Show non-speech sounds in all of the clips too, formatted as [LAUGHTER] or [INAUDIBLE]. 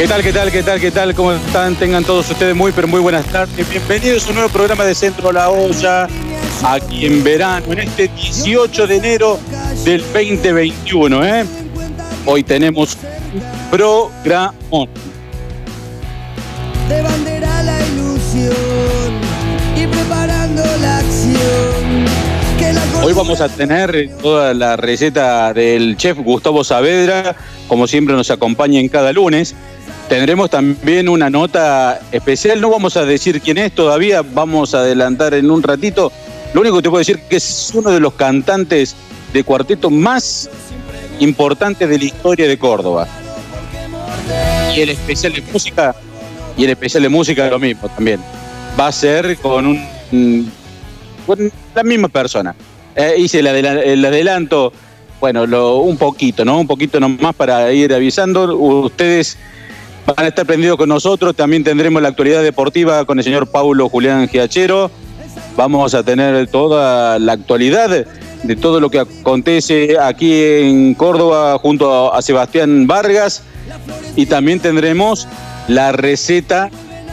¿Qué tal, qué tal, qué tal, qué tal? ¿Cómo están? Tengan todos ustedes muy, pero muy buenas tardes. Bienvenidos a un nuevo programa de Centro La Olla, aquí en verano, en este 18 de enero del 2021. ¿eh? Hoy tenemos programón. de bandera la ilusión y preparando la acción. Hoy vamos a tener toda la receta del chef Gustavo Saavedra, como siempre nos acompaña en cada lunes. Tendremos también una nota especial, no vamos a decir quién es todavía, vamos a adelantar en un ratito. Lo único que te puedo decir es que es uno de los cantantes de cuarteto más importantes de la historia de Córdoba. Y el especial de música, y el especial de música lo mismo también. Va a ser con un mm, con la misma persona. Eh, hice el, adela- el adelanto, bueno, lo, un poquito, ¿no? Un poquito nomás para ir avisando. Ustedes van a estar prendidos con nosotros. También tendremos la actualidad deportiva con el señor Paulo Julián Giachero. Vamos a tener toda la actualidad de todo lo que acontece aquí en Córdoba junto a Sebastián Vargas. Y también tendremos la receta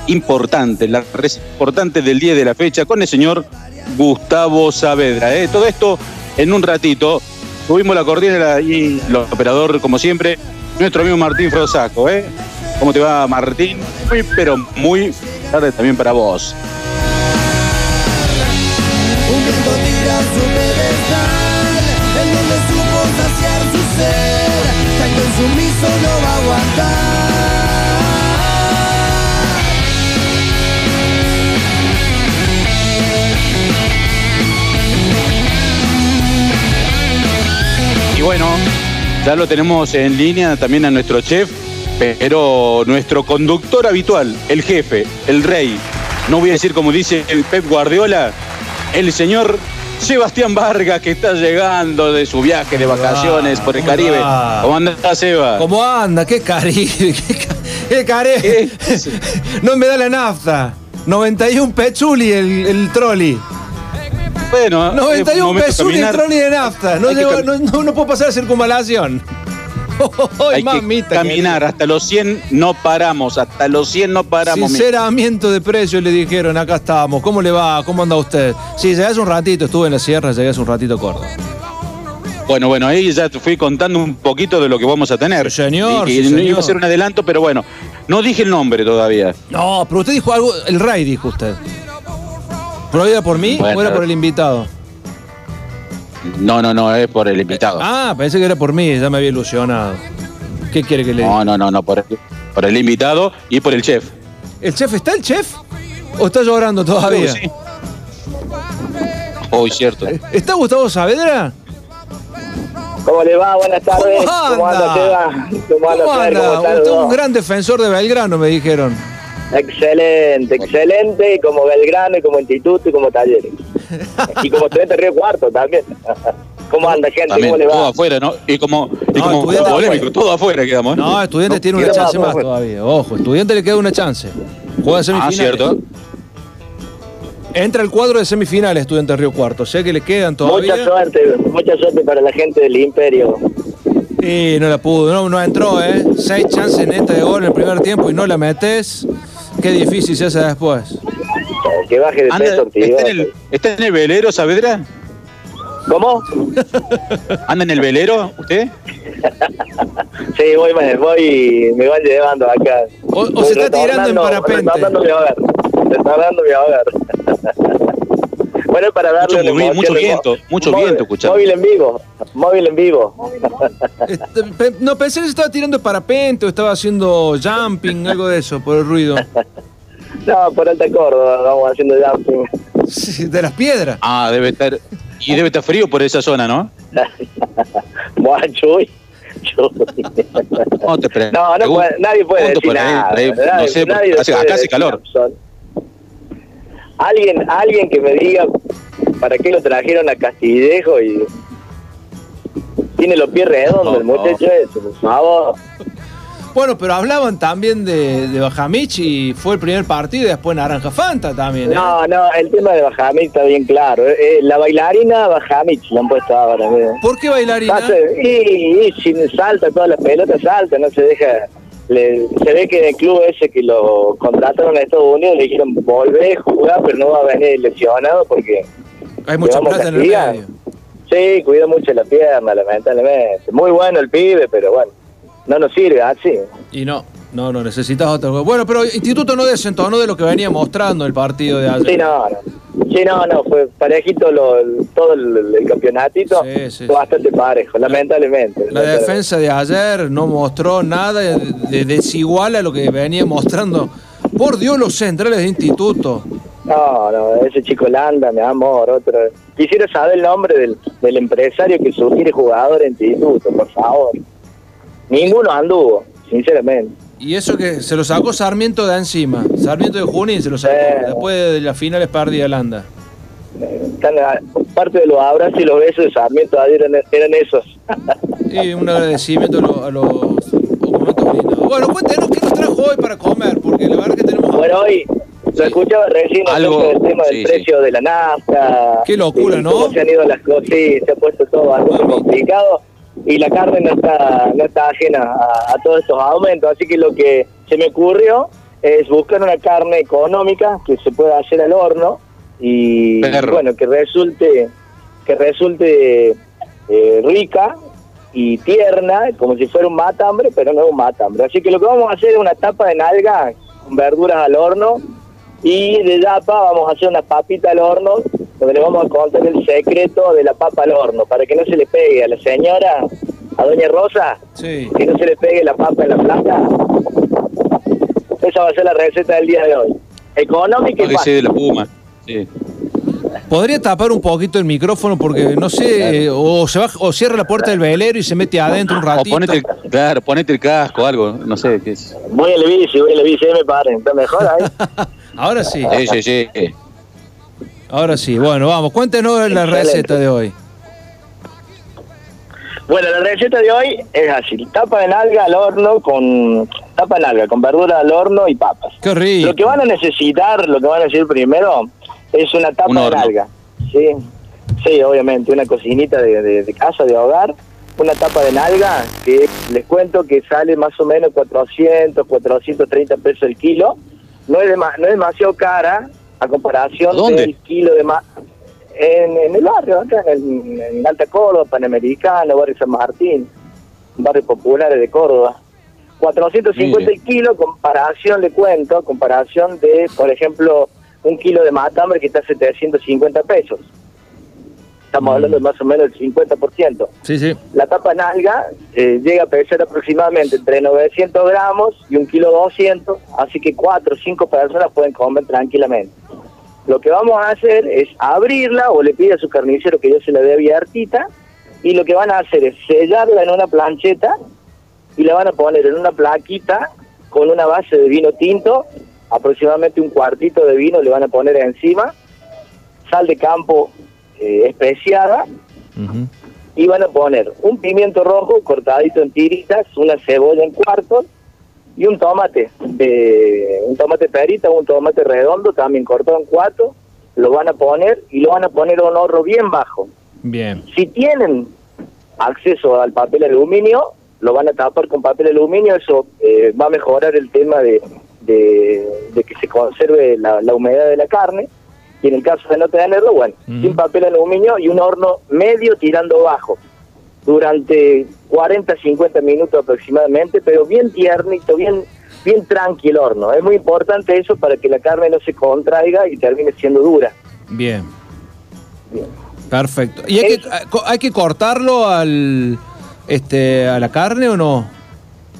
importante, la receta importante del día de la fecha con el señor Gustavo Saavedra. ¿eh? Todo esto en un ratito. Subimos la cortina y el operador, como siempre, nuestro amigo Martín Frosaco. ¿eh? ¿Cómo te va, Martín? Muy, pero muy tarde también para vos. Un viento tira su pedestal, en donde supo saciar su ser, caño insumiso no va a aguantar. Y bueno, ya lo tenemos en línea también a nuestro chef, pero nuestro conductor habitual, el jefe, el rey, no voy a decir como dice el Pep Guardiola, el señor Sebastián Vargas que está llegando de su viaje de vacaciones va? por el ¿Cómo Caribe. va? ¿Cómo anda, Seba? ¿Cómo anda? ¿Qué caribe? [LAUGHS] ¿Qué, ca- qué Caribe? [LAUGHS] No me da la nafta. 91 pechuli el, el trolley. Bueno, es un 91 momento de pechuli el trolley de nafta. Llego- no, no- no puedo pasar la circunvalación. [LAUGHS] Ay, Hay mamita. que caminar hasta los 100, no paramos, hasta los 100 no paramos. mi- Sinceramiento de precios le dijeron, acá estamos. ¿Cómo le va? ¿Cómo anda usted? Sí, llegué hace un ratito, estuve en la sierra, llegué hace un ratito corto. Bueno, bueno, ahí ya te fui contando un poquito de lo que vamos a tener. Sí, señor, Y- sí, y no señor. iba a ser un adelanto, pero bueno, no dije el nombre todavía. No, pero usted dijo algo, el rey dijo usted. ¿Pero era por mí Bueno. o era por el invitado? No, no, no, es por el invitado. Ah, pensé que era por mí, ya me había ilusionado. ¿Qué quiere que le diga? No, no, no, no, por el, por el invitado y por el chef. ¿El chef está el chef? ¿O está llorando todavía? Sí. Uy, cierto. ¿Está Gustavo Saavedra? ¿Cómo le va? Buenas tardes. ¿Cómo anda? Seba? ¿Cómo anda, ¿Cómo anda? ¿Cómo están Usted es los un gran defensor de Belgrano, me dijeron. Excelente, excelente, como Belgrano y como Instituto y como Talleres. [LAUGHS] y como estudiante Río Cuarto también. [LAUGHS] ¿Cómo anda, gente? También, ¿Cómo le todo va? afuera, ¿no? Y como, y No, como estudiante polémico, afuera. todo afuera quedamos. ¿eh? No, Estudiantes tiene una chance más, más todavía. Ojo, Estudiantes le queda una chance. Juega Ah, semifinales. cierto. Entra el cuadro de semifinales Estudiantes Río Cuarto. Sé que le quedan todavía. Mucha suerte, mucha suerte para la gente del Imperio. Y no la pudo, no, no entró, ¿eh? Seis chances netas de gol en el primer tiempo y no la metes. Qué difícil se hace después. Que baje de Anda, peso, tío. ¿está, en el, ¿Está en el velero, Saavedra? ¿Cómo? [LAUGHS] ¿Anda en el velero usted? Sí, voy, me, voy, me van llevando acá. O- se está tirando en parapente. Retornando mi hogar. Retornando mi hogar. [LAUGHS] bueno, para darle Mucho movi- mucho viento, mo- mucho móvil- viento escuchando. Móvil en vivo, móvil en vivo. Este, No, pensé que se estaba tirando de parapente o estaba haciendo jumping, algo de eso, por el ruido. [LAUGHS] no, por Alta Córdoba, vamos haciendo jumping. Sí, De las piedras. Ah, debe estar. Y debe estar frío por esa zona, ¿no? [LAUGHS] Chuy. chuy. No, te No, no puede- nadie puede decir por ahí, nada. por ahí, nadie- no sé, nadie hace- acá hace calor. Alguien, alguien que me diga para qué lo trajeron a Castillejo y tiene los pies redondos el No, no. muchacho ese, por favor. Bueno, pero hablaban también de, de Bajamich y fue el primer partido y después Naranja Fanta también. ¿eh? No, no, el tema de Bajamich está bien claro. Eh, la bailarina Bajamich le han puesto ahora. mira. ¿Por qué bailarina? Y, y si salta todas las pelotas, salta, no se deja le- se ve que en el club ese que lo contrataron a Estados Unidos le dijeron volver a jugar, pero no va a venir lesionado porque Hay mucha plata en el medio. sí, cuida mucho la pierna, lamentablemente. Muy bueno el pibe, pero bueno, no nos sirve así. Y no, no, no, necesitas otra cosa. Bueno, pero Instituto no desentonó de lo que venía mostrando el partido de ayer. Sí, no, no. Sí, no, no, fue parejito lo, el- todo el, el campeonatito, Sí, sí, fue bastante parejo, lamentablemente. La lamentablemente. defensa de ayer no mostró nada de, de desigual a lo que venía mostrando. Por Dios, los centrales de Instituto. No, no, ese chico Landa, mi amor, otro. Quisiera saber el nombre del, del empresario que sugiere jugador en instituto, por favor. Ninguno anduvo, sinceramente. Y eso que se lo sacó Sarmiento de encima. Sarmiento de Junín se lo sacó. Sí. Después de las finales perdida Landa. Parte de los abrazos y los besos de Sarmiento ayer eran, eran esos. Y un agradecimiento a, lo- a los. Bueno, cuéntenos qué nos trajo hoy para comer, porque la verdad que tenemos. Bueno, hoy lo escuchaba recién Algo, del tema sí, del sí. precio de la nafta. Qué locura, ¿no? Cómo se han ido las cosas, sí, se ha puesto todo Mami. complicado y la carne no está, no está ajena a, a todos estos aumentos. Así que lo que se me ocurrió es buscar una carne económica que se pueda hacer al horno y Perro. bueno, que resulte, que resulte eh, rica y tierna, como si fuera un matambre, pero no es un matambre. Así que lo que vamos a hacer es una tapa de nalga con verduras al horno y de yapa vamos a hacer una papita al horno donde le vamos a contar el secreto de la papa al horno para que no se le pegue a la señora, a doña Rosa, Sí. que no se le pegue la papa en la plata. Esa va a ser la receta del día de hoy. Económica y fácil. de la Puma. Sí. Podría tapar un poquito el micrófono porque no sé, o se va, o cierra la puerta del velero y se mete adentro un O ratito. ponete, claro, ponete el casco, algo, no sé qué es. Voy a la bici, voy a la bici, ahí me paren. ¿Está mejor ahí? [LAUGHS] Ahora sí, Sí, sí, sí. ahora sí. Bueno, vamos, cuéntenos la Excelente. receta de hoy. Bueno, la receta de hoy es así. Tapa de nalga al horno con... Tapa de nalga con verdura al horno y papas. Qué rico. Lo que van a necesitar, lo que van a necesitar primero es una tapa Un de horno. nalga. Sí, sí, obviamente, una cocinita de, de- de casa, de hogar, una tapa de nalga que les cuento que sale más o menos 400, 430 pesos el kilo. No es, no es demasiado cara a comparación ¿Dónde? del kilo de más. En, en el barrio, acá en, en Alta Córdoba, Panamericano, Barrio San Martín, barrio populares de Córdoba. 450 Mire. el kilo, comparación, le cuento, comparación de, por ejemplo, un kilo de matambre que está a 750 pesos. Estamos Mm. hablando de más o menos el 50%. Sí, sí. La tapa nalga eh, llega a pesar aproximadamente entre 900 gramos y un kilo 200, así que cuatro o cinco personas pueden comer tranquilamente. Lo que vamos a hacer es abrirla o le pide a su carnicero que yo se la dé abiertita y lo que van a hacer es sellarla en una plancheta y la van a poner en una plaquita con una base de vino tinto, aproximadamente un cuartito de vino le van a poner encima, sal de campo eh, especiada Ujú. y van a poner un pimiento rojo cortadito en tiritas, una cebolla en cuartos y un tomate, de, un tomate perita, un tomate redondo también cortado en cuatro, lo van a poner y lo van a poner a un horno bien bajo. Bien. Si tienen acceso al papel aluminio, lo van a tapar con papel aluminio, eso eh, va a mejorar el tema de, de- de que se conserve la, la humedad de la carne. Y en el caso de no tenerlo, bueno, sin papel aluminio y un horno medio tirando bajo durante 40, 50 minutos aproximadamente, pero bien tiernito, bien bien tranquilo el horno. Es muy importante eso para que la carne no se contraiga y termine siendo dura. Bien. Perfecto. ¿Y hay que, hay que cortarlo al este a la carne o no?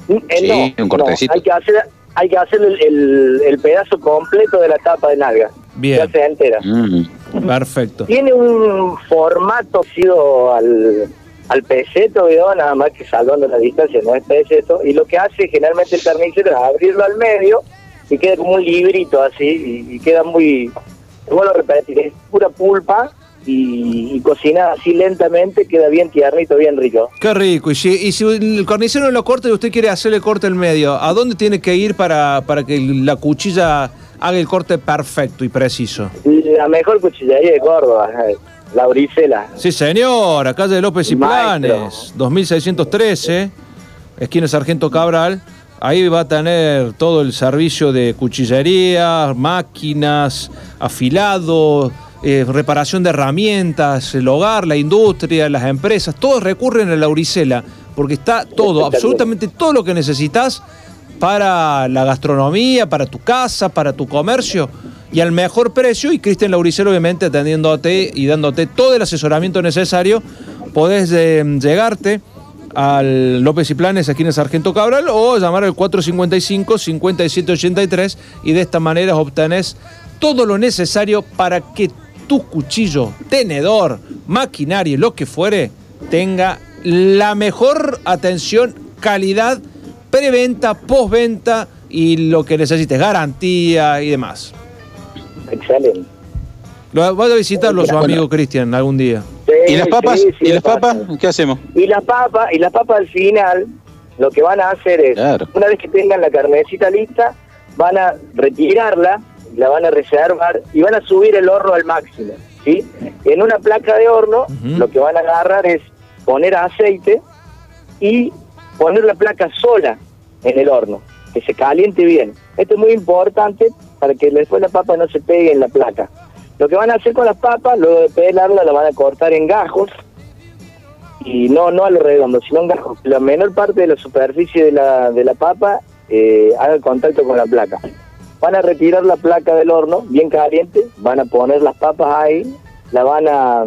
Eh, Sí, un cortecito. hay que hacer, hay que hacer el, el- el pedazo completo de la tapa de nalga. Bien. Ya sea entera. Mm. Perfecto. Tiene un formato sido al, al peseto, ¿vio? nada más que salvando la distancia, no es peseto. Y lo que hace generalmente el carnicero es abrirlo al medio y queda como un librito así y, y queda muy, vuelvo a repetir, es pura pulpa y, y cocinada así lentamente queda bien tiernito, bien rico. Qué rico. Y si, y si el carnicero no lo corta y usted quiere hacerle corte al medio, ¿a dónde tiene que ir para, para que la cuchilla haga el corte perfecto y preciso? La mejor cuchillería de Córdoba, eh, la Brisela. Sí, señor, calle de López y Maestro. Planes, 2613, esquina Sargento Cabral. Ahí va a tener todo el servicio de cuchillería, máquinas, afilado, eh, reparación de herramientas, el hogar, la industria, las empresas, todos recurren a la Auricela porque está todo, absolutamente todo lo que necesitas para la gastronomía, para tu casa, para tu comercio y al mejor precio. Y Cristian Lauricela, obviamente, atendiéndote y dándote todo el asesoramiento necesario, podés eh, llegarte al López y Planes aquí en el Sargento Cabral o llamar al 455-5783 y de esta manera obtenés todo lo necesario para que tu cuchillo, tenedor, maquinaria, lo que fuere, tenga la mejor atención, calidad, preventa, postventa y lo que necesites, garantía y demás. Excelente. Lo, vas a visitarlo su amigo Cristian algún día. Sí, ¿Y las papas? sí, sí, ¿Y las papas? ¿Qué hacemos? Y las papas, y las papas al final, lo que van a hacer es, Claro. una vez que tengan la carnecita lista, van a retirarla, la van a reservar y van a subir el horno al máximo, ¿sí? En una placa de horno, lo que van a agarrar es poner aceite y poner la placa sola en el horno, que se caliente bien. Esto es muy importante para que después la papa no se pegue en la placa. Lo que van a hacer con las papas, luego de pelarla, la van a cortar en gajos y no no a lo redondo, sino en gajos. La menor parte de la superficie de la, de la papa eh, haga contacto con la placa. Van a retirar la placa del horno, bien caliente, van a poner las papas ahí, la van a,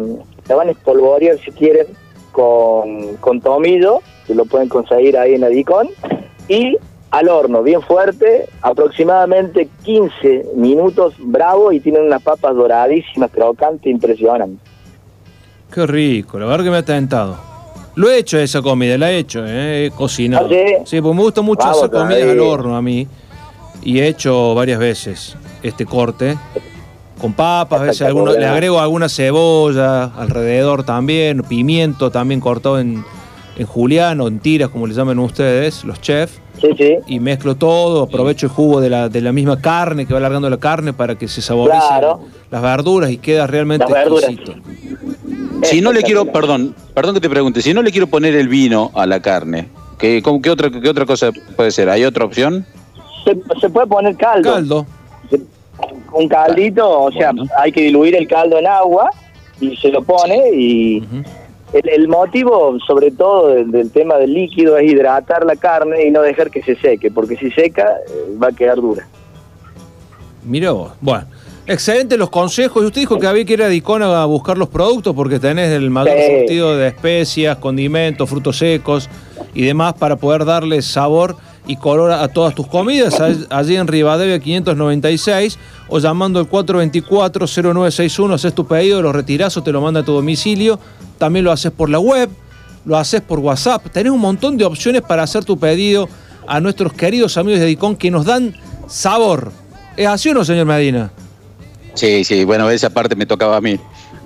la van a espolvorear si quieren con, con tomillo, que lo pueden conseguir ahí en Adicón, y al horno, bien fuerte, aproximadamente 15 minutos, bravo, y tienen unas papas doradísimas, crocantes, impresionantes. Qué rico, la verdad que me ha tentado. Lo he hecho esa comida, la he hecho, eh, he cocinado. ¿Ah, sí? Sí, pues me gusta mucho Vamos hacer comidas ahí. al horno a mí. Y he hecho varias veces este corte. Con papas, a veces alguno- le agrego alguna cebolla alrededor también, pimiento también cortado en, en julián o en tiras, como le llaman ustedes, los chefs. Sí, sí. Y mezclo todo, aprovecho el jugo de la, de la misma carne que va alargando la carne para que se saboricen Claro. las verduras y queda realmente Las verduras. exquisito. Si no le quiero, perdón, perdón que te pregunte, si no le quiero poner el vino a la carne, ¿qué, cómo- qué otra, qué otra cosa puede ser? ¿Hay otra opción? Se, se puede poner caldo. Caldo. Un caldito, o sea, Bueno. hay que diluir el caldo en agua y se lo pone y. el, el motivo sobre todo del, del tema del líquido es hidratar la carne y no dejar que se seque, porque si seca eh, va a quedar dura. Mira vos. Bueno, excelentes los consejos. Y usted dijo que había que ir a Dicón a buscar los productos porque tenés el mayor Sí. surtido de especias, condimentos, frutos secos y demás para poder darle sabor y color a todas tus comidas. All- Allí en Rivadavia 596 o llamando al 424-0961 haces tu pedido, lo retirás o te lo manda a tu domicilio. También lo haces por la web, lo haces por WhatsApp. Tenés un montón de opciones para hacer tu pedido a nuestros queridos amigos de Dicón que nos dan sabor. ¿Es así o no, señor Medina? Sí, sí, bueno, esa parte me tocaba a mí.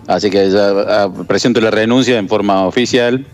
Así que ya ah, presento la renuncia en forma oficial,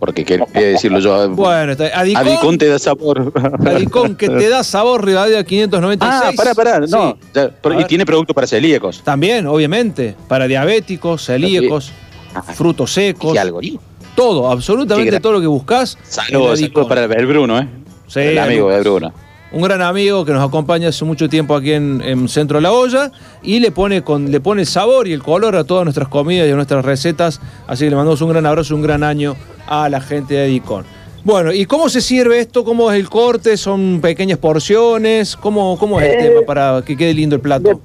porque quería decirlo yo. Bueno, está, Adicón, Adicón te da sabor. Adicón que te da sabor Rivadavia 596. Ah, pará, pará, no. Sí. ya, y tiene producto para celíacos. También, obviamente, para diabéticos, celíacos, Ajá. frutos secos, ¿Qué algoritmo? todo, absolutamente todo lo que buscas. Saludos, saludos para el Bruno, ¿eh? Sí, el amigo de Bruno. un gran amigo que nos acompaña hace mucho tiempo aquí en, en Centro de la Olla y le pone con le pone el sabor y el color a todas nuestras comidas y a nuestras recetas. Así que le mandamos un gran abrazo y un gran año a la gente de Adicón. Bueno, ¿y cómo se sirve esto? ¿Cómo es el corte? ¿Son pequeñas porciones? ¿Cómo, cómo es el Eh, tema para que quede lindo el plato?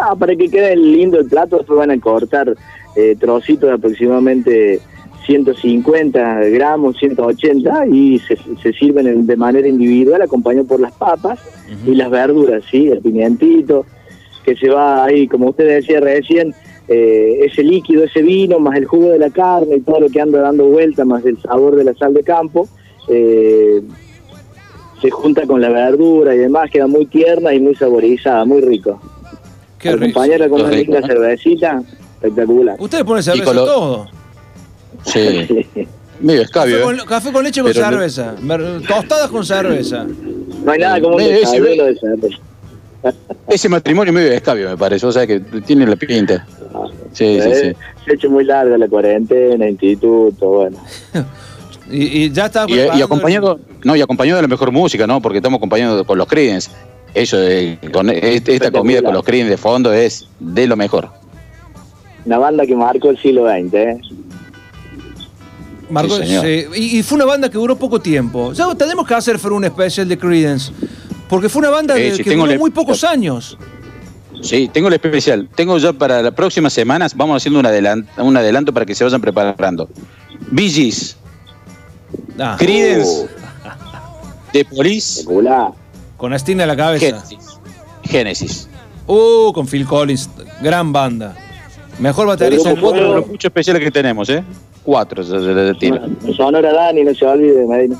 Ah, para que quede lindo el plato, después van a cortar eh, trocitos de aproximadamente 150 gramos, 180 y se, se sirven en- de manera individual, acompañado por las papas y las verduras, ¿sí? El pimientito, que se va ahí, como usted decía recién, eh, ese líquido, ese vino, más el jugo de la carne y todo lo que anda dando vuelta, más el sabor de la sal de campo, eh, se junta con la verdura y demás, queda muy tierna y muy saborizada, muy rico. Qué rico. Acompañarla con una linda ¿eh? cervecita, espectacular. Usted le pone cerveza con lo- todo. Sí. [LAUGHS] Medio escabio, Café ¿eh? con, café con leche con Pero no- cerveza. Tostadas con cerveza. No hay nada como un Eh, ese- desayuno de cerveza. Ese matrimonio medio escabio, me parece. O sea que tiene la pinta. Sí, sí, Eh, sí. Se ha hecho muy larga la cuarentena, instituto, bueno. [LAUGHS] Y, y ya está Y, acompañado, no, y acompañado de la mejor música, ¿no? Porque estamos acompañados con los Creedence. Eso, eh, con este- esta comida con los Creedence de fondo es de lo mejor. Una banda que marcó el siglo XX, ¿eh? el- Marco, Sí, señor. sí, y, y fue una banda que duró poco tiempo. Ya tenemos que hacer un especial de Creedence. Porque fue una banda Sí, de- sí, que tengo duró muy pocos años. Sí, tengo el especial. Tengo ya para las próximas semanas, vamos haciendo un adelanto, un adelanto para que se vayan preparando. Bee Gees, Ah, Creedence, The Police, Espectacular. con Astina a la cabeza. Genesis. Genesis. Uh, con Phil Collins. Gran banda. Mejor baterista del cuatro de mundo. los muchos especiales que tenemos, ¿eh? Cuatro de tiro. Sonora Dani, no se olvide, Medina.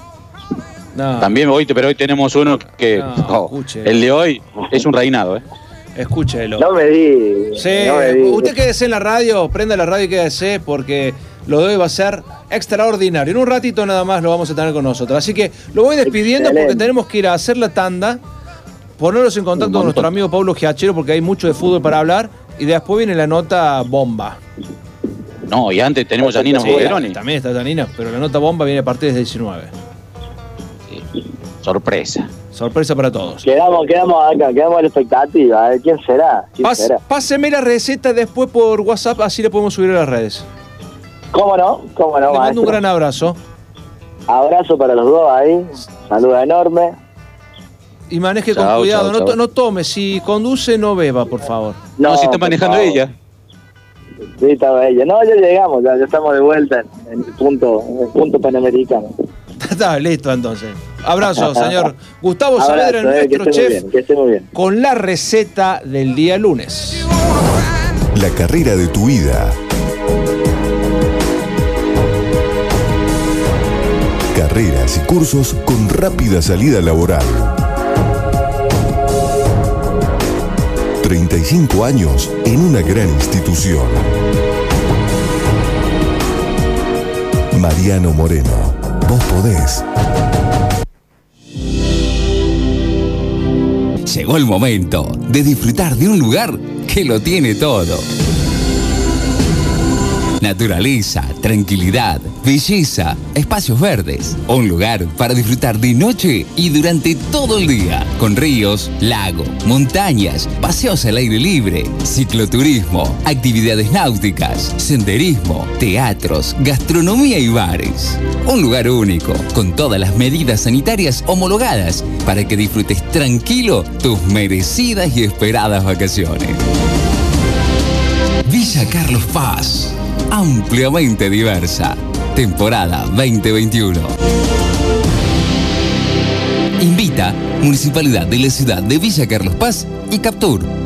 No, También hoy, pero hoy tenemos uno que No, oh, escuche. el de hoy es un reinado, ¿eh? Escúchelo. No me di. Sí, no me di. usted quédese en la radio, prenda la radio y quédese porque lo de hoy va a ser extraordinario. En un ratito nada más lo vamos a tener con nosotros. Así que lo voy despidiendo porque tenemos que ir a hacer la tanda, ponernos en contacto con nuestro amigo Pablo Giachero porque hay mucho de fútbol para hablar y después viene la nota bomba. No, y antes tenemos a Nina Sí, también está Janina, pero la nota bomba viene a partir de 19. Sorpresa. Sorpresa para todos. Quedamos, quedamos acá, quedamos a la expectativa. ¿eh? ¿Quién será? ¿Quién Pas- será? páseme la receta después por WhatsApp, así le podemos subir a las redes. ¿Cómo no? ¿Cómo no, Le mando maestro? un gran abrazo Abrazo para los dos ahí. Saludos enorme. y maneje con cuidado. no, no tome, si conduce, no beba, por favor. No, si está manejando ella. Sí, estaba ella. No, ya llegamos, ya, ya estamos de vuelta en, en el punto, en el punto panamericano. [LAUGHS] Está listo entonces. Abrazo, [LAUGHS] señor Gustavo Abrazo, Saavedra, eh, nuestro que chef, bien, que esté muy bien. con la receta del día lunes. La carrera de tu vida. Carreras y cursos con rápida salida laboral. 35 años en una gran institución. Mariano Moreno, vos podés. Llegó el momento de disfrutar de un lugar que lo tiene todo. Naturaleza, tranquilidad, belleza, espacios verdes. Un lugar para disfrutar de noche y durante todo el día. Con ríos, lago, montañas, paseos al aire libre, cicloturismo, actividades náuticas, senderismo, teatros, gastronomía y bares. Un lugar único, con todas las medidas sanitarias homologadas para que disfrutes tranquilo tus merecidas y esperadas vacaciones. Villa Carlos Paz, ampliamente diversa. Temporada 2021. Invita Municipalidad de la Ciudad de Villa Carlos Paz y Captur.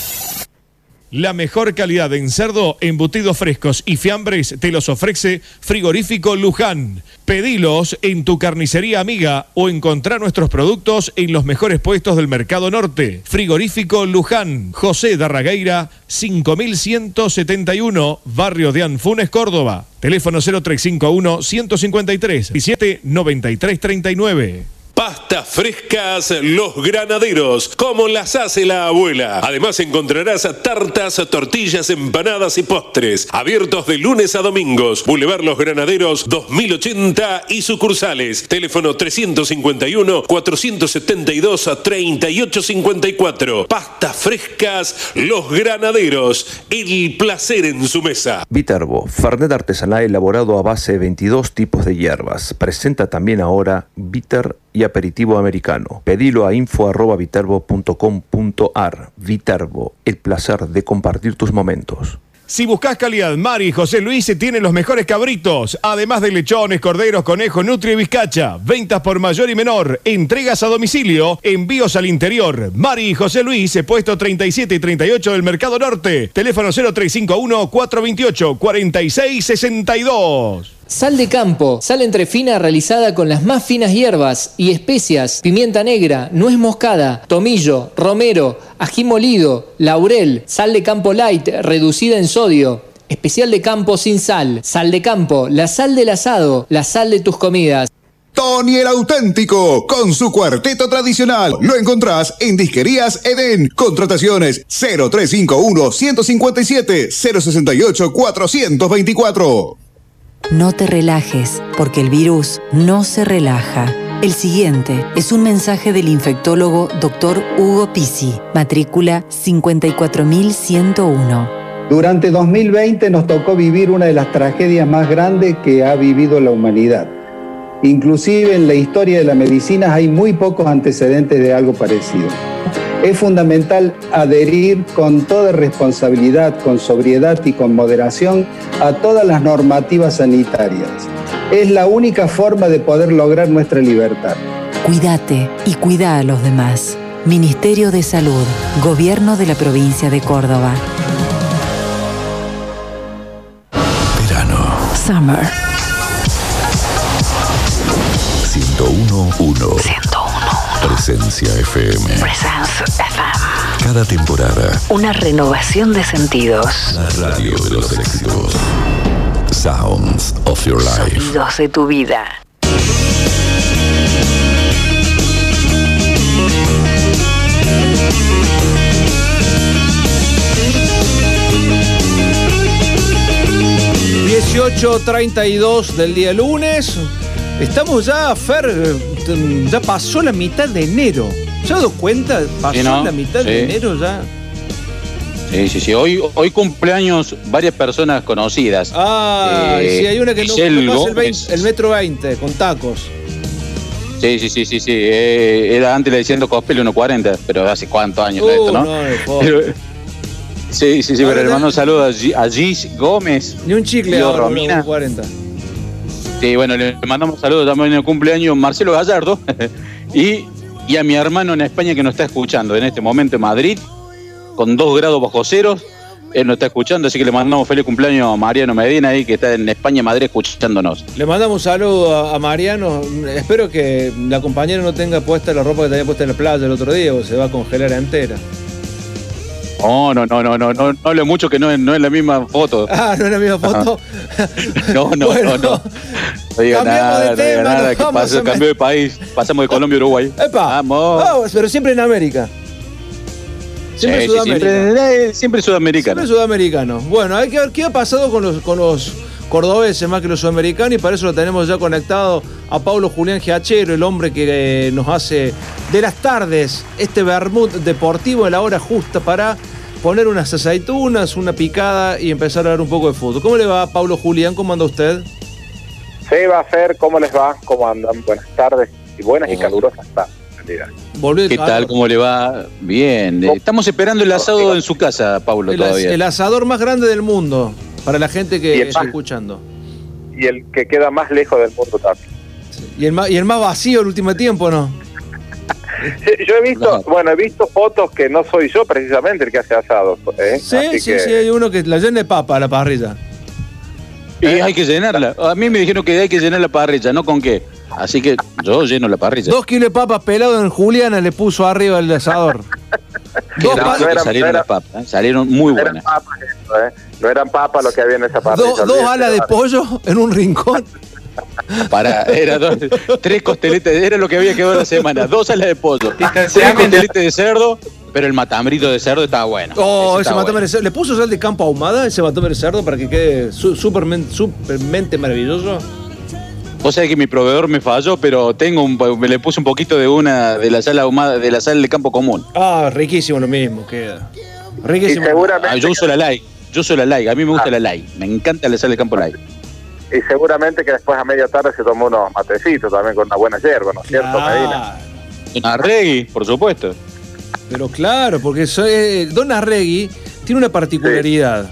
La mejor calidad en cerdo, embutidos frescos y fiambres te los ofrece Frigorífico Luján. Pedilos en tu carnicería amiga o encontrá nuestros productos en los mejores puestos del Mercado Norte. Frigorífico Luján, José Darragueira, 5171, Barrio de Anfunes, Córdoba. Teléfono 0351 153 17 93 39. Pastas frescas Los Granaderos, como las hace la abuela. Además encontrarás tartas, tortillas, empanadas y postres. Abiertos de lunes a domingos. Boulevard Los Granaderos 2080 y sucursales. Teléfono 351-472-3854. Pastas frescas Los Granaderos. El placer en su mesa. Viterbo, Fernet artesanal elaborado a base de 22 tipos de hierbas. Presenta también ahora Bitter y aperitivo americano. Pedilo a info@viterbo.com.ar. Viterbo, el placer de compartir tus momentos. Si buscas calidad, Mari y José Luis tienen los mejores cabritos, además de lechones, corderos, conejos, nutria y bizcacha. Ventas por mayor y menor, entregas a domicilio, envíos al interior. Mari y José Luis, puesto 37 y 38 del Mercado Norte. Teléfono 0351 428 4662. Sal de campo, sal entrefina realizada con las más finas hierbas y especias, pimienta negra, nuez moscada, tomillo, romero, ají molido, laurel, sal de campo light reducida en sodio. Especial de campo sin sal, sal de campo, la sal del asado, la sal de tus comidas. Tony el auténtico, con su cuarteto tradicional. Lo encontrás en Disquerías Edén. Contrataciones 0351 157 068 424. No te relajes, porque el virus no se relaja. El siguiente es un mensaje del infectólogo Dr. Hugo Pisi, matrícula 54101. Durante 2020 nos tocó vivir una de las tragedias más grandes que ha vivido la humanidad. Inclusive en la historia de la medicina hay muy pocos antecedentes de algo parecido. Es fundamental adherir con toda responsabilidad, con sobriedad y con moderación a todas las normativas sanitarias. Es la única forma de poder lograr nuestra libertad. Cuídate y cuida a los demás. Ministerio de Salud, Gobierno de la Provincia de Córdoba. Verano. Summer. 101.1. 101. Presencia FM. Presence FM. Cada temporada. Una renovación de sentidos. La radio de los éxitos. Sounds of your life. Sonidos de tu vida. $18.32 del día lunes. Estamos ya, Fer, ya pasó la mitad de enero. ¿Se ha dado cuenta? Pasó sí, la mitad de enero ya. Sí, sí, sí. Hoy, hoy cumpleaños varias personas conocidas. Ah, eh, sí, hay una que no conoce el, metro 20 con tacos. Sí, sí, sí, sí, sí. Eh, era antes le diciendo Cospel 1.40, pero hace cuántos años esto, uh, ¿no? sí, sí, sí, pero hermano, saludos a Gis Gómez. Ni un chicle, Romina. 1.40. Sí, bueno, le mandamos saludos también en el cumpleaños Marcelo Gallardo [LAUGHS] y, y, a mi hermano en España que nos está escuchando en este momento en Madrid, con 2 grados bajo ceros. Él nos está escuchando, así que le mandamos feliz cumpleaños a Mariano Medina ahí que está en España, Madrid, escuchándonos. Le mandamos un saludo a, Mariano. Espero que la compañera no tenga puesta la ropa que tenía puesta en la playa el otro día, o se va a congelar entera. No, no, no, no, no, no, no hable mucho que no es, no es la misma foto. [LAUGHS] Ah, no es la misma foto. [LAUGHS] No, no, Bueno, no, no. [LAUGHS] No cambiamos nada, de no tema, nada, que pasó, cambió de país. Pasamos de Colombia a Uruguay. ¡Epa! Vamos. Ah, pero siempre en América. Siempre Sí, sí, Sudamérica. siempre, eh, siempre sudamericano. Siempre sudamericano. Bueno, hay que ver qué ha pasado con los, con los cordobeses más que los sudamericanos y para eso lo tenemos ya conectado a Pablo Julián Giachero, el hombre que eh, nos hace de las tardes este vermut deportivo en la hora justa para poner unas aceitunas, una picada y empezar a hablar un poco de fútbol. ¿Cómo le va, Pablo Julián? ¿Cómo anda usted? Seba, Fer, ¿cómo les va? ¿Cómo andan? Buenas tardes y buenas y Hola. calurosas tardes. ¿Qué tal? ¿Cómo le va? Bien. Estamos esperando el asado en su casa, Pablo, El, todavía. el asador más grande del mundo para la gente que está más- escuchando. Y el que queda más lejos del mundo también. Y el, más, y el más vacío el último tiempo, ¿no? Sí, Yo he visto, bueno, he visto fotos que no soy yo precisamente el que hace asados. ¿eh? Sí, Así sí, que- sí, hay uno que la llena de papa la parrilla. Y hay que llenarla. A mí me dijeron que hay que llenar la parrilla, ¿no con qué? Así que yo lleno la parrilla. Dos kilos de papas pelado en Juliana le puso arriba el asador. Dos no eran- salieron no eran- las papas. ¿eh? Salieron muy no buenas. papas eso, ¿eh? No eran papas lo que había en esa parrilla. dos, alas de pollo en un rincón. Para, era dos- tres costeletas, era lo que había quedado la semana. Dos alas de pollo, tres costeletas de cerdo, pero el matambrito de cerdo estaba bueno. Oh, ese estaba matambre bueno. de cerdo. ¿Le puso sal de campo ahumada ese matambre de cerdo para que quede su- supermen- supermente maravilloso? Vos sabés que mi proveedor me falló, pero tengo un, me le puse un poquito de una de la sal ahumada, de la sal de campo común. Ah, riquísimo lo mismo queda. Y Riquísimo. seguramente, Ah, yo uso la light, yo uso la light, a mí me gusta la light, me encanta la sal de campo light. y seguramente que después a media tarde se tomó unos matecitos también con una buena hierba, ¿no es cierto, Medina? Una reggae, por supuesto. Pero claro, porque soy, eh, Don Arregui tiene una particularidad.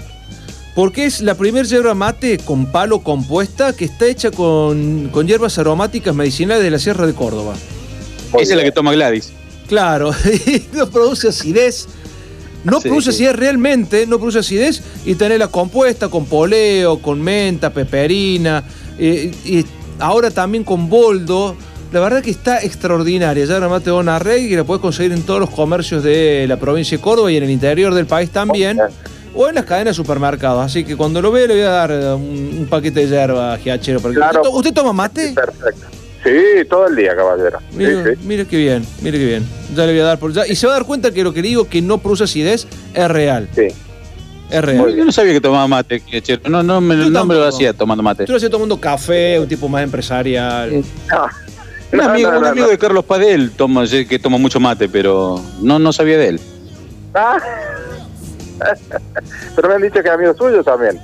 Porque es la primer yerba mate con palo compuesta que está hecha con, con hierbas aromáticas medicinales de la Sierra de Córdoba. Esa es la que toma Gladys. Claro, [LAUGHS] y no produce acidez. No Sí, produce sí. acidez realmente, no produce acidez y tenés la compuesta con poleo, con menta, peperina, Eh, y ahora también con Boldo. La verdad que está extraordinaria. Ya además te una red que la puedes conseguir en todos los comercios de la provincia de Córdoba y en el interior del país también. O en las cadenas de supermercados. Así que cuando lo vea le voy a dar eh, un, un paquete de yerba giachero. Claro. ¿Usted, usted toma mate? Perfecto. Sí, todo el día, caballero. Sí, Mire, sí. mire qué bien, mire qué bien. Ya le voy a dar por ya. Y se va a dar cuenta que lo que le digo que no produce acidez es real. Sí. Es real. Yo no sabía que tomaba mate. No, no, me, no me lo hacía tomando mate. Yo lo hacía tomando café, un tipo más empresarial. Un No, amigo, no, un no, amigo no. de Carlos Padel toma, que toma mucho mate, pero no, no sabía de él. Ah. [LAUGHS] Pero me han dicho que es amigo suyo también.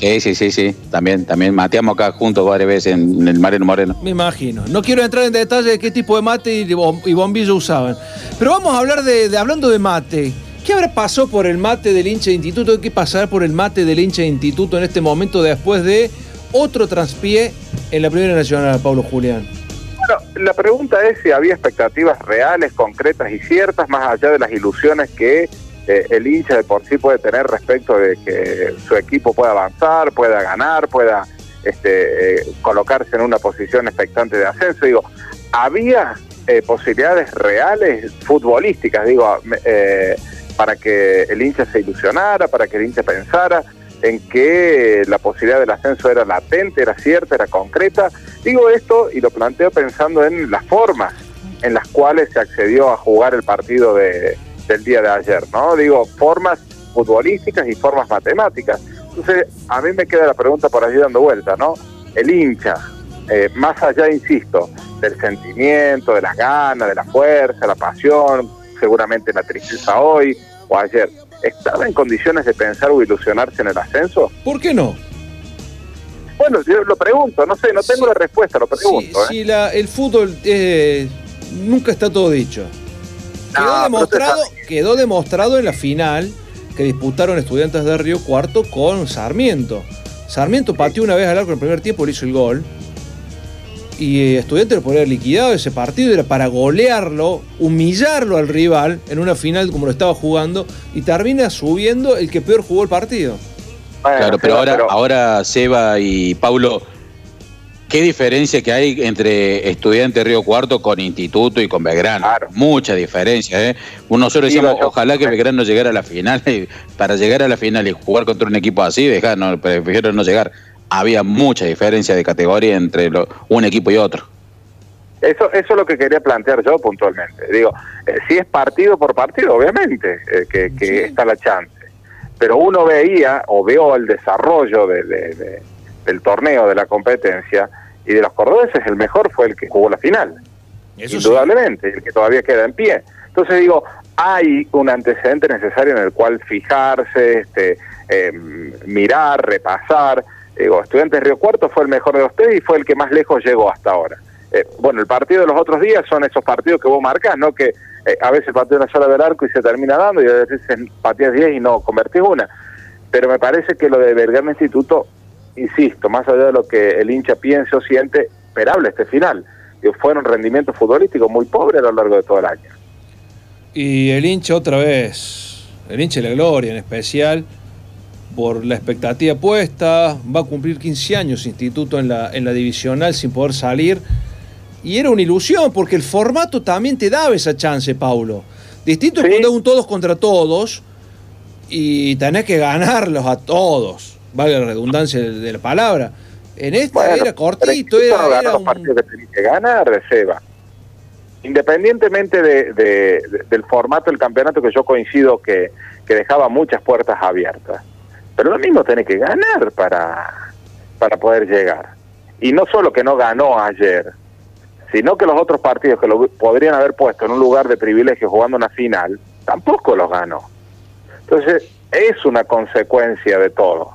Sí, sí, sí, sí. También, también mateamos acá juntos varias veces en, en el Mareno Moreno. Me imagino. No quiero entrar en detalle de qué tipo de mate y, bom- y bombillo usaban. Pero vamos a hablar de, de- hablando de mate. ¿Qué habrá pasado por el mate del hincha de instituto? ¿Qué pasará por el mate del hincha de instituto en este momento después de otro traspié en la Primera Nacional, Pablo Julián? Bueno, la pregunta es si había expectativas reales, concretas y ciertas, más allá de las ilusiones que eh, el hincha de por sí puede tener respecto de que su equipo pueda avanzar, pueda ganar, pueda este, eh, colocarse en una posición expectante de ascenso. Digo, había eh, posibilidades reales futbolísticas, digo, para que el hincha se ilusionara, para que el hincha pensara en que la posibilidad del ascenso era latente, era cierta, era concreta. Digo esto y lo planteo pensando en las formas en las cuales se accedió a jugar el partido de, del día de ayer, ¿no? Digo, formas futbolísticas y formas matemáticas. Entonces, a mí me queda la pregunta por allí dando vuelta, ¿no? El hincha, eh, más allá, insisto, del sentimiento, de las ganas, de la fuerza, la pasión, seguramente la tristeza hoy o ayer, ¿estaba en condiciones de pensar o ilusionarse en el ascenso? ¿Por qué no? Bueno, yo lo pregunto, no sé, no tengo la respuesta, lo pregunto. ¿eh? Si la- el fútbol eh, nunca está todo dicho. Quedó, No, pero demostrado, quedó demostrado en la final que disputaron estudiantes de Río Cuarto con Sarmiento. Sarmiento pateó una vez al arco en el primer tiempo, le hizo el gol. Y eh, Estudiantes lo podría haber liquidado ese partido, era para golearlo, humillarlo al rival en una final como lo estaba jugando, y termina subiendo el que peor jugó el partido. Claro, pero ahora, ahora Seba y Paulo, ¿qué diferencia que hay entre estudiante Río Cuarto con Instituto y con Belgrano? Mucha diferencia, ¿eh? Nosotros Sí, decíamos, ojalá que Belgrano llegara a la final, y para llegar a la final y jugar contra un equipo así, dejar, no, prefiero no llegar. Había mucha diferencia de categoría entre lo- un equipo y otro. Eso, eso es lo que quería plantear yo puntualmente. Digo, eh, si es partido por partido, obviamente eh, que, que está la chance. Pero uno veía o veo el desarrollo de- de- de- del torneo, de la competencia, y de los cordobeses el mejor fue el que jugó la final. Indudablemente, el que todavía queda en pie. Entonces digo, hay un antecedente necesario en el cual fijarse, este, eh, mirar, repasar. Digo, Estudiantes Río Cuarto fue el mejor de los tres y fue el que más lejos llegó hasta ahora. Eh, bueno, el partido de los otros días son esos partidos que vos marcás, ¿no? Que eh, a veces pateas una sola del arco y se termina dando y a veces pateas 10 y no convertís una. Pero me parece que lo de Belgrano Instituto, insisto, más allá de lo que el hincha piense o siente, esperable este final. Digo, fueron rendimientos futbolísticos muy pobres a lo largo de todo el año. Y el hincha otra vez, el hincha de la gloria en especial, por la expectativa puesta, va a cumplir 15 años instituto en la, en la divisional sin poder salir. Y era una ilusión, porque el formato también te daba esa chance, Paulo. Distinto es cuando es un todos contra todos y tenés que ganarlos a todos, valga la redundancia de, la palabra. En esta Bueno, era cortito, era, era los un- partidos que tenía que ganar, Seba. Independientemente de- de- de- del formato del campeonato, que yo coincido que, que dejaba muchas puertas abiertas. Pero lo mismo tiene que ganar para, para poder llegar. Y no solo que no ganó ayer, sino que los otros partidos que lo podrían haber puesto en un lugar de privilegio jugando una final, tampoco los ganó. Entonces, es una consecuencia de todo.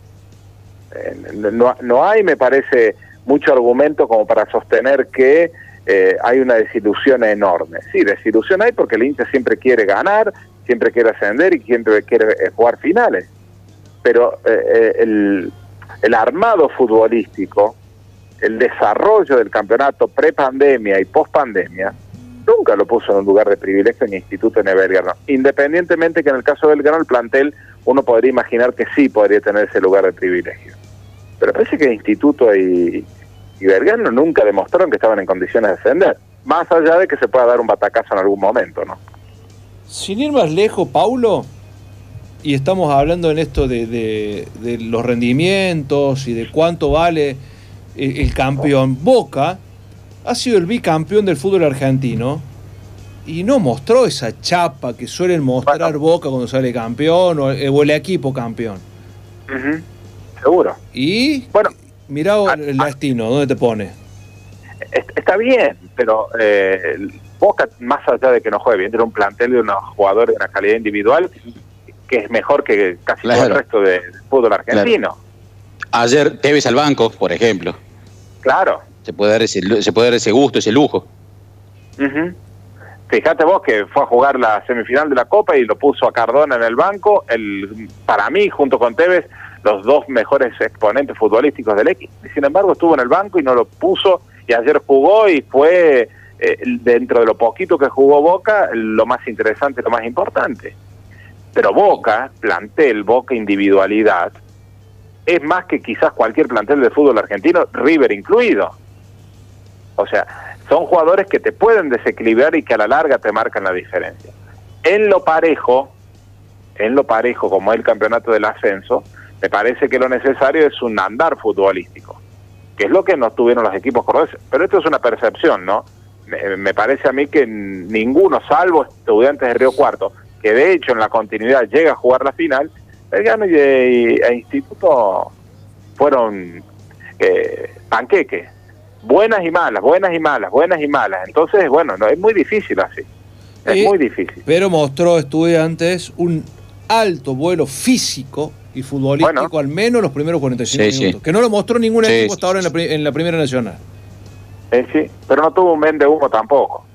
Eh, no, no hay, me parece, mucho argumento como para sostener que eh, hay una desilusión enorme. Sí, desilusión hay porque el hincha siempre quiere ganar, siempre quiere ascender y siempre quiere eh, jugar finales. Pero el, el armado futbolístico, el desarrollo del campeonato pre-pandemia y post-pandemia, nunca lo puso en un lugar de privilegio ni instituto ni Belgrano. Independientemente que en el caso de Belgrano el plantel uno podría imaginar que sí podría tener ese lugar de privilegio. Pero parece que Instituto y, y Belgrano nunca demostraron que estaban en condiciones de ascender. Más allá de que se pueda dar un batacazo en algún momento, ¿no? Sin ir más lejos, Paulo, y estamos hablando en esto de, de- de los rendimientos y de cuánto vale el, el campeón. Boca ha sido el bicampeón del fútbol argentino y no mostró esa chapa que suelen mostrar Boca cuando sale campeón o, o el equipo campeón. Seguro. Y bueno, mirá el destino, ¿dónde te pone? Est- Está bien, pero eh, Boca, más allá de que no juegue bien, tiene un plantel de unos jugadores de una calidad individual que es mejor que casi todo el resto de- del fútbol argentino. Ayer Tevez al banco, por ejemplo. Claro. Se puede dar ese, se puede dar ese gusto, ese lujo. Ujú. Fíjate vos que fue a jugar la semifinal de la Copa y lo puso a Cardona en el banco. El, para mí, junto con Tevez, los dos mejores exponentes futbolísticos del X. Y sin embargo, estuvo en el banco y no lo puso. Y ayer jugó y fue, eh, dentro de lo poquito que jugó Boca, lo más interesante, lo más importante. Pero Boca, plantel, Boca individualidad, es más que quizás cualquier plantel de fútbol argentino, River incluido. O sea, son jugadores que te pueden desequilibrar y que a la larga te marcan la diferencia. En lo parejo, en lo parejo como el campeonato del ascenso, me parece que lo necesario es un andar futbolístico, que es lo que no tuvieron los equipos cordobeses. Pero esto es una percepción, ¿no? Me, me parece a mí que ninguno, salvo estudiantes de Río Cuarto, que de hecho en la continuidad llega a jugar la final, Belgrano y, y- e Instituto fueron eh, panqueques buenas y malas, buenas y malas, buenas y malas. Entonces, bueno, no es muy difícil así. Es Y- muy difícil. Pero mostró estudiantes un alto vuelo físico y futbolístico, al menos los primeros 45 Sí, sí. minutos. Que no lo mostró ningún Sí, equipo sí, hasta ahora en la, en la Primera Nacional. Eh, sí, pero no tuvo un vende humo tampoco.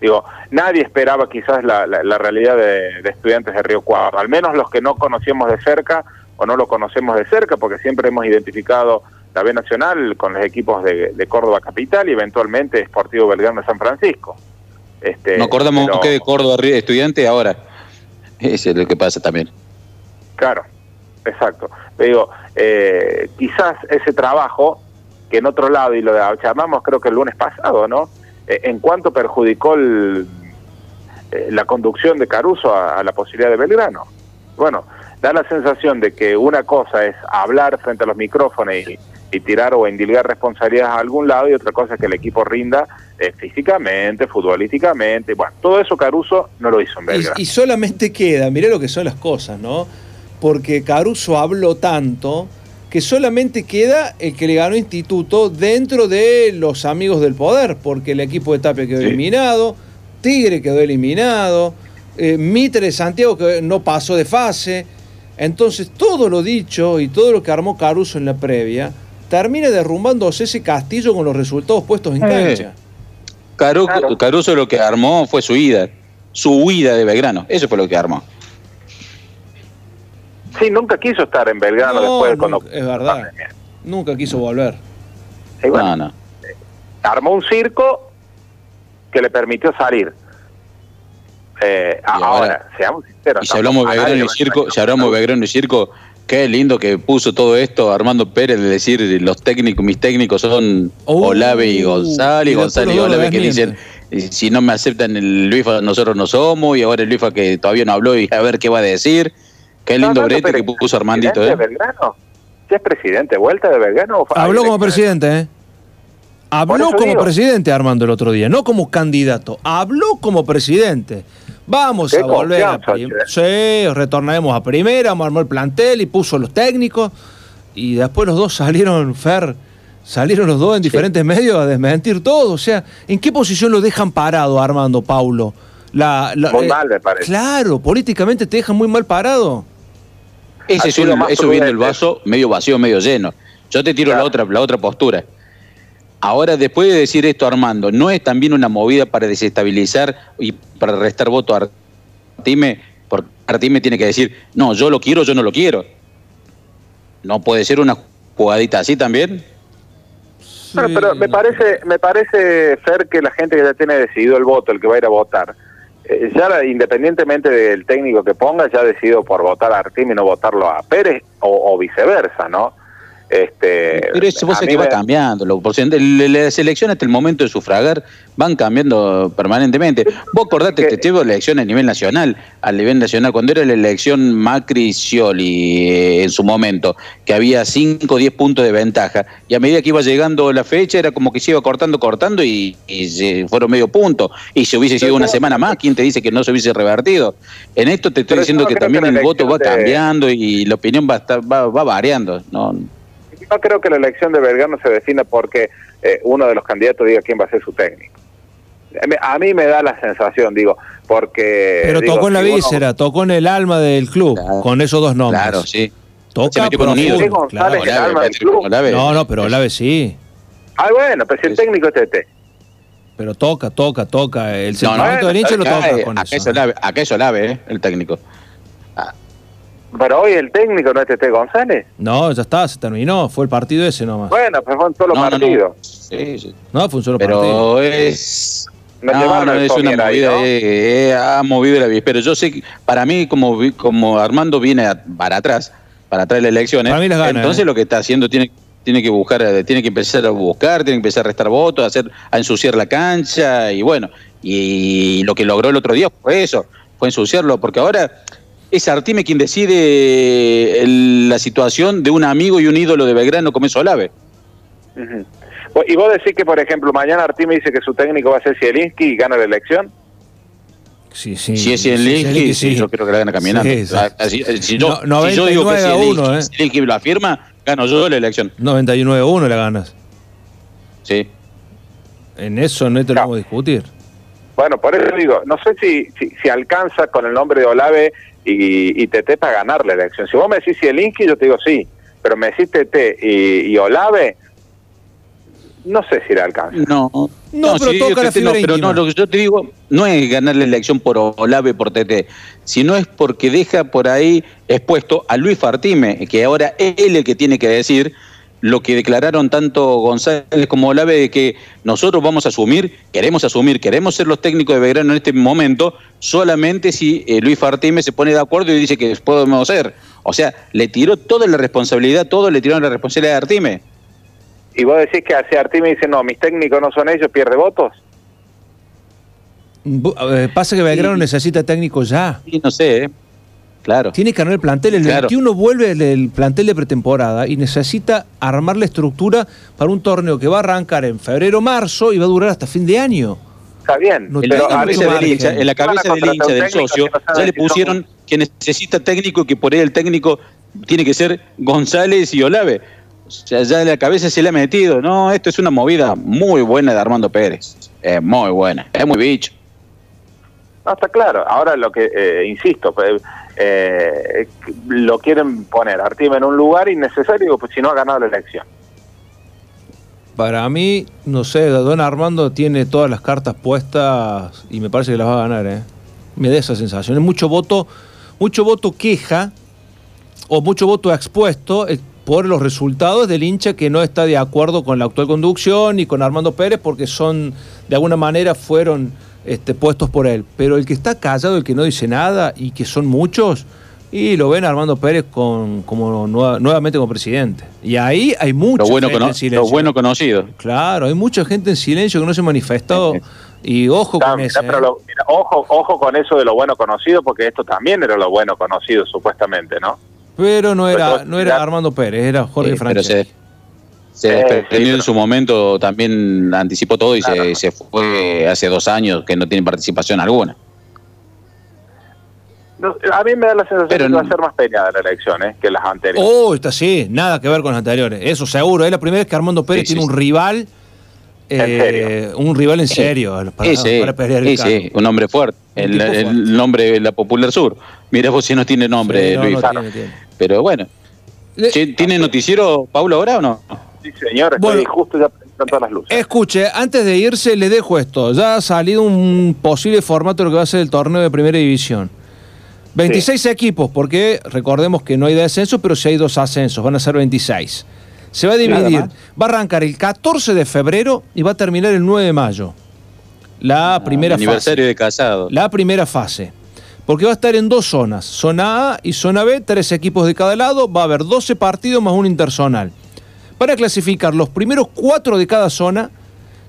Digo, nadie esperaba quizás la, la- la realidad de, de estudiantes de Río Cuadro, al menos los que no conocíamos de cerca o no lo conocemos de cerca, porque siempre hemos identificado la B Nacional con los equipos de, de Córdoba Capital y eventualmente Sportivo Belgrano de San Francisco. Este, No acordamos pero- que de Córdoba Río estudiante ahora. Eso es lo que pasa también. Claro, exacto. Te digo, eh, quizás ese trabajo, que en otro lado, y lo llamamos creo que el lunes pasado, ¿no? Eh, en cuanto perjudicó el- eh, la conducción de Caruso a, a la posibilidad de Belgrano. Bueno, da la sensación de que una cosa es hablar frente a los micrófonos y, y tirar o endilgar responsabilidades a algún lado y otra cosa es que el equipo rinda eh, físicamente, futbolísticamente. Bueno, todo eso Caruso no lo hizo en Belgrano. Y, y solamente queda, mirá lo que son las cosas, ¿no? Porque Caruso habló tanto que solamente queda el que le ganó Instituto dentro de los amigos del poder, porque el equipo de Tapia quedó eliminado, Tigre quedó eliminado, eh, Mitre de Santiago que no pasó de fase. Entonces, todo lo dicho y todo lo que armó Caruso en la previa termina derrumbándose ese castillo con los resultados puestos en Eh. cancha. Caru- Caruso lo que armó fue su huida. Su huida de Belgrano. Eso fue lo que armó. Sí, nunca quiso estar en Belgrano No, después de cuando nunca- es verdad. Nunca quiso volver. Y bueno, No, no. armó un circo que le permitió salir. Eh, ahora, seamos sinceros. Y si hablamos de Belgrano y Circo, si hablamos de Belgrano y Circo, qué lindo que puso todo esto Armando Pérez de decir los técnicos, mis técnicos son Olave y González, y González y Olave que dicen si no me aceptan el Luifa, nosotros no somos, y ahora el Luifa que todavía no habló y a ver qué va a decir. Qué lindo brete que puso Armandito, ¿presidente ¿eh? de Belgrano? ¿Ya es presidente? ¿Vuelta de Belgrano? Habló como presidente, ¿eh? Habló como digo. presidente Armando el otro día, no como candidato. Habló como presidente. Vamos Qué a volver a Sí, retornaremos a primera, vamos a armar el plantel y puso los técnicos. Y después los dos salieron, Fer, salieron los dos en diferentes medios a desmentir todo. O sea, ¿en qué posición lo dejan parado Armando, Paulo? La, la- Muy eh, mal, me parece. Claro, políticamente te dejan muy mal parado. Ese es, sido un- más eso viendo el vaso medio vacío, medio lleno. Yo te tiro la otra, la otra postura. Ahora, después de decir esto, Armando, ¿no es también una movida para desestabilizar y para restar voto a Artime? Porque Artime tiene que decir, no, yo lo quiero, yo no lo quiero. ¿No puede ser una jugadita así también? Bueno, pero me parece, me parece, Fer, que la gente que ya tiene decidido el voto, el que va a ir a votar, eh, ya independientemente del técnico que ponga, ya ha decidido por votar a Artim y no votarlo a Pérez, o viceversa, ¿no? Este, Pero eso vos a que va me- cambiando. Lo, por la- Las elecciones hasta el momento de sufragar van cambiando permanentemente. Vos acordate que tuvo elecciones a nivel nacional, a nivel nacional, cuando era la elección Macri-Scioli eh, en su momento, que había 5 o 10 puntos de ventaja, y a medida que iba llegando la fecha era como que se iba cortando, cortando y, y se fueron medio punto. Y se hubiese sido una semana más, ¿quién te dice que no se hubiese revertido? En esto te estoy Pero diciendo no que también que el voto va de- cambiando y la opinión va, va, va variando. No, No creo que la elección de Belgrano se defina porque eh, uno de los candidatos diga quién va a ser su técnico. A mí- me da la sensación, digo, porque... Pero digo, tocó en la si uno- víscera, tocó en el alma del club, con esos dos nombres. Claro, sí. Se Toca metió con un profundo, ídolo. claro. González, el alma del club. No, no, pero Olave sí. Ah, bueno, pero si el técnico es Tete. Pero toca, toca, toca. El No, sentimiento no, del hincha lo toca eh, con acá eso. es Olave, acá es Olave, eh, el técnico. Pero hoy el técnico no es Tete González. No, ya está, se terminó. Fue el partido ese nomás. Bueno, pues fue un solo No, no, no. partido. Sí, sí. No, fue un solo partido. Pero es. No No, no, el es una ahí, movida, ¿no? eh, eh, ha movido la Pero Yo sé que para mí, como, como Armando viene a- para atrás, para atrás de las elecciones, Para mí las gana, entonces eh. lo que está haciendo tiene, tiene que buscar, eh, tiene que empezar a buscar, tiene que empezar a restar votos, a, hacer, a ensuciar la cancha, y bueno, y, lo que logró el otro día fue eso, fue ensuciarlo, porque ahora es Artime quien decide el- la situación de un amigo y un ídolo de Belgrano como es Olave. Y vos decís que, por ejemplo, mañana Artime dice que su técnico va a ser Zielinski y gana la elección. Sí, sí. Si es sí, Zielinski, sí, sí, yo creo que la gana caminando. Sí, sí. Ah, así- eh, si, yo, No- si yo digo que 99 a Zielinski, uno, eh. Lo afirma, gano yo la elección. 99-1 le ganas. Sí. En eso no te lo vamos a discutir. Bueno, por eso digo, no sé si, si, si alcanza con el nombre de Olave y, y Tete para ganar la elección. Si vos me decís Zielinski, yo te digo sí, pero me decís Tete y, y Olave, no sé si le alcanza. No, No, pero sí, toca la fibra no, pero no, lo que yo te digo no es ganar la elección por Olave, por TT, sino es porque deja por ahí expuesto a Luis Fartime, que ahora es él el que tiene que decir lo que declararon tanto González como Olave de que nosotros vamos a asumir, queremos asumir, queremos ser los técnicos de Belgrano en este momento, solamente si eh, Luis Fartime se pone de acuerdo y dice que podemos ser. O sea, le tiró toda la responsabilidad, todo le tiró la responsabilidad a Artime. Y vos decís que hacia Artime dice, no, mis técnicos no son ellos, pierde votos. Eh, Pasa que Belgrano necesita técnico ya. Sí, no sé, ¿eh? Claro. Tiene que armar el plantel. El Claro. 21 vuelve el, el plantel de pretemporada y necesita armar la estructura para un torneo que va a arrancar en febrero-marzo y va a durar hasta fin de año. Está bien, No En la, cabeza del hincha, en la Van a cabeza del hincha socio no ya le pusieron que necesita técnico y que por ahí el técnico tiene que ser González y Olave. O sea, ya en la cabeza se le ha metido. No, esto es una movida muy buena de Armando Pérez. Es muy buena. Es muy bicho. No, está claro. Ahora lo que, eh, insisto, pues, eh, lo quieren poner a Artime en un lugar innecesario, pues si no ha ganado la elección. Para mí, no sé, Don Armando tiene todas las cartas puestas y me parece que las va a ganar, ¿eh? Me da esa sensación. Es mucho voto, mucho voto queja o mucho voto expuesto eh, por los resultados del hincha que no está de acuerdo con la actual conducción y con Armando Pérez porque son, de alguna manera, fueron este, puestos por él. Pero el que está callado, el que no dice nada y que son muchos, y lo ven a Armando Pérez con, como nueva- nuevamente como presidente. Y ahí hay mucha Lo bueno, gente en silencio. lo bueno conocido. Claro, hay mucha gente en silencio que no se ha manifestado. Y ojo Está, con eso. lo- mira, ojo, ojo con eso de lo bueno conocido, porque esto también era lo bueno conocido, supuestamente, ¿no? Pero no era, Pero- no era Armando Pérez, era Jorge Sí, Franceschi. Se, Eh, desprendió sí, en su momento, también anticipó todo y Claro. se, se fue hace dos años que no tiene participación alguna. No, a mí me da la sensación Pero de que va a ser más peleada la elección ¿eh? que las anteriores. Oh, está sí, nada que ver con los anteriores. Eso seguro. Es la primera vez que Armando Pérez Sí, sí, tiene un sí. rival. ¿En eh, un rival en serio. Para, para pelear el sí, un hombre fuerte. El, nombre de la Popular Sur. Mira vos si no tiene nombre, Sí, no, Luis. no tiene, tiene. Pero bueno. ¿Tiene noticiero Paulo ahora o no? Sí, señor, estoy Bueno. justo ya prendiendo todas las luces. Escuche, antes de irse, le dejo esto. Ya ha salido un posible formato de lo que va a ser el torneo de primera división. 26 equipos, porque recordemos que no hay descenso, pero sí hay dos ascensos, van a ser 26. Se va a dividir, va a arrancar el 14 de febrero y va a terminar el 9 de mayo. La primera fase. Ah, Aniversario de casado. La primera fase. Porque va a estar en dos zonas, zona A y zona B, tres equipos de cada lado, va a haber 12 partidos más un interzonal. para clasificar los primeros cuatro de cada zona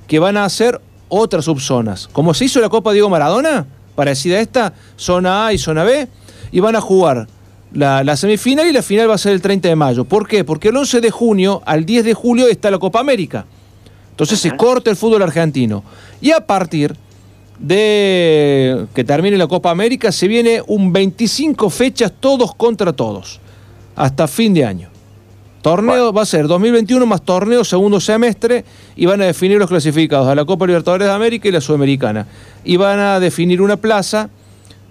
que van a hacer otras subzonas. Como se hizo la Copa Diego Maradona, parecida a esta, zona A y zona B, y van a jugar la, la semifinal y la final va a ser el 30 de mayo. ¿Por qué? Porque el 11 de junio al 10 de julio está la Copa América. Entonces se corta el fútbol argentino. Y a partir de que termine la Copa América se viene un 25 fechas todos contra todos. Hasta fin de año. Torneo va a ser 2021 más torneo segundo semestre y van a definir los clasificados a la Copa Libertadores de América y la Sudamericana. Y van a definir una plaza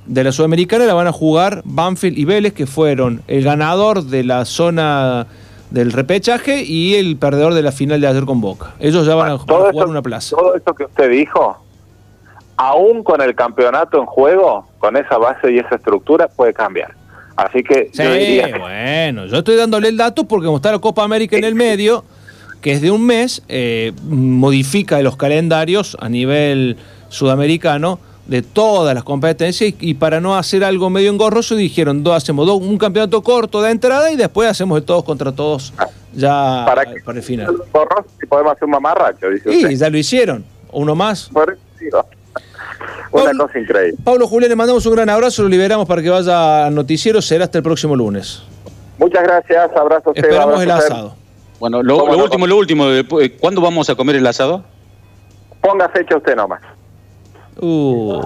de la Sudamericana, la van a jugar Banfield y Vélez, que fueron el ganador de la zona del repechaje y el perdedor de la final de ayer con Boca. Ellos ya van a jugar una plaza. Todo esto que usted dijo, aún con el campeonato en juego, con esa base y esa estructura, puede cambiar. Así que Sí, yo diría que bueno, yo estoy dándole el dato porque como está la Copa América en el medio, que es de un mes, eh, modifica los calendarios a nivel sudamericano de todas las competencias y, para no hacer algo medio engorroso dijeron, dos, hacemos dos- un campeonato corto de entrada y después hacemos de todos contra todos ya para, el final. borros y podemos hacer un mamarracho, dice Y usted. ya lo hicieron, uno más. Por Una cosa increíble. Pablo Julián, le mandamos un gran abrazo, lo liberamos para que vaya al noticiero, será hasta el próximo lunes. Muchas gracias, abrazo a usted. Esperamos abrazo el usted. asado. Bueno, lo, ¿Cómo lo no? último, lo último. después, ¿Cuándo vamos a comer el asado? Ponga fecha usted nomás. Uh,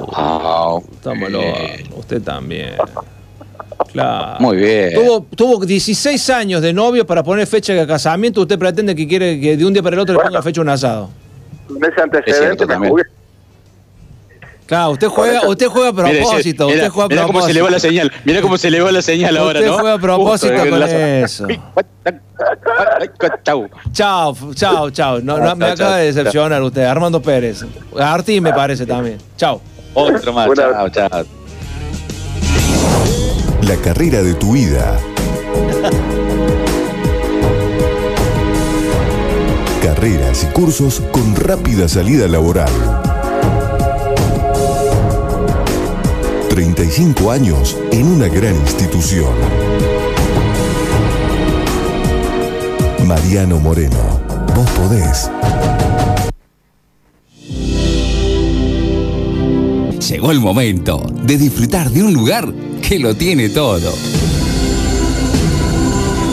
estamos locos. Usted también. [LAUGHS] Claro. Muy bien. Tuvo, tuvo 16 años de novio para poner fecha de casamiento. Usted pretende que quiere que de un día para el otro le ponga fecha un asado. Ese Es cierto antecedente me también. Claro, usted juega, usted juega a propósito. mira, usted juega a mira cómo se le va la señal. Mira cómo se le va la señal ahora, Usted ¿no? juega a propósito Justo, con la- eso. Chau. Chao, chao, chao. No, no, me acaba de decepcionar usted. Armando Pérez. Arti me parece también. Chao. Otro más. Chao, chao. La carrera de tu vida. [LAUGHS] Carreras y cursos con rápida salida laboral. 35 años en una gran institución. Mariano Moreno, vos podés. Llegó el momento de disfrutar de un lugar que lo tiene todo.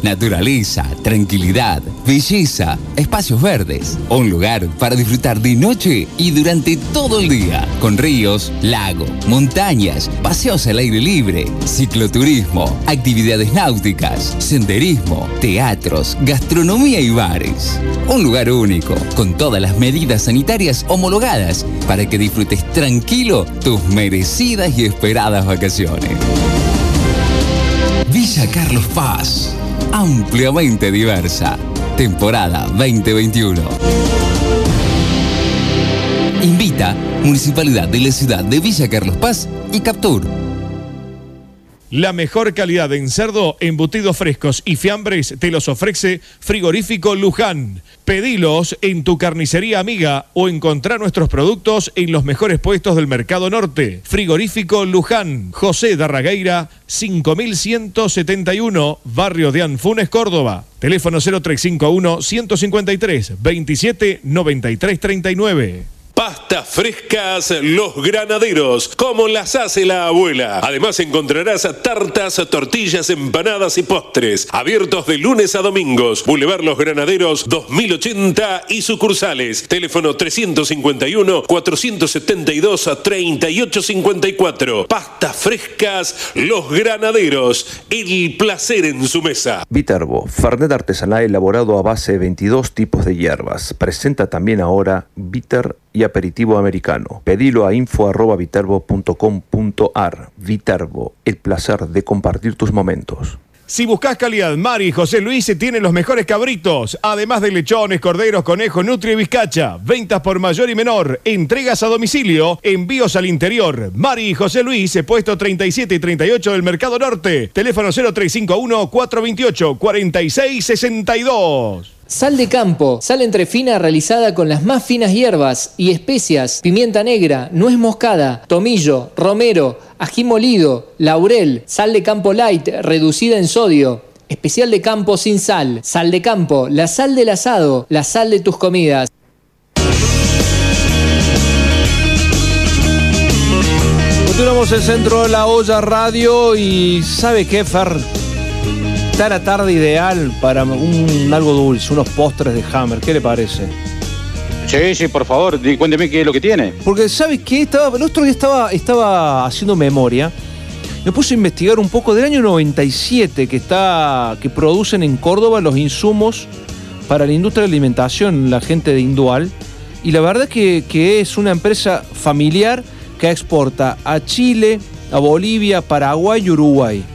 Naturaleza, tranquilidad, belleza, espacios verdes. Un lugar para disfrutar de noche y durante todo el día. Con ríos, lago, montañas, paseos al aire libre, cicloturismo, actividades náuticas, senderismo, teatros, gastronomía y bares. Un lugar único, con todas las medidas sanitarias homologadas para que disfrutes tranquilo tus merecidas y esperadas vacaciones. Villa Carlos Paz, ampliamente diversa. Temporada 2021. Invita Municipalidad de la Ciudad de Villa Carlos Paz y Captur. La mejor calidad en cerdo, embutidos frescos y fiambres te los ofrece Frigorífico Luján. Pedilos en tu carnicería amiga o encontrar nuestros productos en los mejores puestos del Mercado Norte. Frigorífico Luján, José Darragueira, 5171, Barrio de Anfunes, Córdoba. Teléfono 0351 153 27 93 39. Pastas frescas Los Granaderos, como las hace la abuela. Además encontrarás tartas, tortillas, empanadas y postres. Abiertos de lunes a domingos. Boulevard Los Granaderos 2080 y sucursales. Teléfono 351-472-3854. Pastas frescas Los Granaderos. El placer en su mesa. Viterbo, Fernet artesanal elaborado a base de 22 tipos de hierbas. Presenta también ahora Bitter y aperitivo americano. Pedilo a info@viterbo.com.ar. Viterbo, el placer de compartir tus momentos. Si buscas calidad, Mari y José Luis tienen los mejores cabritos, además de lechones, corderos, conejos, nutria y bizcacha. Ventas por mayor y menor, entregas a domicilio, envíos al interior. Mari y José Luis, puesto 37 y 38 del Mercado Norte. Teléfono 0351 428 4662. Sal de campo, sal entrefina realizada con las más finas hierbas y especias, pimienta negra, nuez moscada, tomillo, romero, ají molido, laurel, sal de campo light reducida en sodio. Especial de campo sin sal. Sal de campo, la sal del asado, la sal de tus comidas. Continuamos el centro de la olla radio y ¿sabe qué, Fer? Está la tarde ideal para un, algo dulce, unos postres de Hammer. ¿Qué le parece? Sí, sí, por favor, cuénteme qué es lo que tiene. Porque, ¿sabes qué? Estaba, el otro día estaba, estaba haciendo memoria. Me puse a investigar un poco del año 97 que, está, que producen en Córdoba los insumos para la industria de la alimentación, la gente de Indual. Y la verdad que, que es una empresa familiar que exporta a Chile, a Bolivia, Paraguay y Uruguay.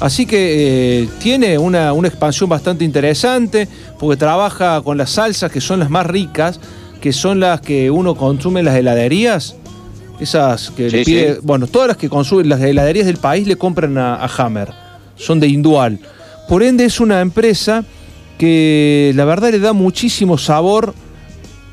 Así que eh, tiene una, una expansión bastante interesante porque trabaja con las salsas que son las más ricas, que son las que uno consume en las heladerías. Esas que le pide, sí. bueno, todas las que consumen las heladerías del país le compran a, a Hammer. Son de Indual. Por ende es una empresa que la verdad le da muchísimo sabor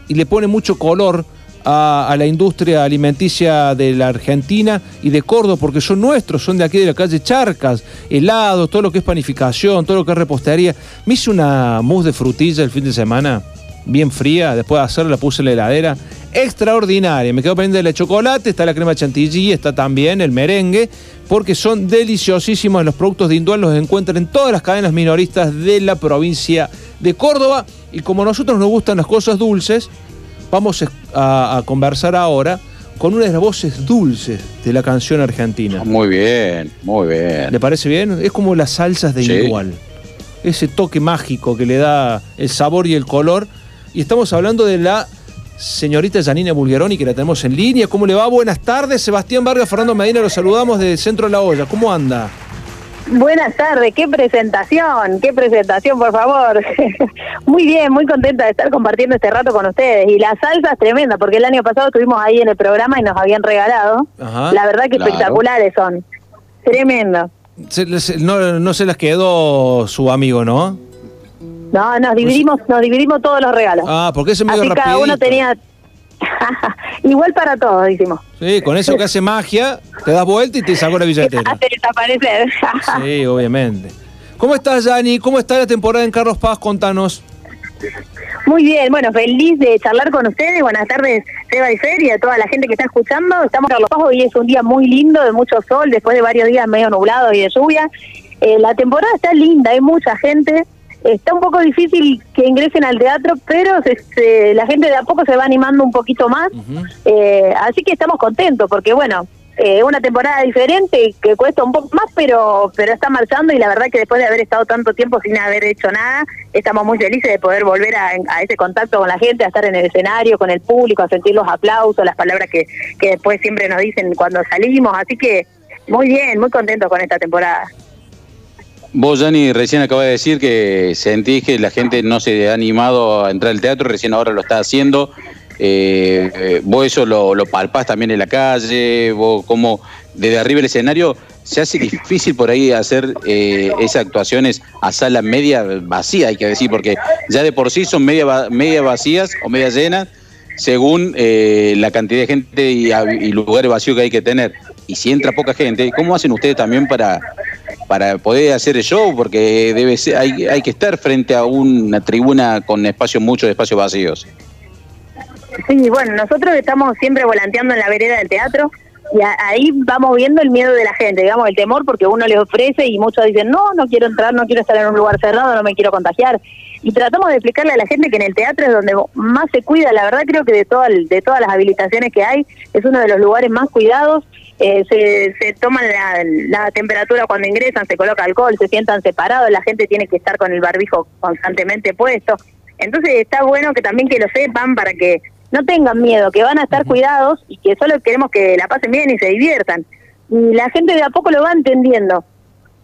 y le pone mucho color a, la industria alimenticia de la Argentina y de Córdoba, porque son nuestros, son de aquí de la calle Charcas, helados, todo lo que es panificación, todo lo que es repostería. Me hice una mousse de frutilla el fin de semana, bien fría, después de hacerla la puse en la heladera, extraordinaria. Me quedo pendiente de la chocolate, está la crema chantilly, está también el merengue, porque son deliciosísimos los productos de Indual, los encuentran en todas las cadenas minoristas de la provincia de Córdoba. Y como a nosotros nos gustan las cosas dulces, vamos a, a conversar ahora con una de las voces dulces de la canción argentina. Muy bien, muy bien. ¿Le parece bien? Es como las salsas de Sí. Indual. Ese toque mágico que le da el sabor y el color. Y estamos hablando de la señorita Janina Bulgeroni, que la tenemos en línea. ¿Cómo le va? Buenas tardes. Sebastián Vargas, Fernando Medina, los saludamos del Centro de la Olla. ¿Cómo anda? Buenas tardes, qué presentación, qué presentación, por favor. [LAUGHS] muy bien, muy contenta de estar compartiendo este rato con ustedes. Y la salsa es tremenda, porque el año pasado estuvimos ahí en el programa y nos habían regalado. Ajá. la verdad que Claro. espectaculares son. Tremendo. Se- se- no, no se las quedó su amigo, ¿no? No, nos dividimos, nos dividimos todos los regalos. Ah, porque ese medio Así cada uno tenía [LAUGHS] igual para todos, decimos. Sí, con eso que hace magia, te das vuelta y te sacó la billetera. [LAUGHS] Hace desaparecer. [LAUGHS] Sí, obviamente. ¿Cómo estás, Yanni? ¿Cómo está la temporada en Carlos Paz? Contanos. Muy bien, bueno, feliz de charlar con ustedes. Buenas tardes, Seba y Fer, y a toda la gente que está escuchando. Estamos en Carlos Paz, hoy es un día muy lindo, de mucho sol, después de varios días medio nublados y de lluvia. Eh, la temporada está linda, hay mucha gente. Está un poco difícil que ingresen al teatro, pero se- se- la gente de a poco se va animando un poquito más. Eh, así que estamos contentos, porque bueno, eh, una temporada diferente que cuesta un poco más, pero pero está marchando y la verdad que después de haber estado tanto tiempo sin haber hecho nada, estamos muy felices de poder volver a, a ese contacto con la gente, a estar en el escenario, con el público, a sentir los aplausos, las palabras que, que después siempre nos dicen cuando salimos. Así que muy bien, muy contentos con esta temporada. Vos, Yanni, recién acabas de decir que sentís que la gente no se ha animado a entrar al teatro, recién ahora lo está haciendo. Eh, eh, vos eso lo, lo palpás también en la calle, vos como desde arriba del escenario, se hace difícil por ahí hacer eh, esas actuaciones a sala media vacía, hay que decir, porque ya de por sí son media, media vacías o media llenas, según eh, la cantidad de gente y, y lugares vacíos que hay que tener. Y si entra poca gente, ¿cómo hacen ustedes también para, para poder hacer el show? Porque debe ser, hay, hay que estar frente a una tribuna con espacios, muchos espacios vacíos. Sí, bueno, nosotros estamos siempre volanteando en la vereda del teatro y a- ahí vamos viendo el miedo de la gente, digamos, el temor porque uno les ofrece y muchos dicen, no, no quiero entrar, no quiero estar en un lugar cerrado, no me quiero contagiar. Y tratamos de explicarle a la gente que en el teatro es donde más se cuida, la verdad creo que de, toda el- de todas las habilitaciones que hay, es uno de los lugares más cuidados. Eh, se, se toman la, la temperatura cuando ingresan, se coloca alcohol, se sientan separados, la gente tiene que estar con el barbijo constantemente puesto. Entonces está bueno que también que lo sepan para que no tengan miedo, que van a estar cuidados y que solo queremos que la pasen bien y se diviertan. Y la gente de a poco lo va entendiendo.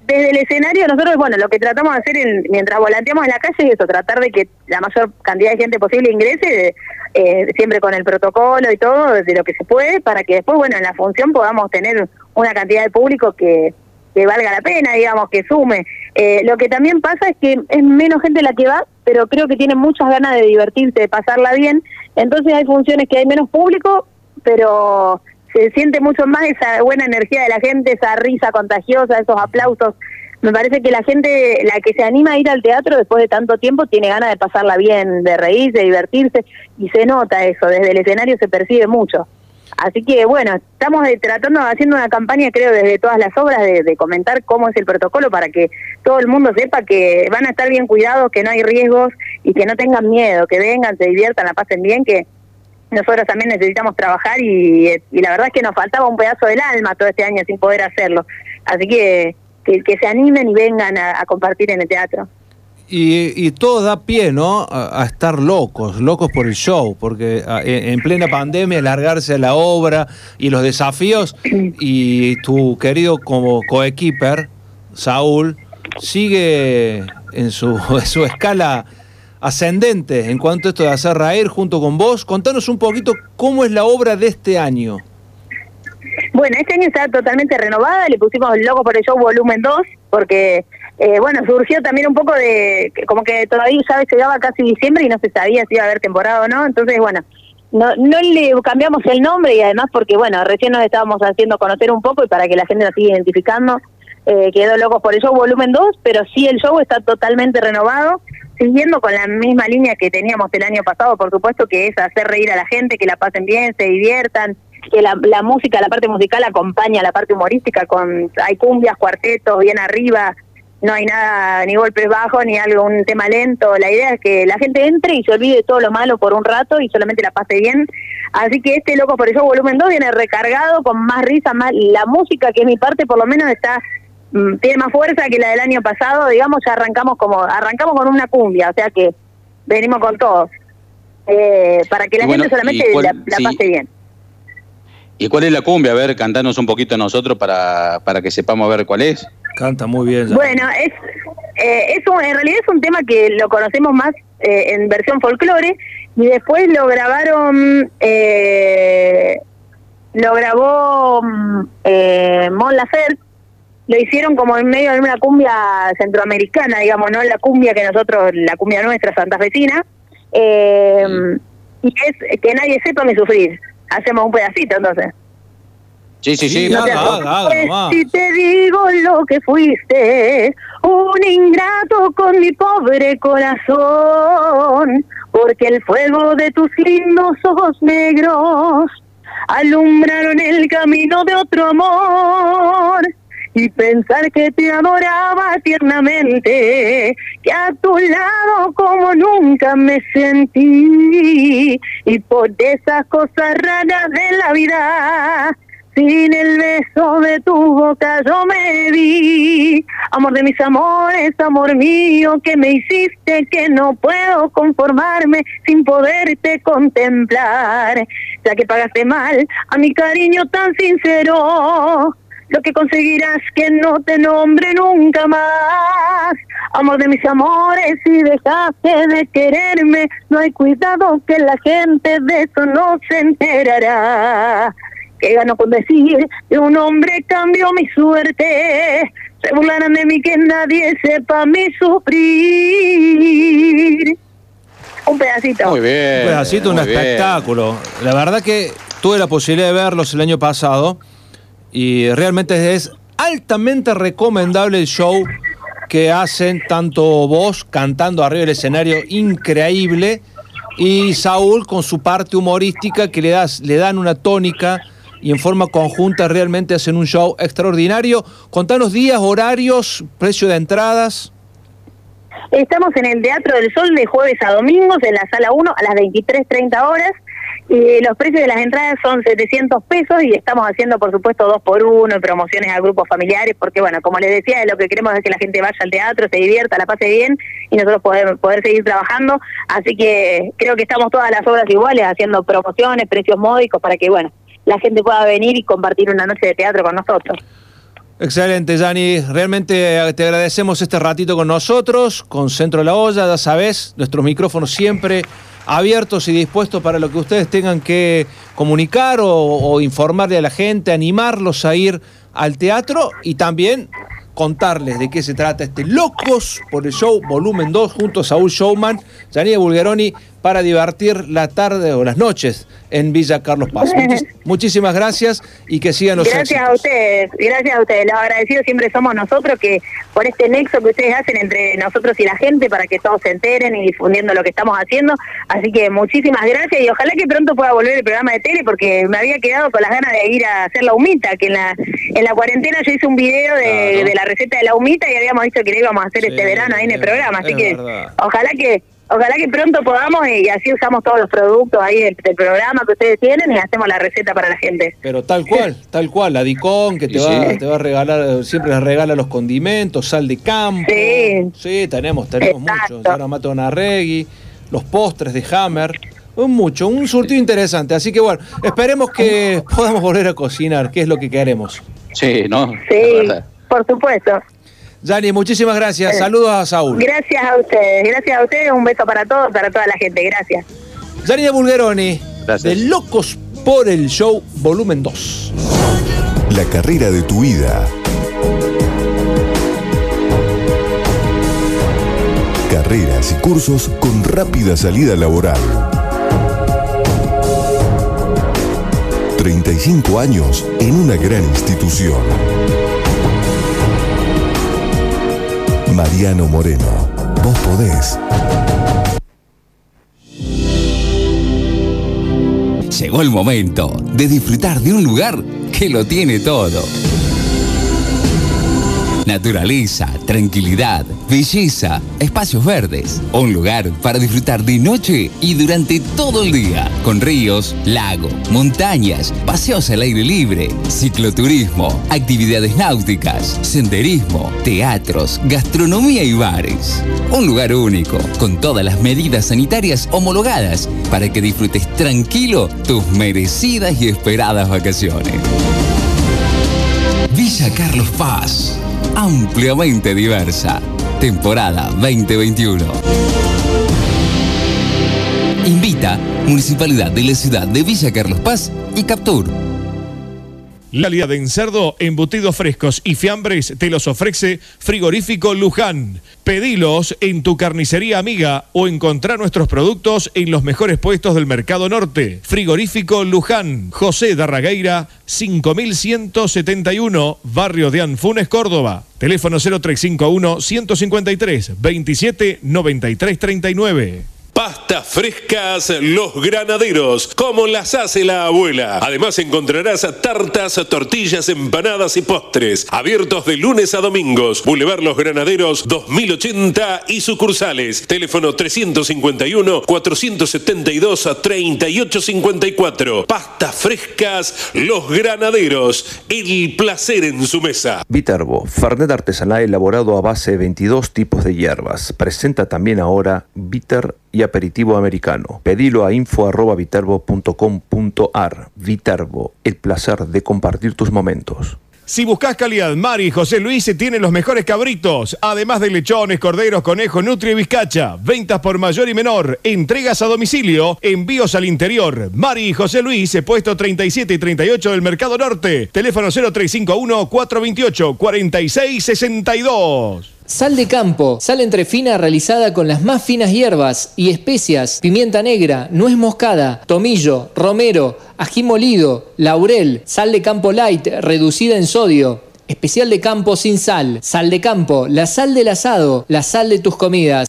Desde el escenario nosotros, bueno, lo que tratamos de hacer en- mientras volanteamos en la calle es eso, tratar de que la mayor cantidad de gente posible ingrese, eh, siempre con el protocolo y todo, de lo que se puede, para que después, bueno, en la función podamos tener una cantidad de público que, que valga la pena, digamos, que sume. Eh, lo que también pasa es que es menos gente la que va, pero creo que tienen muchas ganas de divertirse, de pasarla bien. Entonces hay funciones que hay menos público, pero se siente mucho más esa buena energía de la gente, esa risa contagiosa, esos aplausos me parece que la gente, la que se anima a ir al teatro después de tanto tiempo, tiene ganas de pasarla bien, de reírse, de divertirse, y se nota eso, desde el escenario se percibe mucho. Así que bueno, estamos de- tratando, haciendo una campaña, creo, desde todas las obras, de, de comentar cómo es el protocolo para que todo el mundo sepa que van a estar bien cuidados, que no hay riesgos y que no tengan miedo, que vengan, se diviertan, la pasen bien, que nosotros también necesitamos trabajar y, y la verdad es que nos faltaba un pedazo del alma todo este año sin poder hacerlo. Así que que, que se animen y vengan a, a compartir en el teatro. Y, y todo da pie, ¿no? A, a estar locos, locos por el show, porque a- en, en plena pandemia largarse a la obra y los desafíos, [CLEARS THROAT] y tu querido como coequiper, Saúl, sigue en su, [LAUGHS] en su escala ascendente en cuanto a esto de hacer reír junto con vos. Contanos un poquito cómo es la obra de este año. Bueno, este año está totalmente renovada, le pusimos Loco por el Show volumen 2, porque, eh, bueno, surgió también un poco de, como que todavía ya llegaba casi diciembre y no se sabía si iba a haber temporada o no, entonces, bueno, no, no le cambiamos el nombre y además porque, bueno, recién nos estábamos haciendo conocer un poco y para que la gente nos siga identificando, eh, quedó Locos por el Show volumen 2, pero sí el show está totalmente renovado, siguiendo con la misma línea que teníamos el año pasado, por supuesto, que es hacer reír a la gente, que la pasen bien, se diviertan, que la, la música, la parte musical acompaña a la parte humorística, con hay cumbias, cuartetos, bien arriba, no hay nada, ni golpes bajos, ni algo, un tema lento. La idea es que la gente entre y se olvide de todo lo malo por un rato y solamente la pase bien. Así que este Loco por eso volumen 2 viene recargado, con más risa, más la música, que es mi parte, por lo menos está tiene más fuerza que la del año pasado, digamos, ya arrancamos como arrancamos con una cumbia, o sea que venimos con todo. Eh, para que la bueno, gente solamente ¿y cuál- la, la sí. pase bien. ¿Y cuál es la cumbia? A ver, cantanos un poquito nosotros para, para que sepamos a ver cuál es. Canta muy bien. Bueno, es, eh, es un- en realidad es un tema que lo conocemos más eh, en versión folclore y después lo grabaron, eh, lo grabó mm, eh, Mon Laferte, lo hicieron como en medio de una cumbia centroamericana, digamos, no la cumbia que nosotros, la cumbia nuestra santafesina, eh, y es que nadie sepa mi sufrir. Hacemos un pedacito entonces. Sí, sí, sí. O sea, haga, haga, pues, si te digo lo que fuiste, un ingrato con mi pobre corazón, porque el fuego de tus lindos ojos negros alumbraron el camino de otro amor. Y pensar que te adoraba tiernamente, que a tu lado como nunca me sentí, y por esas cosas raras de la vida, sin el beso de tu boca yo me vi. Amor de mis amores, amor mío, que me hiciste que no puedo conformarme sin poderte contemplar. Ya que pagaste mal a mi cariño tan sincero, lo que conseguirás que no te nombre nunca más. Amor de mis amores, si dejaste de quererme, no hay cuidado que la gente de eso no se enterará. Que gano con decir que un hombre cambió mi suerte. Se burlarán de mí que nadie sepa mi sufrir. Un pedacito. Muy bien. Un pedacito, un bien. espectáculo. La verdad que tuve la posibilidad de verlos el año pasado y realmente es altamente recomendable el show que hacen tanto vos cantando arriba del escenario increíble y Saúl con su parte humorística que le das le dan una tónica y en forma conjunta realmente hacen un show extraordinario. Contanos días, horarios, precio de entradas. Estamos en el Teatro del Sol de jueves a domingos en la sala 1 a las 23.30 horas. Y los precios de las entradas son 700 pesos y estamos haciendo, por supuesto, dos por uno promociones a grupos familiares, porque, bueno, como les decía, lo que queremos es que la gente vaya al teatro, se divierta, la pase bien y nosotros poder, poder seguir trabajando. Así que creo que estamos todas las obras iguales, haciendo promociones, precios módicos, para que, bueno, la gente pueda venir y compartir una noche de teatro con nosotros. Excelente, Yanni. Realmente eh, te agradecemos este ratito con nosotros, con Centro de la Olla, ya sabes, nuestros micrófonos siempre abiertos y dispuestos para lo que ustedes tengan que comunicar o, informarle a la gente, animarlos a ir al teatro y también contarles de qué se trata este Locos por el Show Volumen 2 junto a Saúl Showman, Yanni Bulgeroni. Para divertir la tarde o las noches en Villa Carlos Paz. [LAUGHS] Muchis- muchísimas gracias y que sigan los Gracias éxitos. a ustedes, gracias a ustedes. Los agradecidos siempre somos nosotros que por este nexo que ustedes hacen entre nosotros y la gente para que todos se enteren y difundiendo lo que estamos haciendo. Así que muchísimas gracias y ojalá que pronto pueda volver el programa de tele porque me había quedado con las ganas de ir a hacer la humita, que en la en la cuarentena yo hice un video de, de la receta de la humita y habíamos dicho que lo íbamos a hacer este verano ahí en el programa. Así es que verdad. ojalá que Ojalá que pronto podamos y así usamos todos los productos ahí del, del programa que ustedes tienen y hacemos la receta para la gente. Pero tal cual, [LAUGHS] tal cual, la Dicón que te Sí, va, sí. te va a regalar, siempre les regala los condimentos, sal de campo. Sí. tenemos, tenemos muchos. Ahora Mato Narregui, los postres de Hammer. Un mucho, un surtido interesante. Así que bueno, esperemos que podamos volver a cocinar, que es lo que queremos. Sí, ¿no? Sí, por supuesto. Yani, muchísimas gracias. Saludos a Saúl. Gracias a ustedes, gracias a ustedes, un beso para todos, para toda la gente, gracias. Yani Bulgeroni, de Locos por el Show, volumen 2. La carrera de tu vida. Carreras y cursos con rápida salida laboral. 35 años en una gran institución. Mariano Moreno, vos podés. Llegó el momento de disfrutar de un lugar que lo tiene todo. Naturaleza, tranquilidad, belleza, espacios verdes. Un lugar para disfrutar de noche y durante todo el día. Con ríos, lago, montañas, paseos al aire libre, cicloturismo, actividades náuticas, senderismo, teatros, gastronomía y bares. Un lugar único, con todas las medidas sanitarias homologadas para que disfrutes tranquilo tus merecidas y esperadas vacaciones. Villa Carlos Paz, ampliamente diversa. Temporada 2021. Invita Municipalidad de la Ciudad de Villa Carlos Paz y Captur. La calidad en cerdo, embutidos frescos y fiambres te los ofrece Frigorífico Luján. Pedilos en tu carnicería amiga o encontrá nuestros productos en los mejores puestos del Mercado Norte. Frigorífico Luján, José Darragueira, 5171, Barrio de Anfunes, Córdoba. Teléfono 0351 153 27 93 39. Pastas frescas Los Granaderos, como las hace la abuela. Además encontrarás tartas, tortillas, empanadas y postres. Abiertos de lunes a domingos. Boulevard Los Granaderos 2080 y sucursales. Teléfono 351-472-3854. Pastas frescas Los Granaderos. El placer en su mesa. Viterbo, Fernet artesanal elaborado a base de 22 tipos de hierbas. Presenta también ahora Bitter y aperitivo americano. Pedilo a info@viterbo.com.ar. Viterbo, el placer de compartir tus momentos. Si buscas calidad, Mari y José Luis tienen los mejores cabritos, además de lechones, corderos, conejos, nutria y bizcacha. Ventas por mayor y menor, entregas a domicilio, envíos al interior. Mari y José Luis, puesto 37 y 38 del Mercado Norte. Teléfono 0351 428 4662. Sal de campo, sal entrefina realizada con las más finas hierbas y especias, pimienta negra, nuez moscada, tomillo, romero, ají molido, laurel, sal de campo light reducida en sodio. Especial de campo sin sal, sal de campo, la sal del asado, la sal de tus comidas.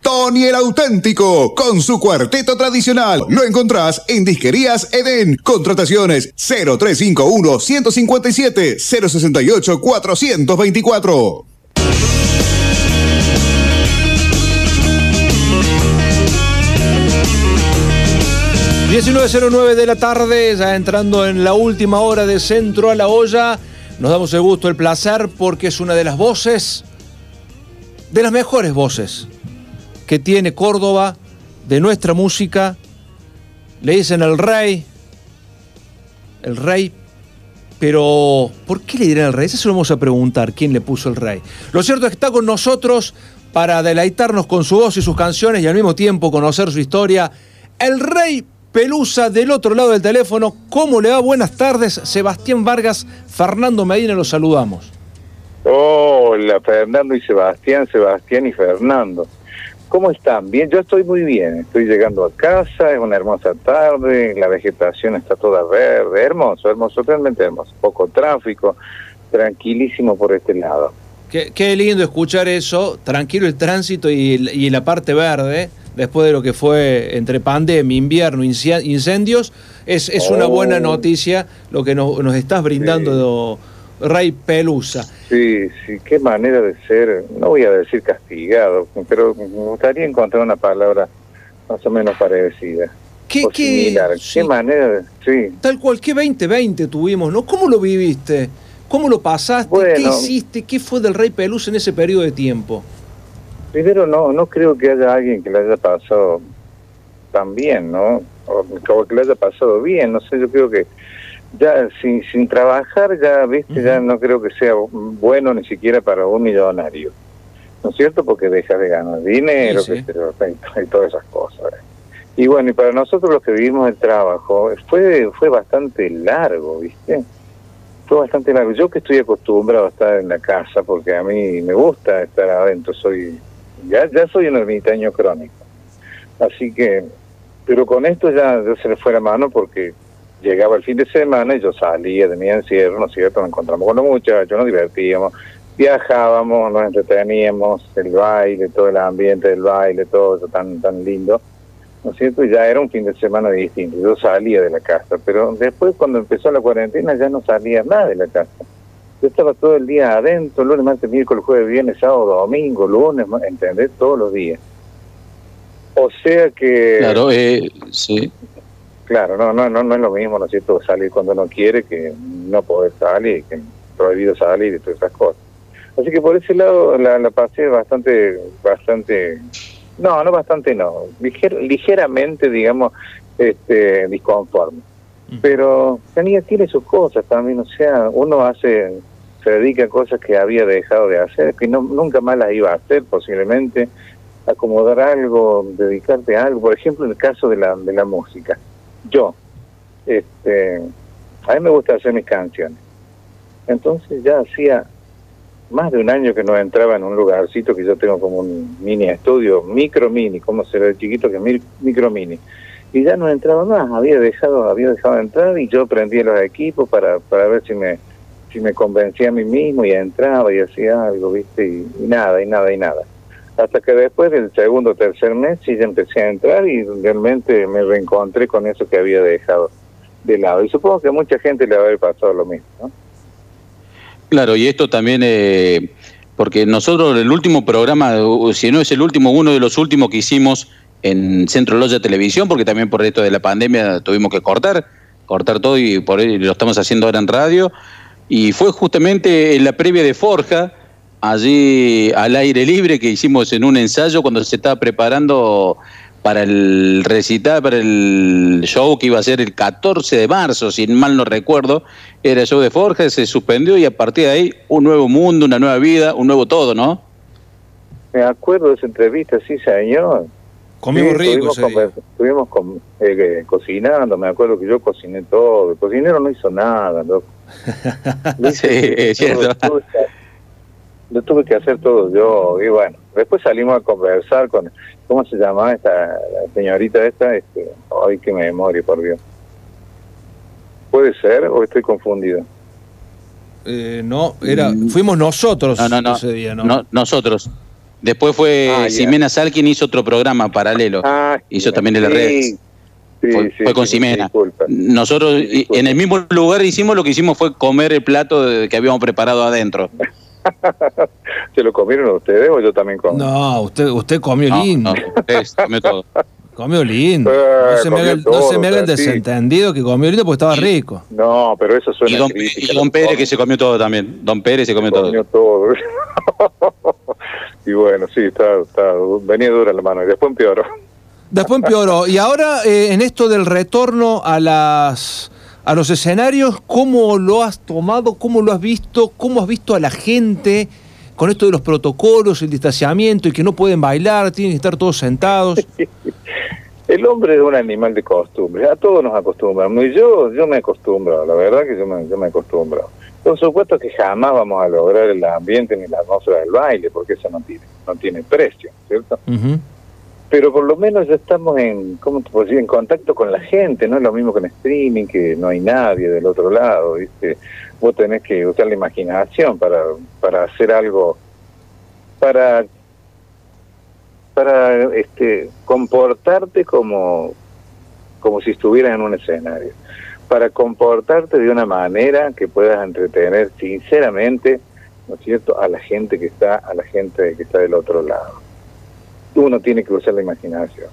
Tony el auténtico, con su cuarteto tradicional. Lo encontrás en Disquerías Edén. Contrataciones 0351 157 068 424. 19.09 de la tarde, ya entrando en la última hora de Centro a la Olla. Nos damos el gusto, el placer, porque es una de las voces, de las mejores voces que tiene Córdoba, de nuestra música. Le dicen el rey, el rey, pero ¿por qué le dirán el rey? Eso se lo vamos a preguntar, ¿quién le puso el rey? Lo cierto es que está con nosotros para deleitarnos con su voz y sus canciones y al mismo tiempo conocer su historia. El rey Pelusa del otro lado del teléfono. ¿Cómo le va? Buenas tardes, Sebastián Vargas, Fernando Medina, los saludamos. Hola, Fernando y Sebastián, Sebastián y Fernando. ¿Cómo están? Bien, yo estoy muy bien. Estoy llegando a casa, es una hermosa tarde, la vegetación está toda verde, hermoso, hermoso, realmente hermoso. Poco tráfico, tranquilísimo por este lado. Qué, qué lindo escuchar eso, tranquilo el tránsito y, y la parte verde, después de lo que fue entre pandemia, invierno, incendios, es, es una Oh. buena noticia lo que nos, nos estás brindando, Ray Pelusa. Sí, sí, qué manera de ser, no voy a decir castigado, pero me gustaría encontrar una palabra más o menos parecida. ¿Qué, o similar. ¿Qué manera de...? Sí, Tal cual, ¿qué 2020 tuvimos, no? ¿Cómo lo viviste? ¿Cómo lo pasaste? ¿Qué hiciste? ¿Qué fue del Rey Pelusa en ese periodo de tiempo? Primero, no no creo que haya alguien que le haya pasado tan bien, ¿no? O, o que le haya pasado bien, no sé, yo creo que ya sin, sin trabajar, ya, viste, ya no creo que sea bueno ni siquiera para un millonario, ¿no es cierto? Porque dejas de ganar dinero, Sí, y todas esas cosas. ¿eh? Y bueno, y para nosotros los que vivimos el trabajo, fue, fue bastante largo, ¿viste? Fue bastante largo. Yo que estoy acostumbrado a estar en la casa, porque a mí me gusta estar adentro, soy ya, ya soy un ermitaño crónico. Así que, pero con esto ya, se le fue la mano porque llegaba el fin de semana y yo salía de mi encierro, ¿no es cierto? Nos encontramos con los muchachos, nos divertíamos, viajábamos, nos entreteníamos, el baile, todo el ambiente del baile, todo eso tan, tan lindo. ¿no es cierto? Y ya era un fin de semana distinto. Yo salía de la casa, pero después cuando empezó la cuarentena ya no salía nada de la casa. Yo estaba todo el día adentro, lunes, martes, miércoles, jueves, viernes, sábado, domingo, lunes, ¿entendés? Todos los días. O sea que... Claro, eh, sí. Claro, no, no, no, no es lo mismo, ¿no es cierto? Salir cuando uno quiere que no poder salir, que prohibido salir y todas esas cosas. Así que por ese lado la, la pasé bastante, bastante, no, no bastante, no, liger- ligeramente, digamos, este, disconforme. Pero tenía, tiene sus cosas también, o sea, uno hace, se dedica a cosas que había dejado de hacer, que no, nunca más las iba a hacer posiblemente, acomodar algo, dedicarte a algo, por ejemplo, en el caso de la, de la música. Yo, este, a mí me gusta hacer mis canciones. Entonces ya hacía más de un año que no entraba en un lugarcito que yo tengo como un mini estudio, micro mini, como se ve chiquito que mi- micro mini. Y ya no entraba más, había dejado, había dejado de entrar y yo prendía los equipos para, para ver si me, si me convencía a mí mismo y entraba y hacía algo, viste, y, nada, y nada, y nada. Hasta que después del segundo o tercer mes sí ya empecé a entrar y realmente me reencontré con eso que había dejado de lado. Y supongo que a mucha gente le va a haber pasado lo mismo, ¿no? Claro, y esto también, eh, porque nosotros el último programa, si no es el último, uno de los últimos que hicimos en Centro Loya Televisión, porque también por esto de la pandemia tuvimos que cortar, cortar todo y por lo estamos haciendo ahora en radio, y fue justamente en la previa de Forja, allí al aire libre que hicimos en un ensayo cuando se estaba preparando para el recital, para el show que iba a ser el 14 de marzo, si mal no recuerdo, era el show de Forja, se suspendió y a partir de ahí un nuevo mundo, una nueva vida, un nuevo todo, ¿no? Me acuerdo de esa entrevista, sí, señor. Comimos Sí, rico Estuvimos, estuvimos con- eh, eh, cocinando, me acuerdo que yo cociné todo. El cocinero no hizo nada, loco. [LAUGHS] Sí, es cierto. Lo tuve, que, lo tuve que hacer todo yo. Y bueno, después salimos a conversar con, ¿cómo se llamaba esta la señorita esta? Este, ay, qué memoria, por Dios. ¿Puede ser o estoy confundido? Eh, no, era, fuimos nosotros No, no, no, ese día, ¿no? no, nosotros. Después fue Ah, ya. Ximena Sal quien hizo otro programa paralelo. Ah, hizo también en las sí. Sí, fue, sí, fue con Ximena. disculpa. Nosotros en el mismo lugar hicimos lo que hicimos fue comer el plato de- que habíamos preparado adentro. [LAUGHS] ¿Se lo comieron ustedes o yo también comí? No, usted, usted comió No, lindo. no, ustedes, comió todo. [LAUGHS] Comió lindo. Eh, no se me comió haga, el- no se sí. desentendido que comió lindo porque estaba rico. No, pero eso suena Y don, crítica, y don Pérez que se comió todo también. Don Pérez se comió todo. comió todo. [LAUGHS] y bueno, sí, está, está, venía dura la mano y después empeoró. Después empeoró. Y ahora, eh, en esto del retorno a las a los escenarios, ¿cómo lo has tomado? ¿Cómo lo has visto? ¿Cómo has visto a la gente con esto de los protocolos, el distanciamiento y que no pueden bailar, tienen que estar todos sentados? [LAUGHS] El hombre es un animal de costumbre, a todos nos acostumbramos. Y yo, yo me acostumbro, la verdad que yo me, yo me acostumbro. Por supuesto que jamás vamos a lograr el ambiente ni la atmósfera del baile, porque eso no tiene, no tiene precio, ¿cierto? Ujú. Pero por lo menos ya estamos en, ¿cómo te puedo decir? En contacto con la gente, no es lo mismo con streaming, que no hay nadie del otro lado, ¿viste? Vos tenés que usar la imaginación para, para hacer algo, para, para este, comportarte como, como si estuvieras en un escenario, para comportarte de una manera que puedas entretener sinceramente, ¿no es cierto?, a la gente que está, a la gente que está del otro lado uno tiene que usar la imaginación.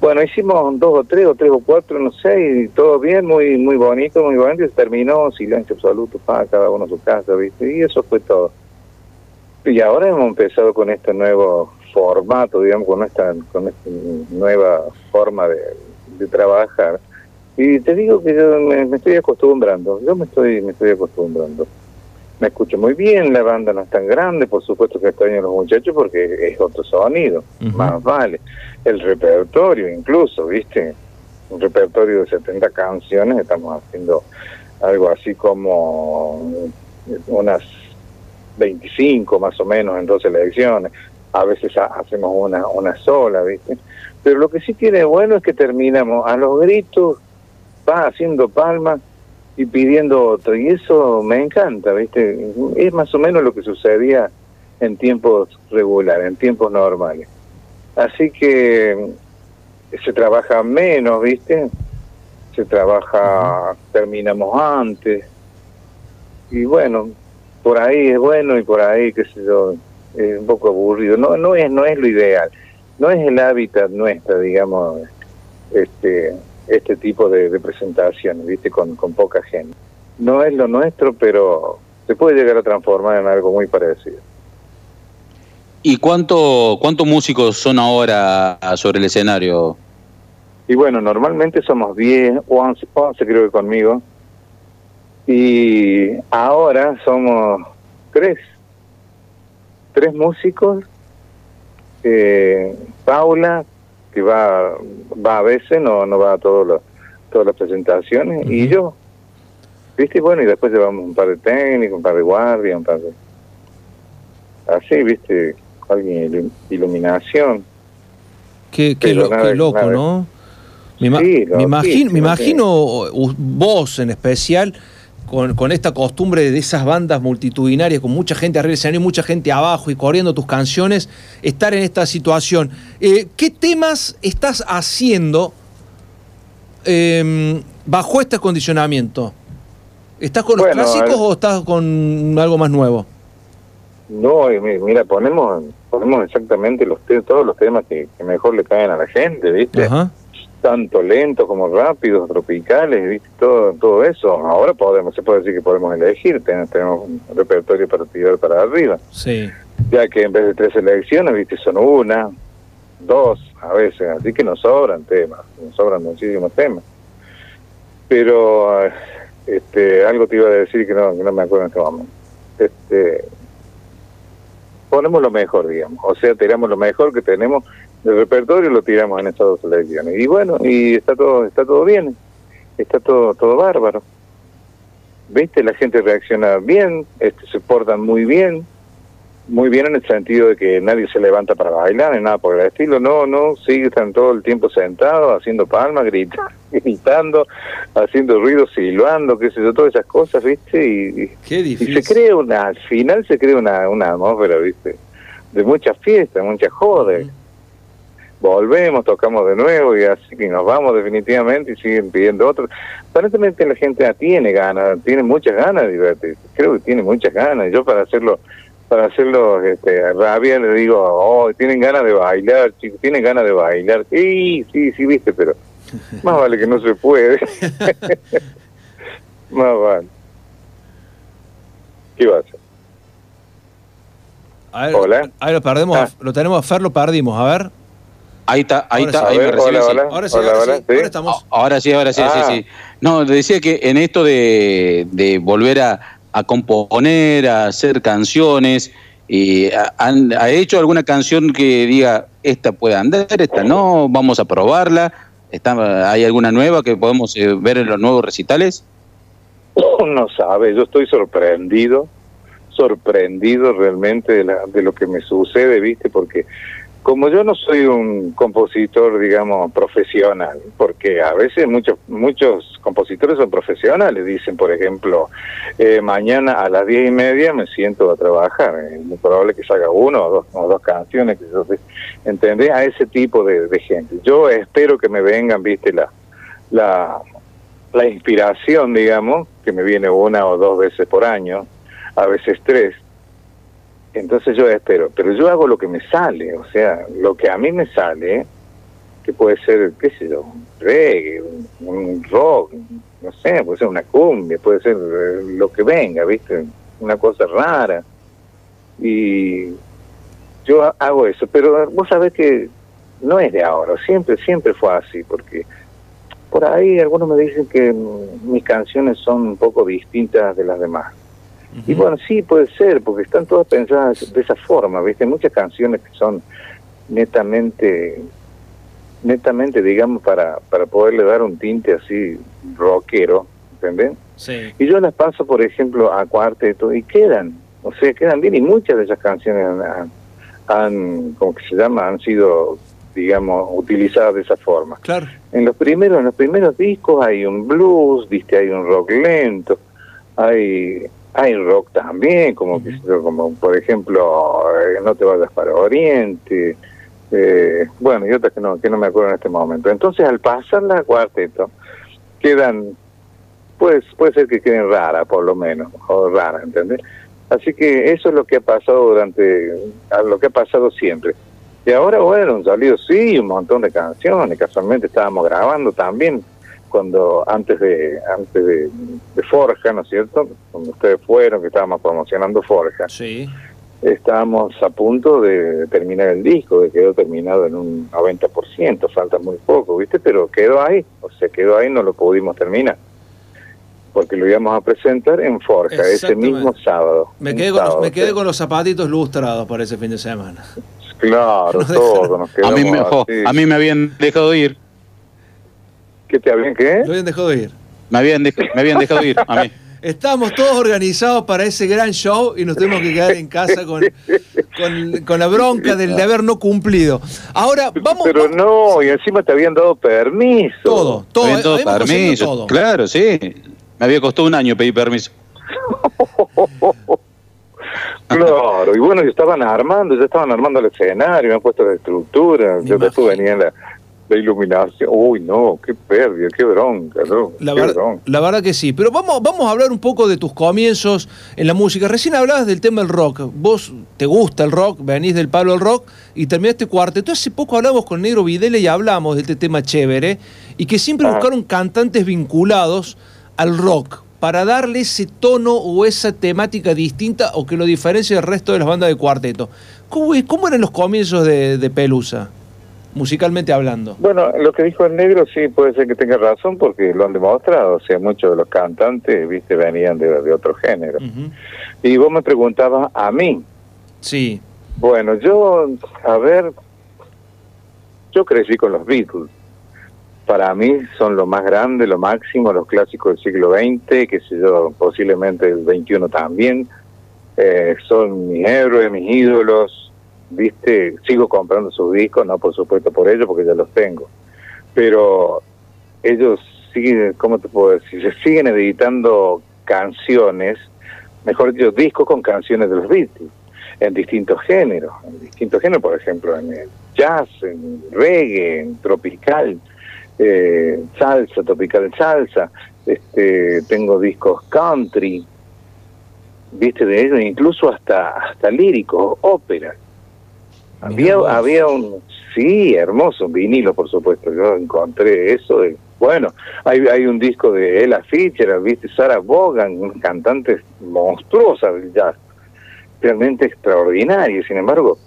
Bueno, hicimos dos o tres, o tres o cuatro, no sé, y todo bien, muy muy bonito, muy bonito, y terminó, silencio absoluto, para cada uno a su casa, ¿viste? Y eso fue todo. Y ahora hemos empezado con este nuevo formato, digamos, con esta, con esta nueva forma de, de trabajar. Y te digo que yo me, me estoy acostumbrando, yo me estoy, me estoy acostumbrando me escucho muy bien, la banda no es tan grande, por supuesto que extraño a los muchachos porque es otro sonido, más vale. El repertorio incluso, ¿viste? Un repertorio de 70 canciones, estamos haciendo algo así como unas 25 más o menos en dos elecciones, a veces hacemos una, una sola, ¿viste? Pero lo que sí tiene bueno es que terminamos a los gritos, va haciendo palmas y pidiendo otro. Y eso me encanta, ¿viste? Es más o menos lo que sucedía en tiempos regulares, en tiempos normales. Así que se trabaja menos, ¿viste? Se trabaja, terminamos antes. Y bueno, por ahí es bueno y por ahí, qué sé yo, es un poco aburrido. No, no, es, no es lo ideal. No es el hábitat nuestro, digamos, este este tipo de, presentaciones, ¿viste? Con, con poca gente. No es lo nuestro, pero se puede llegar a transformar en algo muy parecido. ¿Y cuánto, cuántos músicos son ahora sobre el escenario? Y bueno, normalmente somos 10 o 11, 11 creo que conmigo. Y ahora somos tres. Tres músicos. Eh, Paula, que va va a veces, no no va a todos todas las presentaciones, y yo. ¿Viste? Bueno, y después llevamos un par de técnicos, un par de guardias, un par de... Así, ¿viste? Alguien iluminación. Qué, qué, loco, ¿no? Me, me imagino, me imagino vos en especial con, con, esta costumbre de esas bandas multitudinarias, con mucha gente arriba del escenario y mucha gente abajo y corriendo tus canciones, estar en esta situación. Eh, ¿Qué temas estás haciendo em, bajo este acondicionamiento? ¿Estás con los clásicos o estás con algo más nuevo? No, mira, ponemos ponemos exactamente los todos los temas que, mejor le caen a la gente, ¿viste? Ajá tanto lentos como rápidos, tropicales, ¿viste? Todo, todo eso. Ahora podemos, se puede decir que podemos elegir, tenemos, un repertorio para tirar para arriba. Sí. Ya que en vez de tres elecciones, ¿viste? Son una, dos a veces, así que nos sobran temas, nos sobran muchísimos temas. Pero este algo te iba a decir que no, que no me acuerdo en este momento. Este, ponemos lo mejor, digamos. O sea, tiramos lo mejor que tenemos el repertorio lo tiramos en estas dos elecciones. Y bueno, y está todo está todo bien, está todo todo bárbaro. ¿Viste? La gente reacciona bien, este, se portan muy bien, muy bien en el sentido de que nadie se levanta para bailar, ni nada por el estilo. No, no, sí, están todo el tiempo sentados, haciendo palmas, gritando, [LAUGHS] gritando haciendo ruido, silbando, qué sé yo, todas esas cosas, ¿viste? Y, y se crea una, al final se crea una, una atmósfera, ¿viste? De muchas fiestas, muchas jodas volvemos, tocamos de nuevo y así que nos vamos definitivamente y siguen pidiendo otros. Aparentemente la gente tiene ganas, tiene muchas ganas de divertirse, creo que tiene muchas ganas. Yo para hacerlo para hacerlo este, rabia le digo, oh, tienen ganas de bailar, chicos, tienen ganas de bailar. Sí, sí, sí, viste, pero [LAUGHS] más vale que no se puede. [LAUGHS] más vale. ¿Qué va a hacer? Hola. Ahí lo perdemos, ah. lo tenemos a Fer, lo perdimos, a ver. Ahí está, ahí está, ahí me reciben. Ahora sí, ahora, sí, ahora estamos. Ahora sí, ahora sí, sí, sí. No, decía que en esto de, de volver a, a, componer, a hacer canciones, y han, ¿ha hecho alguna canción que diga, esta puede andar, esta no, vamos a probarla? Está, ¿Hay alguna nueva que podemos eh, ver en los nuevos recitales? No sabe, yo estoy sorprendido, sorprendido realmente de, la, de lo que me sucede, ¿viste? Porque como yo no soy un compositor, digamos, profesional, porque a veces muchos muchos compositores son profesionales, dicen, por ejemplo, eh, mañana a las diez y media me siento a trabajar, es muy probable que salga uno o dos, o dos canciones, que yo ¿entendés? A ese tipo de, de gente. Yo espero que me vengan, viste, la, la, la inspiración, digamos, que me viene una o dos veces por año, a veces tres, entonces yo espero, pero yo hago lo que me sale, o sea, lo que a mí me sale, que puede ser, qué sé yo, un reggae, un, rock, no sé, puede ser una cumbia, puede ser eh, lo que venga, ¿viste? Una cosa rara. Y yo ha- hago eso, pero vos sabés que no es de ahora, siempre, siempre fue así, porque por ahí algunos me dicen que mis canciones son un poco distintas de las demás. Y bueno, sí, puede ser, porque están todas pensadas de esa forma, ¿viste? Muchas canciones que son netamente, netamente, digamos, para, para poderle dar un tinte así rockero, ¿entendés? Sí. Y yo las paso, por ejemplo, a cuarteto y quedan, o sea, quedan bien y muchas de esas canciones han, han, han como que se llama, han sido, digamos, utilizadas de esa forma. Claro. En los primeros, en los primeros discos hay un blues, viste, hay un rock lento, hay hay rock también, como que como por ejemplo eh, No te vayas para Oriente, eh, bueno y otras que no que no me acuerdo en este momento. Entonces al pasarla a cuarteto quedan, pues puede ser que queden raras por lo menos, o raras, ¿entendés? Así que eso es lo que ha pasado durante, lo que ha pasado siempre. Y ahora, bueno, han salido sí un montón de canciones, casualmente estábamos grabando también cuando antes de antes de, de Forja, ¿no es cierto? Cuando ustedes fueron, que estábamos promocionando Forja. Sí. Estábamos a punto de terminar el disco, que quedó terminado en un 90%, falta muy poco, ¿viste? Pero quedó ahí, o sea, quedó ahí, no lo pudimos terminar. Porque lo íbamos a presentar en Forja ese mismo sábado. Me quedé, con los, sábado, me quedé sí. con los zapatitos lustrados para ese fin de semana. Claro, [LAUGHS] todo, nos A mí, me, jo, así. a mí me habían dejado ir. ¿Qué te habían qué? Lo habían dejado ir. Me habían, dej- me habían dejado ir a mí. [LAUGHS] Estábamos todos organizados para ese gran show y nos tuvimos que quedar en casa con, con, con la bronca del de haber no cumplido. Ahora, vamos. Pero no, y encima te habían dado permiso. Todo, todo. Me habían dado conseguido permiso. todo. Claro, sí. Me había costado un año pedir permiso. [LAUGHS] Claro, y bueno, ya estaban armando, ya estaban armando el escenario, me han puesto la estructura, yo después venía la, la iluminación. Uy, no, qué pérdida, qué bronca, ¿no? La, Qué bronca. la verdad que sí. Pero vamos, vamos a hablar un poco de tus comienzos en la música. Recién hablabas del tema del rock. Vos te gusta el rock, venís del palo del rock y terminaste cuarteto. Hace poco hablamos con Negro Videla y hablamos de este tema chévere y que siempre Ah. buscaron cantantes vinculados al rock para darle ese tono o esa temática distinta o que lo diferencie del resto de las bandas de cuarteto. ¿Cómo, cómo eran los comienzos de, de Pelusa, musicalmente hablando? Bueno, lo que dijo el negro sí puede ser que tenga razón porque lo han demostrado, o sea, muchos de los cantantes, viste, venían de, de otro género. Y vos me preguntabas a mí. Sí. Bueno, yo, a ver, yo crecí con los Beatles. Para mí son lo más grande, lo máximo, los clásicos del siglo XX, que sé yo, posiblemente el XXI también. Eh, son mis héroes, mis ídolos, viste, sigo comprando sus discos, no por supuesto por ellos, porque ya los tengo. Pero ellos siguen, ¿cómo te puedo decir? Siguen editando canciones, mejor dicho, discos con canciones de los Beatles en distintos géneros, en distintos géneros, por ejemplo, en el jazz, en reggae, en tropical, eh, salsa, tropical salsa, este, tengo discos country, viste de ellos, incluso hasta hasta líricos, ópera. Había, había un, sí, hermoso, un vinilo, por supuesto, yo encontré eso, de- bueno, hay, hay un disco de Ella Fitzgerald, viste, Sarah Vaughan, una cantante monstruosa del jazz, realmente extraordinaria, sin embargo,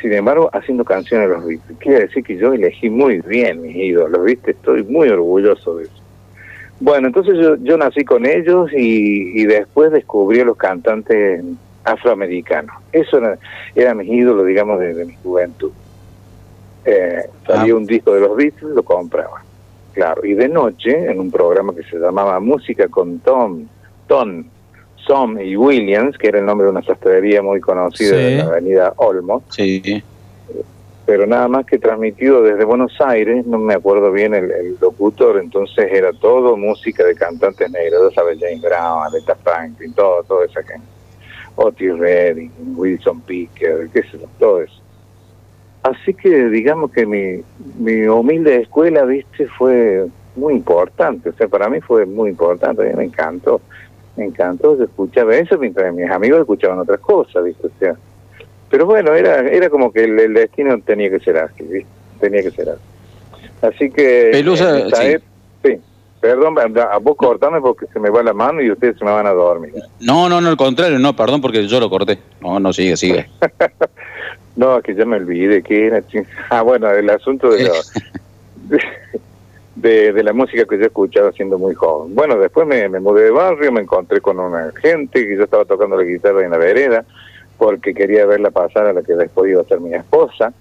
sin embargo, haciendo canciones los Beatles. Quiere decir que yo elegí muy bien mis ídolos, ¿viste? Estoy muy orgulloso de eso. Bueno, entonces yo, yo nací con ellos y, y después descubrí a los cantantes afroamericanos. Eso era, mis ídolos, digamos, de, de mi juventud. Eh, salía un disco de los Beatles, lo compraba. Claro, y de noche, en un programa que se llamaba Música con Tom, Tom, Som y Williams, que era el nombre de una sastrería muy conocida Sí. de la avenida Olmo, Sí. pero nada más que transmitido desde Buenos Aires, no me acuerdo bien el, el locutor, entonces era todo música de cantantes negros, ya sabes, James Brown, Aretha Franklin, todo, toda esa gente. Otis Redding, Wilson Picker, qué sé yo, todo eso. Así que digamos que mi, mi humilde escuela, viste, fue muy importante, o sea, para mí fue muy importante, a mí me encantó, me encantó, yo escuchaba eso mientras mis amigos escuchaban otras cosas, viste, o sea, pero bueno, era era como que el, el destino tenía que ser así, ¿viste? tenía que ser así. Así que... Pelusa, sí. sí. Perdón, a vos cortame porque se me va la mano y ustedes se me van a dormir. No, no, no, al contrario, no, perdón porque yo lo corté. No, no, sigue, sigue. [LAUGHS] No, que ya me olvidé que era. Ah, bueno, el asunto de, lo- [LAUGHS] de, de la música que yo escuchaba siendo muy joven. Bueno, después me, me mudé de barrio, me encontré con una gente que yo estaba tocando la guitarra en la vereda porque quería verla pasar a la que después iba a ser mi esposa.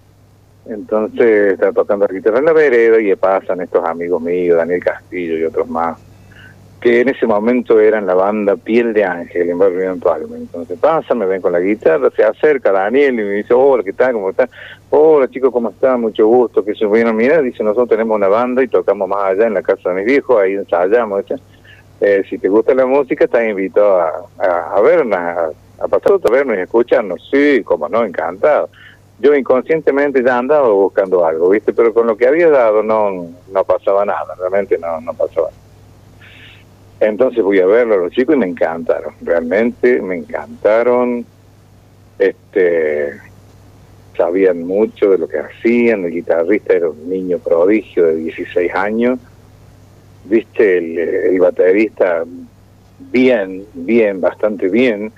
Entonces estaba tocando la guitarra en la vereda y pasan estos amigos míos, Daniel Castillo y otros más, que en ese momento eran la banda Piel de Ángel en Barrio. Entonces pasan, me ven con la guitarra, se acerca Daniel y me dice, hola, ¿qué tal? ¿Cómo estás? Hola chicos, ¿cómo están? Mucho gusto. Que se bueno, mira, dice, nosotros tenemos una banda y tocamos más allá en la casa de mis viejos, ahí ensayamos. Eh, si te gusta la música, estás invitado a, vernos, a, a pasar a vernos y escucharnos. Sí, como no, encantado. Yo inconscientemente ya andaba buscando algo, ¿viste? Pero con lo que había dado no, no pasaba nada, realmente no, no pasaba nada. Entonces fui a verlo a los chicos y me encantaron, realmente me encantaron. Este, sabían mucho de lo que hacían, el guitarrista era un niño prodigio de 16 años, viste, el, el baterista bien, bien, bastante bien,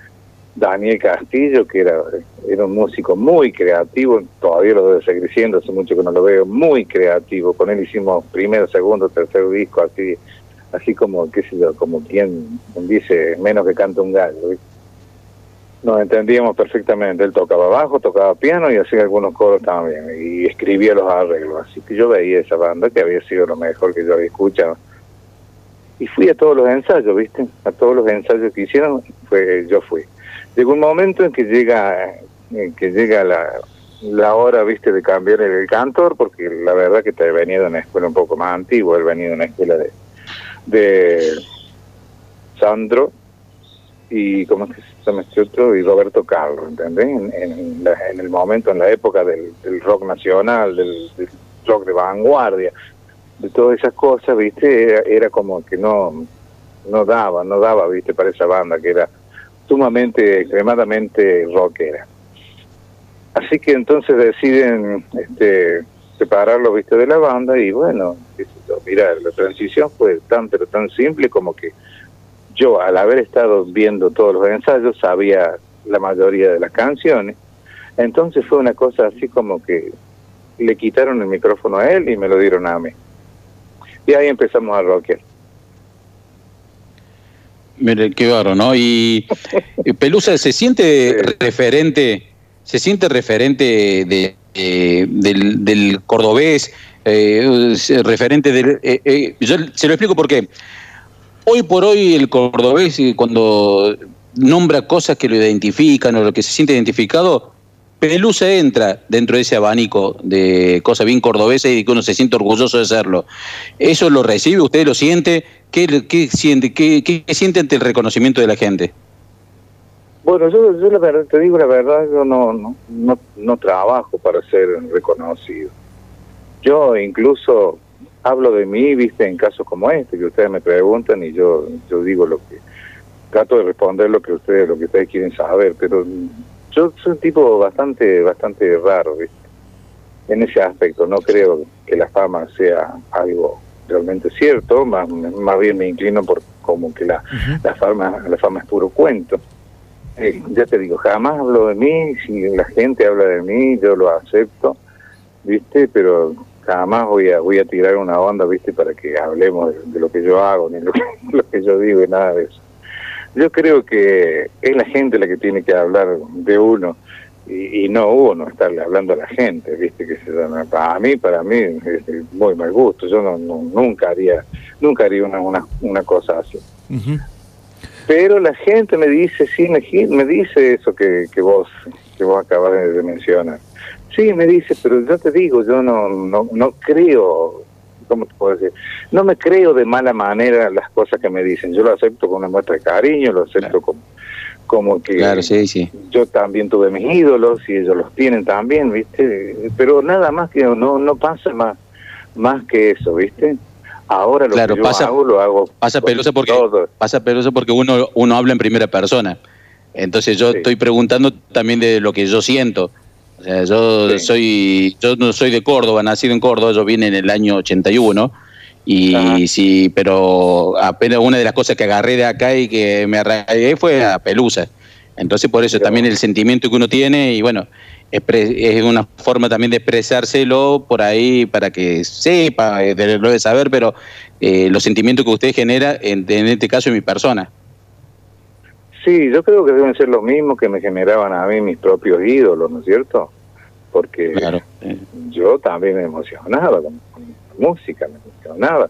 Daniel Castillo, que era, era un músico muy creativo, todavía lo debe seguir siendo, hace mucho que no lo veo, muy creativo, con él hicimos primero, segundo, tercer disco, así así como, qué sé yo, como quien dice, menos que canta un gallo. Nos entendíamos perfectamente, él tocaba bajo, tocaba piano y hacía algunos coros también, y escribía los arreglos, así que yo veía esa banda que había sido lo mejor que yo había escuchado. Y fui a todos los ensayos, ¿viste? A todos los ensayos que hicieron, fue, yo fui. Llegó un momento en que llega, en que llega la, la hora, viste, de cambiar el, cantor, porque la verdad que te venía de una escuela un poco más antigua, él venía de una escuela de, de Sandro y ¿cómo es que se llama este otro? y Roberto Carlos, ¿entendés? En, en, la- en el momento, en la época del, del rock nacional, del, del rock de vanguardia, de todas esas cosas, viste, era, era como que no no daba, no daba, viste, para esa banda que era sumamente, extremadamente rockera. Así que entonces deciden este, separarlo, viste, de la banda y bueno, mira, la transición fue tan, pero tan simple como que yo, al haber estado viendo todos los ensayos, sabía la mayoría de las canciones. Entonces fue una cosa así como que le quitaron el micrófono a él y me lo dieron a mí. Y ahí empezamos a rockear. Mire, qué barro, ¿no? Y y Pelusa, ¿se siente referente, se siente referente de, eh, del, del cordobés, eh, referente del... eh, eh, yo se lo explico por qué. Hoy por hoy el cordobés, eh, cuando nombra cosas que lo identifican o lo que se siente identificado, Pelusa entra dentro de ese abanico de cosas bien cordobesas y que uno se siente orgulloso de serlo. ¿Eso lo recibe? ¿Usted lo siente? ¿Qué, qué siente? ¿Qué, qué ante el reconocimiento de la gente? Bueno, yo, te digo la verdad, yo no, no, no, no trabajo para ser reconocido. Yo incluso hablo de mí, viste, en casos como este, que ustedes me preguntan y yo, yo digo lo que, trato de responder lo que ustedes, lo que ustedes quieren saber, pero yo soy un tipo bastante, bastante raro, viste, en ese aspecto. No creo que la fama sea algo realmente cierto, más, más bien me inclino por como que la, la fama, la fama es puro cuento. Eh, ya te digo, jamás hablo de mí, si la gente habla de mí, yo lo acepto, ¿viste? Pero jamás voy a voy a tirar una onda, ¿viste? Para que hablemos de, de lo que yo hago, ni lo que, [LAUGHS] lo que yo digo, y nada de eso. Yo creo que es la gente la que tiene que hablar de uno y, y no uno estarle hablando a la gente, ¿viste? Que se llama. Para mí, para mí es muy mal gusto. Yo no, no- nunca haría nunca haría una, una, una cosa así. Pero la gente me dice, sí, me, me dice eso que, que vos que vos acabas de mencionar. Sí, me dice, pero yo te digo, yo no, no, no creo, ¿cómo te puedo decir? No me creo de mala manera las cosas que me dicen. Yo lo acepto con una muestra de cariño, lo acepto como, como que Claro, sí, sí. yo también tuve mis ídolos y ellos los tienen también, ¿viste? Pero nada más que no, no pasa más, más que eso, ¿viste? Ahora lo Claro, que yo pasa- hago lo hago Pasa pelusa porque pasa pelusa porque uno uno habla en primera persona. Entonces yo estoy preguntando también de lo que yo siento. O sea, yo soy yo no soy de Córdoba, nacido en Córdoba, yo vine en el año 81 y sí, pero apenas una de las cosas que agarré de acá y que me arraigué fue a Pelusa. Entonces por eso también el sentimiento que uno tiene y bueno, es una forma también de expresárselo por ahí para que sepa, eh, de- lo debe saber, pero eh, los sentimientos que usted genera, en, en este caso en mi persona. Sí, yo creo que deben ser los mismos que me generaban a mí mis propios ídolos, ¿no es cierto? Porque yo también me emocionaba con, la música, me emocionaba.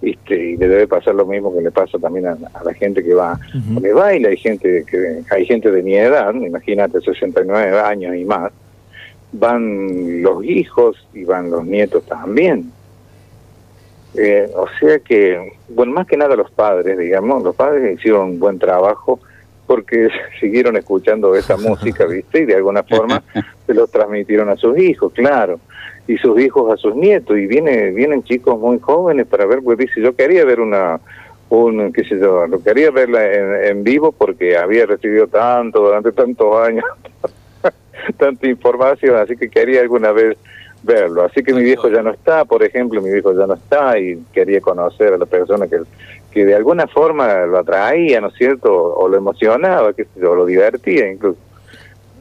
Este, y le debe pasar lo mismo que le pasa también a, a la gente que va que baila, hay gente que hay gente de mi edad, imagínate 69 años y más, van los hijos y van los nietos también. Eh, o sea que, bueno, más que nada los padres, digamos, los padres hicieron un buen trabajo porque [LAUGHS] siguieron escuchando esa música, ¿viste? Y de alguna forma [LAUGHS] se lo transmitieron a sus hijos, claro, y sus hijos a sus nietos. Y viene, vienen chicos muy jóvenes para ver, pues dice, yo quería ver una, un, qué sé yo, lo quería verla en, en vivo porque había recibido tanto durante tantos años, [LAUGHS] tanta información, así que quería alguna vez verlo. Así que mi viejo ya no está, por ejemplo, mi viejo ya no está y quería conocer a la persona que, que de alguna forma lo atraía, ¿no es cierto? O, lo emocionaba, que o lo divertía incluso.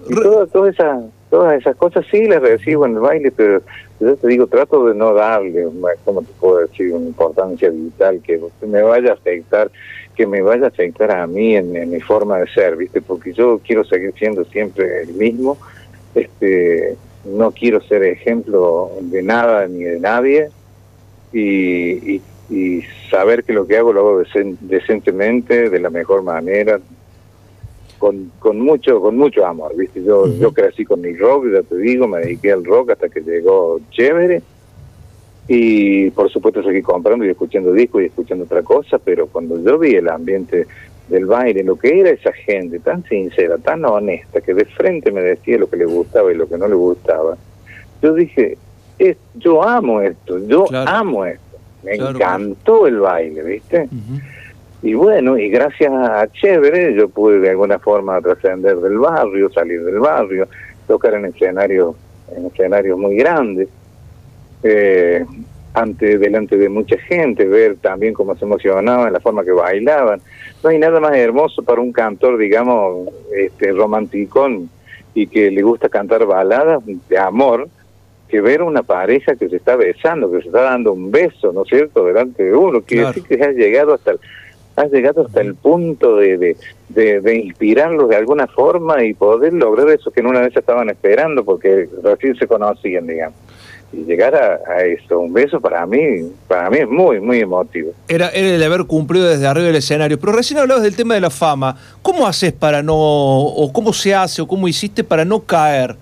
Y todas, todas esas todas esas cosas sí las recibo en el baile, pero yo te digo, trato de no darle, como te puedo decir, una importancia vital que me vaya a afectar, que me vaya a afectar a mí en, en mi forma de ser, ¿viste? Porque yo quiero seguir siendo siempre el mismo, este no quiero ser ejemplo de nada ni de nadie y, y, y saber que lo que hago lo hago decen- decentemente, de la mejor manera, con, con mucho con mucho amor, ¿viste? Yo, yo crecí con mi rock, ya te digo, me dediqué al rock hasta que llegó Chévere. Y por supuesto seguí comprando y escuchando discos y escuchando otra cosa, pero cuando yo vi el ambiente del baile, lo que era esa gente tan sincera, tan honesta, que de frente me decía lo que le gustaba y lo que no le gustaba, yo dije, es, yo amo esto, yo amo esto, me Claro, encantó el baile, ¿viste? Y bueno, y gracias a Chévere yo pude de alguna forma trascender del barrio, salir del barrio, tocar en escenarios, en escenarios muy grandes, eh, ante, delante de mucha gente, ver también cómo se emocionaban, la forma que bailaban. No hay nada más hermoso para un cantor, digamos, este romanticón y que le gusta cantar baladas de amor, que ver una pareja que se está besando, que se está dando un beso, ¿no es cierto?, delante de uno, quiere decir que has llegado hasta el, has llegado hasta el punto de, de, de, de inspirarlos de alguna forma y poder lograr eso que en una vez estaban esperando porque recién se conocían, digamos. Y llegar a, a eso, un beso para mí, para mí es muy, muy emotivo. Era, era el haber cumplido desde arriba del escenario. Pero recién hablabas del tema de la fama. ¿Cómo haces para no, o cómo se hace, o cómo hiciste para no caer?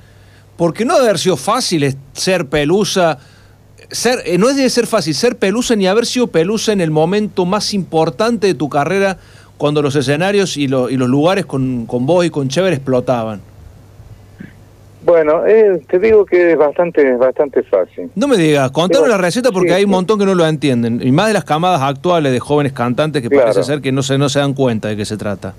Porque no debe haber sido fácil ser pelusa. Ser, eh, no es de ser fácil ser pelusa ni haber sido pelusa en el momento más importante de tu carrera cuando los escenarios y, lo- y los lugares con, con vos y con Chévere explotaban. Bueno, eh, te digo que es bastante, bastante fácil. No me digas, contanos la receta porque sí, hay un montón que no lo entienden. Y más de las camadas actuales de jóvenes cantantes que Claro. parece ser que no se, no se dan cuenta de qué se trata.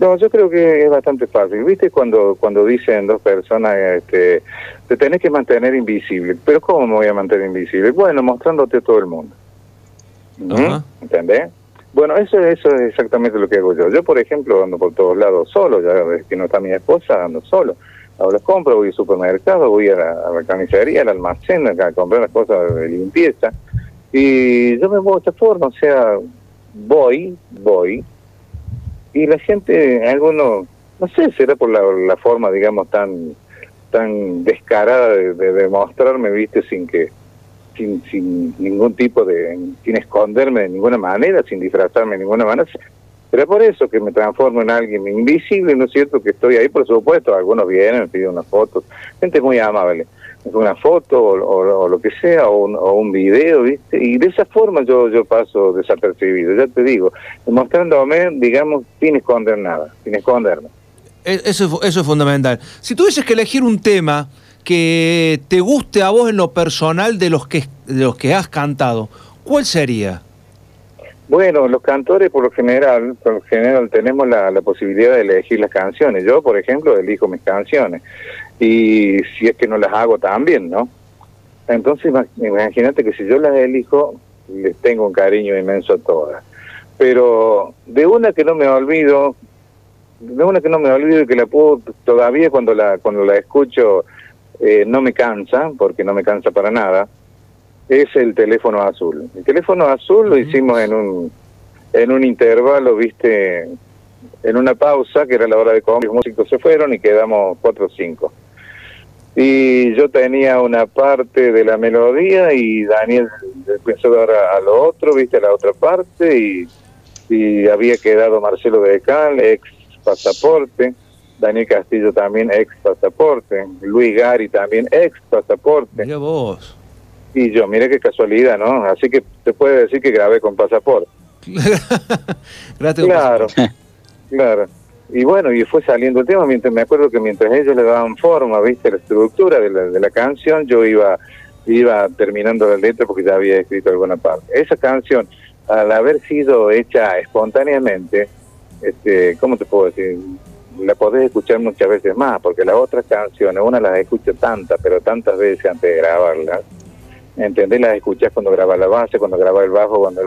No, yo creo que es bastante fácil. ¿Viste cuando cuando dicen dos personas, este, te tenés que mantener invisible? ¿Pero cómo me voy a mantener invisible? Bueno, mostrándote a todo el mundo. Ajá. ¿Entendés? Bueno, eso, eso es exactamente lo que hago yo. Yo, por ejemplo, ando por todos lados solo, ya ves que no está mi esposa, ando solo. Hago las compras, voy al supermercado, voy a la, a la carnicería, al almacén, a a comprar las cosas de limpieza. Y yo me muevo de esta forma, o sea, voy, voy, y la gente, algunos, no sé, será por la, la forma, digamos, tan tan descarada de, de, de mostrarme, viste, sin que, sin, sin ningún tipo de, sin esconderme de ninguna manera, sin disfrazarme de ninguna manera, Pero por eso que me transformo en alguien invisible, ¿no es cierto? Que estoy ahí, por supuesto, algunos vienen, piden unas fotos, gente muy amable, una foto o, o- o lo que sea, o un, o un video, ¿viste? Y de esa forma yo, yo paso desapercibido, ya te digo, mostrándome, digamos, sin esconder nada, sin esconderme. E- Eso, eso es fundamental. Si tuvieses que elegir un tema que te guste a vos en lo personal de los que, de los que has cantado, ¿cuál sería? Bueno, los cantores por lo general, por lo general tenemos la, la posibilidad de elegir las canciones. Yo, por ejemplo, elijo mis canciones. Y si es que no las hago también, ¿no? Entonces, ima- imagínate que si yo las elijo, les tengo un cariño inmenso a todas. Pero de una que no me olvido, de una que no me olvido y que la puedo todavía cuando la cuando la escucho eh, no me cansa, porque no me cansa para nada, es el teléfono azul. El teléfono azul lo hicimos en un en un intervalo, viste, en una pausa, que era la hora de comer, los músicos se fueron y quedamos cuatro o cinco. Y yo tenía una parte de la melodía y Daniel empezó a dar a, a lo otro, viste, a la otra parte y, y había quedado Marcelo Becal, ex pasaporte, Daniel Castillo también ex pasaporte, Luis Gari también ex pasaporte. Mira vos. Y yo, mira qué casualidad, ¿no? Así que te puede decir que grabé con pasaporte. [LAUGHS] Claro, claro. Y bueno, y fue saliendo el tema, mientras me acuerdo que mientras ellos le daban forma, viste, la estructura de la, de la canción, yo iba iba terminando la letra porque ya había escrito alguna parte. Esa canción, al haber sido hecha espontáneamente, este, ¿cómo te puedo decir? La podés escuchar muchas veces más, porque las otras canciones, una las escucho tantas, pero tantas veces antes de grabarlas, ¿entendés? Las escuchás cuando grabas la base, cuando grabas el bajo, cuando,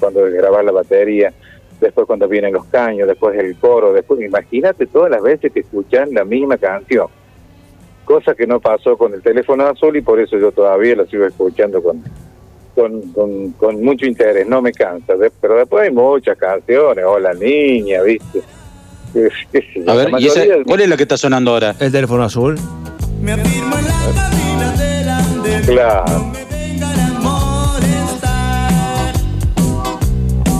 cuando grabas la batería, después cuando vienen los caños, después el coro, después imagínate todas las veces que escuchan la misma canción. Cosa que no pasó con el teléfono azul y por eso yo todavía lo sigo escuchando con, con, con, con mucho interés, no me cansa. De- pero después hay muchas canciones, Hola Niña, ¿viste? [LAUGHS] A ver, la ¿y esa- mayoría- ¿cuál es la que está sonando ahora? El teléfono azul. Claro.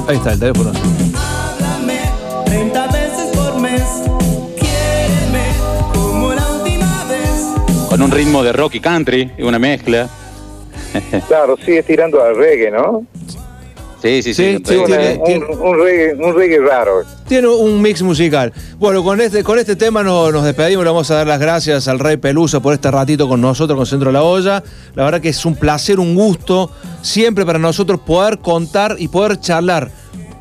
Ahí está el teléfono azul. 30 veces por mes. Quiéreme como la última vez. Con un ritmo de rock y country, una mezcla. Claro, sigue tirando al reggae, ¿no? Sí, sí, sí. Sí, Una- tiene- tiene- un, un reggae, un reggae raro. Tiene un mix musical. Bueno, con este, con este tema no- nos despedimos. Le vamos a dar las gracias al Rey Pelusa por este ratito con nosotros, con Centro de la Olla. La verdad que es un placer, un gusto, siempre para nosotros poder contar y poder charlar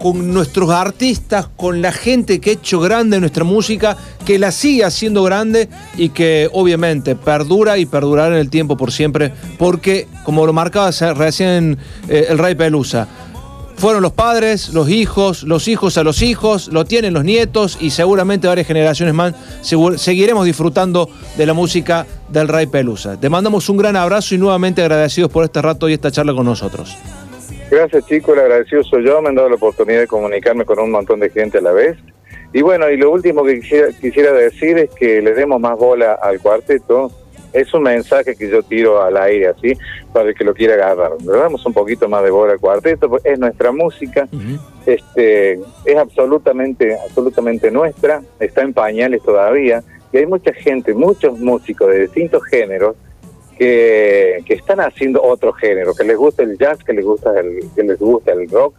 con nuestros artistas, con la gente que ha hecho grande nuestra música, que la sigue haciendo grande y que obviamente perdura y perdurará en el tiempo por siempre, porque como lo marcaba recién eh, el Rey Pelusa, fueron los padres, los hijos, los hijos a los hijos, lo tienen los nietos y seguramente varias generaciones más seguiremos disfrutando de la música del Rey Pelusa. Te mandamos un gran abrazo y nuevamente agradecidos por este rato y esta charla con nosotros. Gracias chicos, el agradecido soy yo, me han dado la oportunidad de comunicarme con un montón de gente a la vez. Y bueno, y lo último que quisiera, quisiera decir es que le demos más bola al cuarteto. Es un mensaje que yo tiro al aire así, para el que lo quiera agarrar. Le damos un poquito más de bola al cuarteto, porque es nuestra música, este, es absolutamente, absolutamente nuestra, está en pañales todavía, y hay mucha gente, muchos músicos de distintos géneros que, están haciendo otro género, que les gusta el jazz, que les gusta el, que les gusta el rock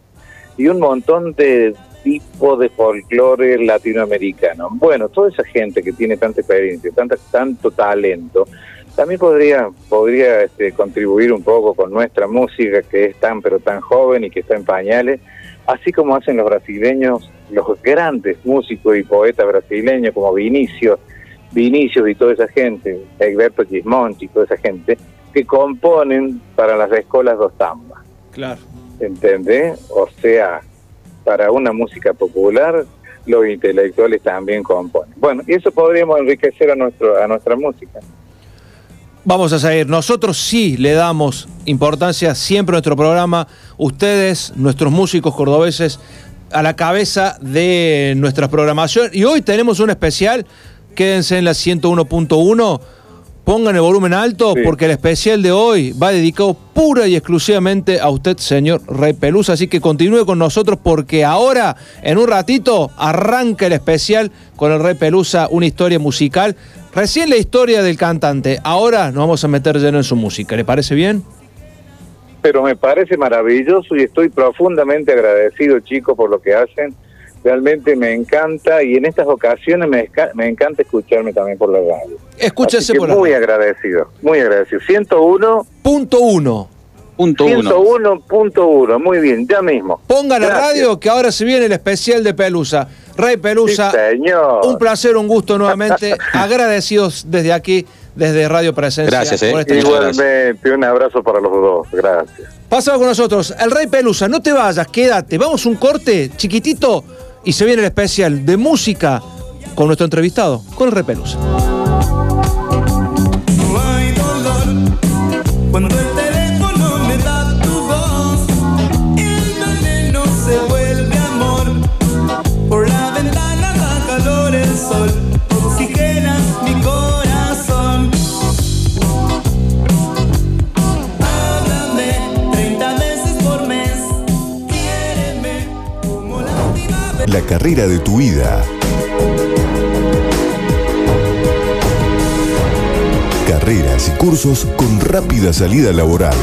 y un montón de tipos de folclore latinoamericano. Bueno, toda esa gente que tiene tanta experiencia, tanto talento, también podría podría este, contribuir un poco con nuestra música que es tan pero tan joven y que está en pañales, así como hacen los brasileños, los grandes músicos y poetas brasileños como Vinicius, Vinicius y toda esa gente, Egberto Gismonti y toda esa gente, que componen para las escuelas dos samba. Claro. ¿Entendés? O sea, para una música popular, los intelectuales también componen. Bueno, y eso podríamos enriquecer a, nuestro, a nuestra música. Vamos a seguir. Nosotros sí le damos importancia siempre a nuestro programa. Ustedes, nuestros músicos cordobeses, a la cabeza de nuestra programación. Y hoy tenemos un especial. Quédense en la 101.1 pongan el volumen alto porque el especial de hoy va dedicado pura y exclusivamente a usted, señor Rey Pelusa. Así que continúe con nosotros porque ahora, en un ratito, arranca el especial con el Rey Pelusa, una historia musical. Recién la historia del cantante, ahora nos vamos a meter lleno en su música. ¿Le parece bien? Pero me parece maravilloso y estoy profundamente agradecido, chicos, por lo que hacen. Realmente me encanta y en estas ocasiones me, encanta escucharme también por la radio. Escúchese por la Muy agradecido, muy agradecido. 101. Punto uno. Punto 101.1, muy bien, ya mismo. Pongan la radio que ahora se viene el especial de Pelusa. Rey Pelusa, Sí, señor. un placer, un gusto nuevamente. [LAUGHS] Agradecidos desde aquí, desde Radio Presencia. Gracias, eh. por esta Igualmente, un abrazo para los dos, gracias. Pásalo con nosotros. El Rey Pelusa, no te vayas, quédate. Vamos un corte chiquitito y se viene el especial de música con nuestro entrevistado, con el Rey Pelusa. No hay dolor cuando el La carrera de tu vida. Carreras y cursos con rápida salida laboral.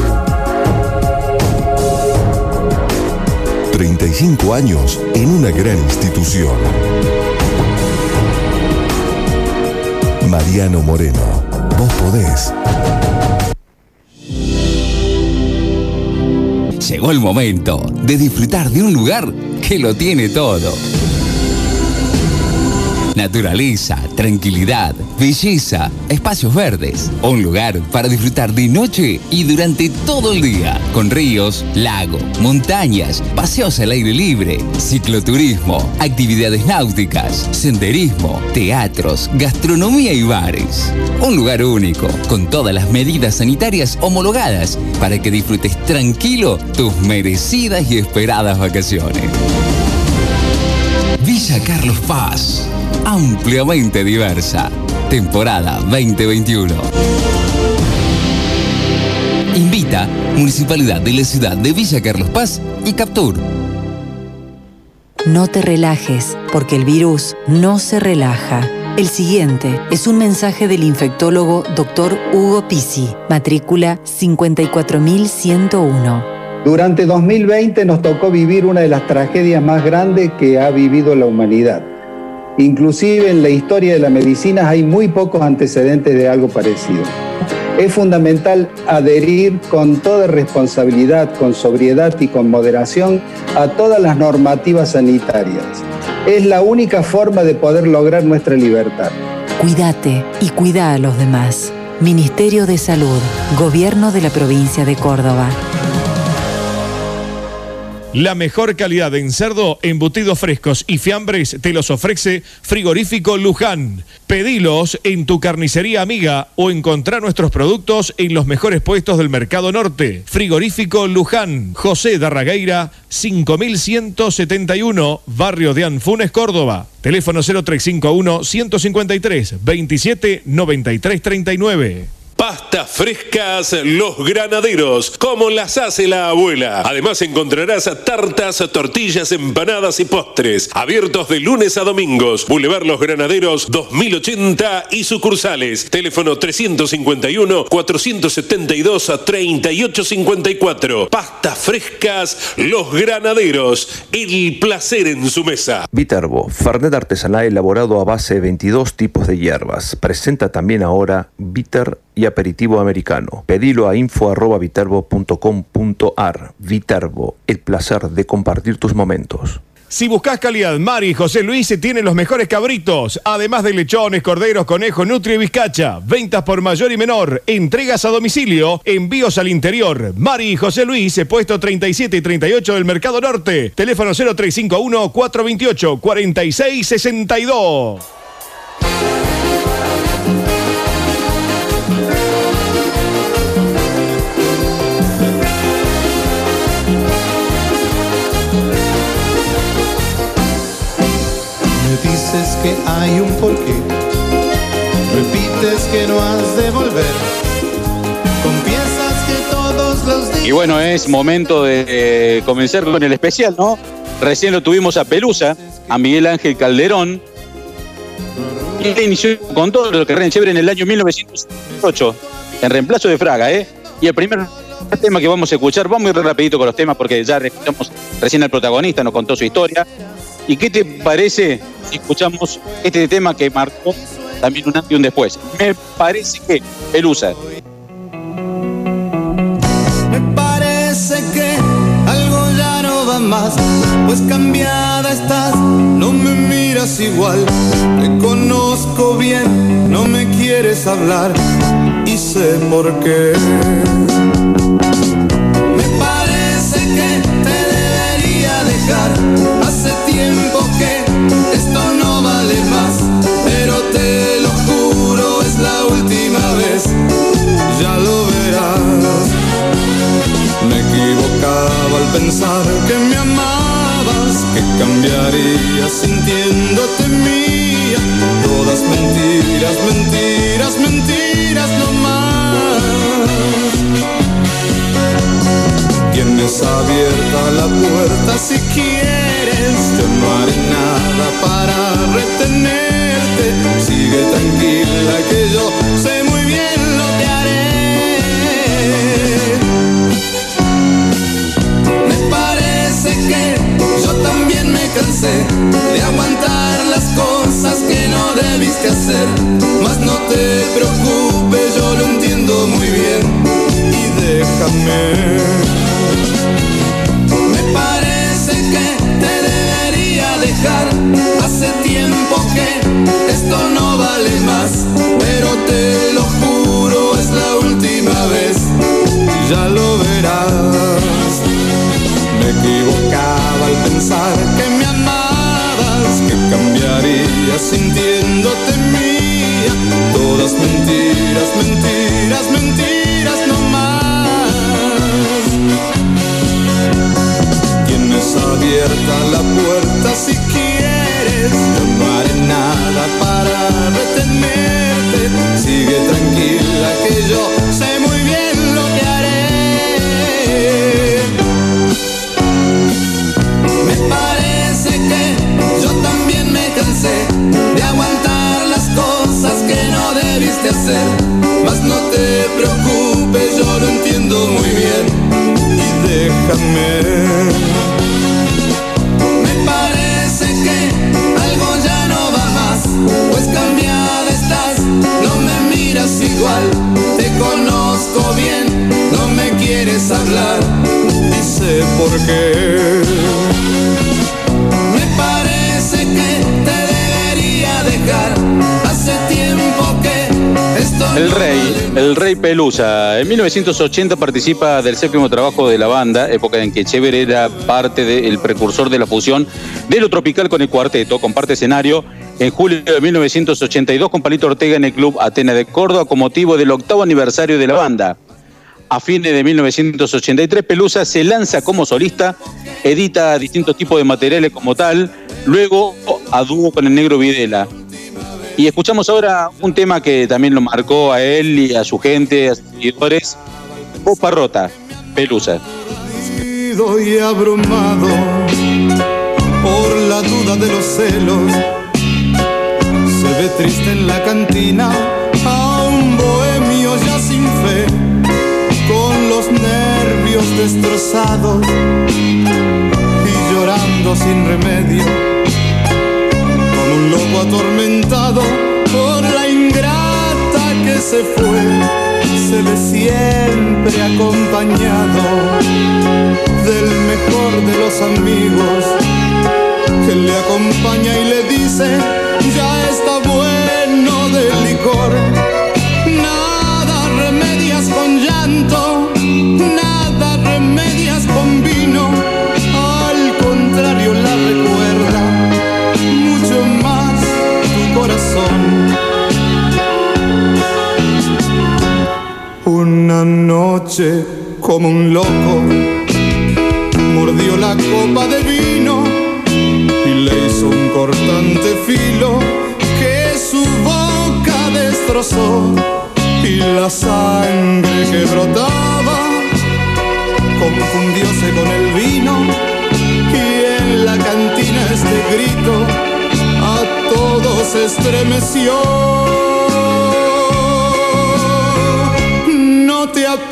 35 años en una gran institución. Mariano Moreno, vos podés. Llegó el momento de disfrutar de un lugar que lo tiene todo. Naturaleza, tranquilidad, belleza, espacios verdes. Un lugar para disfrutar de noche y durante todo el día. Con ríos, lago, montañas, paseos al aire libre, cicloturismo, actividades náuticas, senderismo, teatros, gastronomía y bares. Un lugar único, con todas las medidas sanitarias homologadas para que disfrutes tranquilo tus merecidas y esperadas vacaciones. Villa Carlos Paz, ampliamente diversa. Temporada 2021. Invita Municipalidad de la Ciudad de Villa Carlos Paz y Captur. No te relajes, porque el virus no se relaja. El siguiente es un mensaje del infectólogo Dr. Hugo Pisi, matrícula 54101. Durante 2020 nos tocó vivir una de las tragedias más grandes que ha vivido la humanidad. Inclusive en la historia de la medicina hay muy pocos antecedentes de algo parecido. Es fundamental adherir con toda responsabilidad, con sobriedad y con moderación a todas las normativas sanitarias. Es la única forma de poder lograr nuestra libertad. Cuídate y cuida a los demás. Ministerio de Salud, Gobierno de la Provincia de Córdoba. La mejor calidad en cerdo, embutidos frescos y fiambres te los ofrece Frigorífico Luján. Pedilos en tu carnicería amiga o encontrar nuestros productos en los mejores puestos del Mercado Norte. Frigorífico Luján, José Darragueira, 5171, Barrio de Anfunes, Córdoba. Teléfono 0351 153 27 93 39. Pastas frescas Los Granaderos, como las hace la abuela. Además encontrarás tartas, tortillas, empanadas y postres. Abiertos de lunes a domingos. Boulevard Los Granaderos 2080 y sucursales. Teléfono 351-472-3854. Pastas frescas Los Granaderos. El placer en su mesa. Viterbo, Fernet artesanal elaborado a base de 22 tipos de hierbas. Presenta también ahora Bitter y aperitivo americano. Pedilo a info@viterbo.com.ar. Viterbo, el placer de compartir tus momentos. Si buscas calidad, Mari y José Luis tienen los mejores cabritos, además de lechones, corderos, conejos, nutria y bizcacha. Ventas por mayor y menor, entregas a domicilio, envíos al interior. Mari y José Luis, puesto 37 y 38 del Mercado Norte. Teléfono 0351 428 4662. Que hay un porqué. Repite prometes que no has de volver. Que todos los días. Y bueno, es momento de eh, comenzar con el especial, ¿no? Recién lo tuvimos a Pelusa, a Miguel Ángel Calderón. Él inició con todo lo que ren chévere en el año 1908, en reemplazo de Fraga, ¿eh? Y el primer tema que vamos a escuchar, vamos a ir rapidito con los temas porque ya escuchamos recién al protagonista, nos contó su historia. ¿Y qué te parece si escuchamos este tema que marcó también un antes y un después? Me parece que Pelusa. Parece que algo ya no va más, pues cambiada estás, no me miras igual. Te conozco bien, no me quieres hablar y sé por qué. Pensar que me amabas, que cambiarías sintiéndote mía. Todas mentiras, mentiras, mentiras no más. Tienes abierta la puerta si quieres, yo no haré nada para retenerte. Sigue tranquila que yo cansé de aguantar las cosas que no debiste hacer. Mas no te preocupes, yo lo entiendo muy bien y déjame. Me parece que te debería dejar. Hace tiempo que esto no vale más, pero te lo juro, es la última vez. Ya lo verás. Me equivocaba mía. Todas mentiras, mentiras, mentiras no más. Tienes abierta la puerta si quieres, no haré nada para retenerte. Déjame. Me parece que algo ya no va más, pues cambiada estás, no me miras igual, te conozco bien, no me quieres hablar y sé por qué. El Rey, el Rey Pelusa. En 1980 participa del séptimo trabajo de la banda, época en que Chévere era parte del precursor de la fusión de lo tropical con el cuarteto, comparte escenario en julio de 1982 con Palito Ortega en el Club Atena de Córdoba con motivo del octavo aniversario de la banda. A fines de 1983, Pelusa se lanza como solista, edita distintos tipos de materiales como tal, luego a dúo con el Negro Videla. Y escuchamos ahora un tema que también lo marcó a él y a su gente, a sus seguidores, Copa Rota, Pelusa. Y abrumado por la duda de los celos. Se ve triste en la cantina a un bohemio ya sin fe, con los nervios destrozados y llorando sin remedio, un lobo atormentado por la ingrata que se fue. Se ve siempre acompañado del mejor de los amigos que le acompaña y le dice ya está bueno del licor noche como un loco mordió la copa de vino y le hizo un cortante filo que su boca destrozó. y la sangre que brotaba confundióse con el vino y en la cantina este grito a todos estremeció.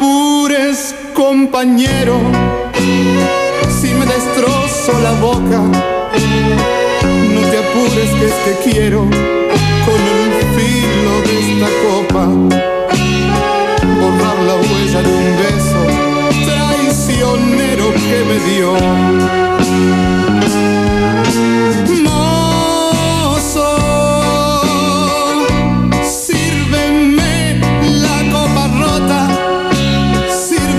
Apures, compañero, si me destrozo la boca. No te apures que es que quiero con el filo de esta copa borrar la huella de un beso traicionero que me dio.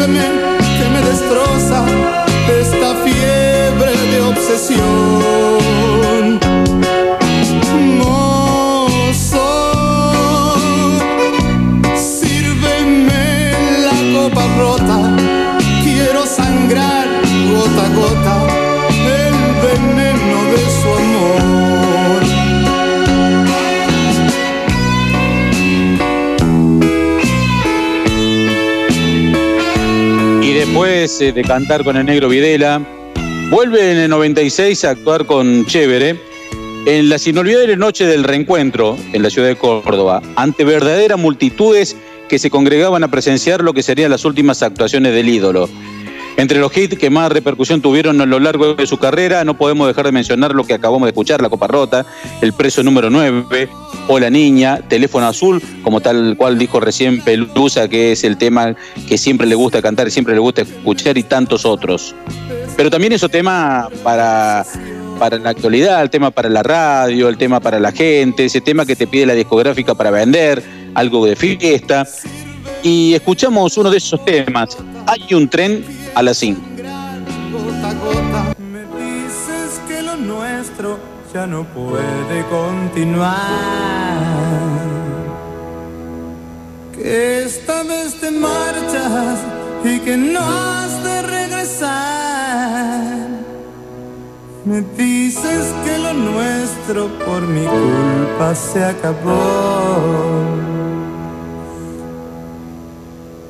Que me destroza de cantar con el negro Videla, vuelve en el 96 a actuar con Chévere en las inolvidables noches del reencuentro en la ciudad de Córdoba, ante verdaderas multitudes que se congregaban a presenciar lo que serían las últimas actuaciones del ídolo. Entre los hits que más repercusión tuvieron a lo largo de su carrera, no podemos dejar de mencionar lo que acabamos de escuchar, La Copa Rota, El Preso número 9, Hola Niña, Teléfono Azul, como tal cual dijo recién Pelusa, que es el tema que siempre le gusta cantar, siempre le gusta escuchar, y tantos otros. Pero también esos temas para, para la actualidad, el tema para la radio, el tema para la gente, ese tema que te pide la discográfica para vender, algo de fiesta. Y escuchamos uno de esos temas. Hay un tren a las 5. gota a gota. Me dices que lo nuestro ya no puede continuar. Que esta vez te marchas y que no has de regresar. Me dices que lo nuestro por mi culpa se acabó.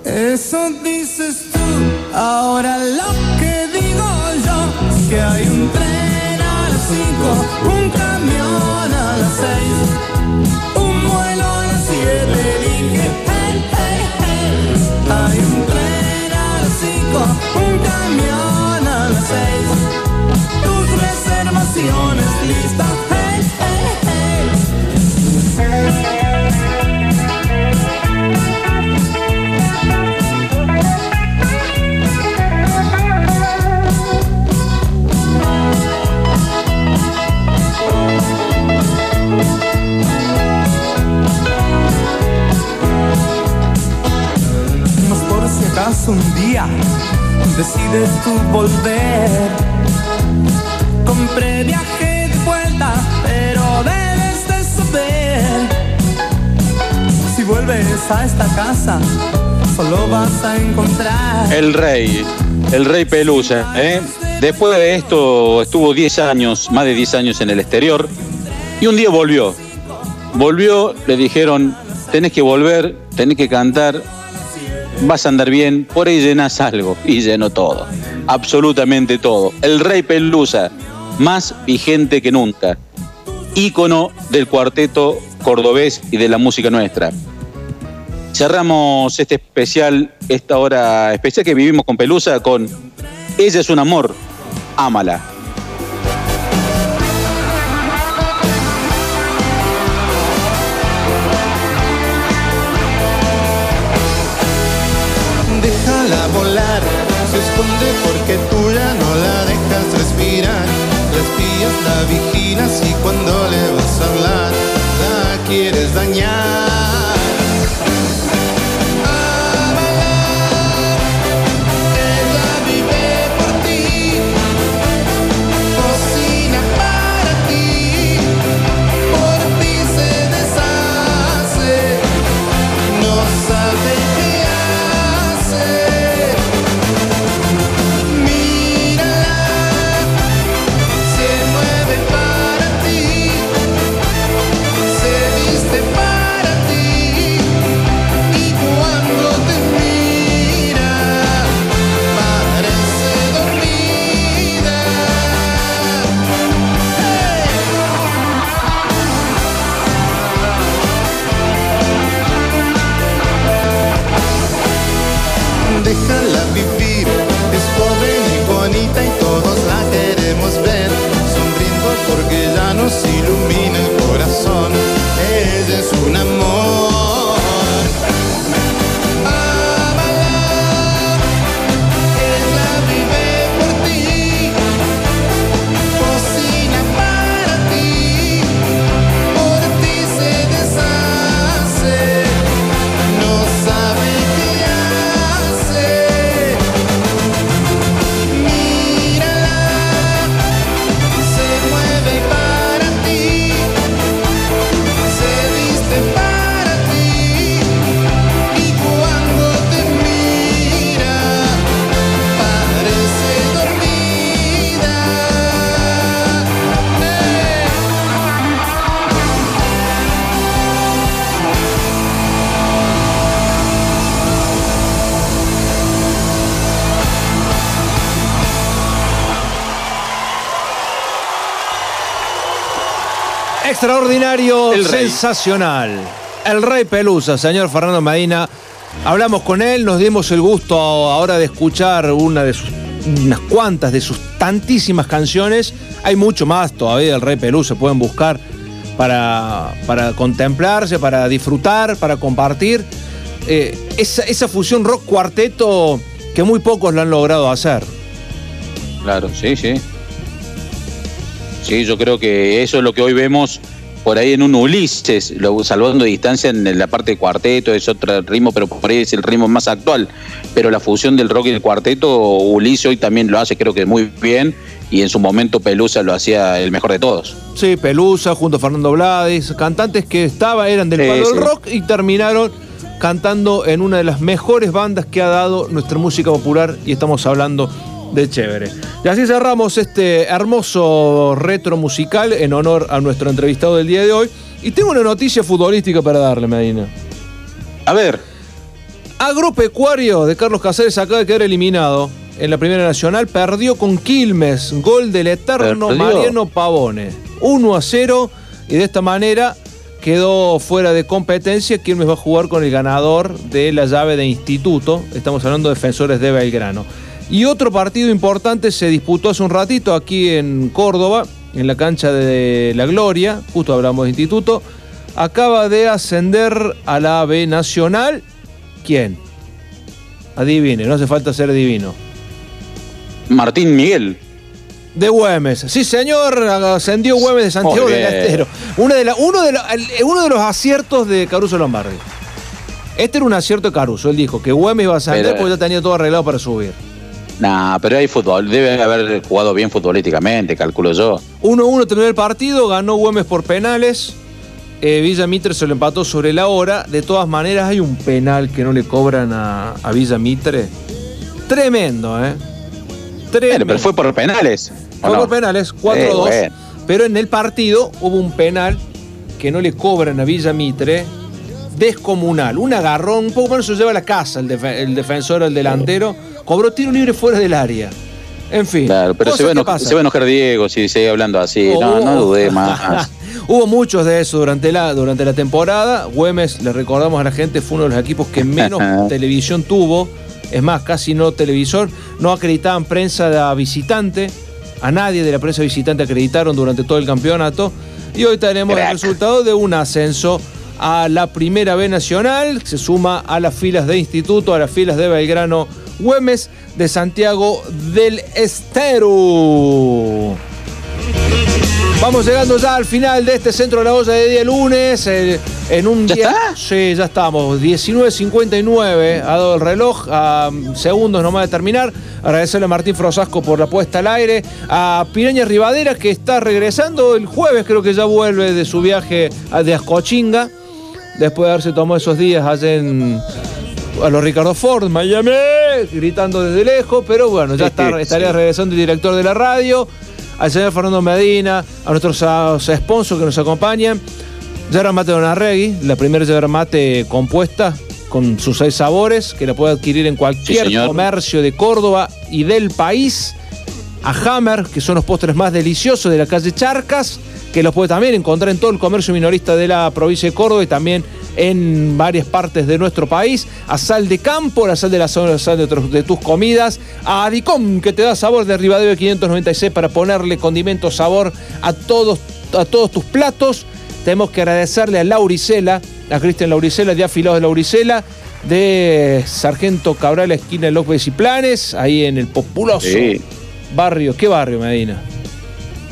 Eso dices tú, ahora lo que digo yo que hay un tren a las 5, un camión decides tú volver. Compré viaje de vuelta, pero debes de saber. Si vuelves a esta casa, solo vas a encontrar. El rey, el rey Pelusa. ¿eh? Después de esto estuvo 10 años, más de 10 años en el exterior, y un día volvió. Volvió, le dijeron, tenés que volver, tenés que cantar, vas a andar bien, por ahí llenas algo, y llenó todo, absolutamente todo. El rey Pelusa, más vigente que nunca, ícono del cuarteto cordobés y de la música nuestra. Cerramos este especial, esta hora especial que vivimos con Pelusa, con Ella es un amor, ámala. Se esconde porque tú ya no la dejas respirar. La la vigilas y cuando le vas a hablar, la quieres dañar. Extraordinario, El sensacional. El rey Pelusa, señor Fernando Medina. Hablamos con él, nos dimos el gusto ahora de escuchar una de sus, unas cuantas de sus tantísimas canciones. Hay mucho más todavía del Rey Pelusa, pueden buscar para, para contemplarse, para disfrutar, para compartir. Eh, esa, esa fusión rock cuarteto que muy pocos lo han logrado hacer. Claro, sí, sí. Sí, yo creo que eso es lo que hoy vemos por ahí en un Ulises, lo- salvando distancia en la parte de cuarteto, es otro ritmo, pero por ahí es el ritmo más actual. Pero la fusión del rock y el cuarteto, Ulises hoy también lo hace, creo que muy bien, y en su momento Pelusa lo hacía el mejor de todos. Sí, Pelusa junto a Fernando Blades, cantantes que estaba, eran del palo del rock y terminaron cantando en una de las mejores bandas que ha dado nuestra música popular y estamos hablando de Chévere. Y así cerramos este hermoso retro musical en honor a nuestro entrevistado del día de hoy. Y tengo una noticia futbolística para darle, Medina. A ver. Agropecuario de Carlos Casares acaba de quedar eliminado en la Primera Nacional. Perdió con Quilmes, gol del eterno Perdió. Mariano Pavone. 1 a 0 y de esta manera quedó fuera de competencia. Quilmes va a jugar con el ganador de la llave de instituto. Estamos hablando de defensores de Belgrano. Y otro partido importante se disputó hace un ratito aquí en Córdoba, en la cancha de La Gloria. Justo hablamos de instituto. Acaba de ascender a la B Nacional. ¿Quién? Adivine, no hace falta ser divino. Martín Miguel. De Güemes. Sí, señor, ascendió Güemes de Santiago del. Estero. Uno de, la- uno, de la- el- uno de los aciertos de Caruso Lombardi. Este era un acierto de Caruso. Él dijo que Güemes iba a ascender Pero- porque ya tenía todo arreglado para subir. Nah, pero hay fútbol, debe haber jugado bien futbolísticamente, calculo yo. 1-1 terminó el partido, ganó Güemes por penales. Eh, Villa Mitre se lo empató sobre la hora. De todas maneras, hay un penal que no le cobran a, a Villa Mitre. Tremendo, ¿eh? Tremendo. Pero fue por penales. ¿o Fue no? por penales, 4-2. Eh, bueno. Pero en el partido hubo un penal que no le cobran a Villa Mitre. Descomunal. Un agarrón, un poco menos se lleva a la casa el, defe- el defensor, el delantero. Cobró tiro libre fuera del área. En fin. Claro, pero se va, a que eno- pasan. se va a enojar Diego si sigue hablando así. No, no Oh. dudé más. [LAUGHS] Hubo muchos de eso durante la, durante la temporada. Güemes, le recordamos a la gente, fue uno de los equipos que menos [LAUGHS] televisión tuvo. Es más, casi no televisor. No acreditaban prensa de visitante. A nadie de la prensa visitante acreditaron durante todo el campeonato. Y hoy tenemos el resultado de un ascenso a la Primera B Nacional. Se suma a las filas de Instituto, a las filas de Belgrano Güemes de Santiago del Estero. Vamos llegando ya al final de este centro de la olla de día lunes. en un día. Sí, ya estamos. 19.59 ha dado el reloj. A segundos nomás de terminar. Agradecerle a Martín Frosasco por la puesta al aire. A Pireña Rivadera que está regresando el jueves, creo que ya vuelve de su viaje a- de Ascochinga. Después de haberse tomado esos días allá en. A los Ricardo Ford, Miami, gritando desde lejos, pero bueno, ya está, estaría regresando el director de la radio, al señor Fernando Medina, a nuestros a- sponsors que nos acompañan. Yerba Mate Donarregui, la primera yerba mate compuesta con sus seis sabores, que la puede adquirir en cualquier comercio de Córdoba y del país. A Hammer, que son los postres más deliciosos de la calle Charcas, que los puede también encontrar en todo el comercio minorista de la provincia de Córdoba y también en varias partes de nuestro país. A Sal de Campo, la sal de la zona, la sal de, otros- de tus comidas. A Adicom, que te da sabor de Rivadavia 596 para ponerle condimento, sabor a todos, a todos tus platos. Tenemos que agradecerle a Lauricela, a Cristian Lauricela, de Afilados de Lauricela, de Sargento Cabral, esquina de López y Planes, ahí en el populoso Sí. barrio. ¿Qué barrio, Medina?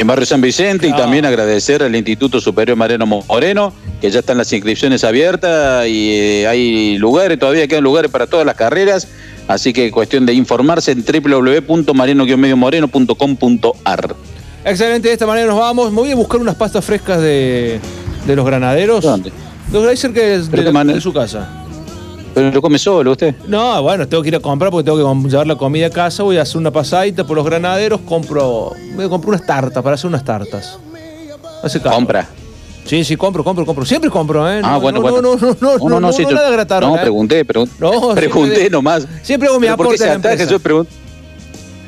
En Barrio San Vicente y también agradecer al Instituto Superior Mariano Moreno, que ya están las inscripciones abiertas y eh, hay lugares, todavía quedan lugares para todas las carreras, así que cuestión de informarse en www.mariano-mediomoreno.com.ar. Excelente, de esta manera nos vamos. Me voy a buscar unas pastas frescas de, de los granaderos. ¿Dónde? Los cerca de, de- de su casa. ¿Pero lo come solo usted? No, bueno, tengo que ir a comprar porque tengo que llevar la comida a casa. Voy a hacer una pasadita por los granaderos. Compro, a comprar unas tartas para hacer unas tartas. Hace calor. Compra. Sí, sí, compro, compro, compro. Siempre compro, ¿eh? Ah, No, bueno, no, bueno. No, no, no, no, no, sí, no, nada grataron, No, ¿eh? pregunté, pregun- No, pregunté siempre- nomás. Siempre hago mi ¿Pero por qué aporte a la empresa. Yo pregun-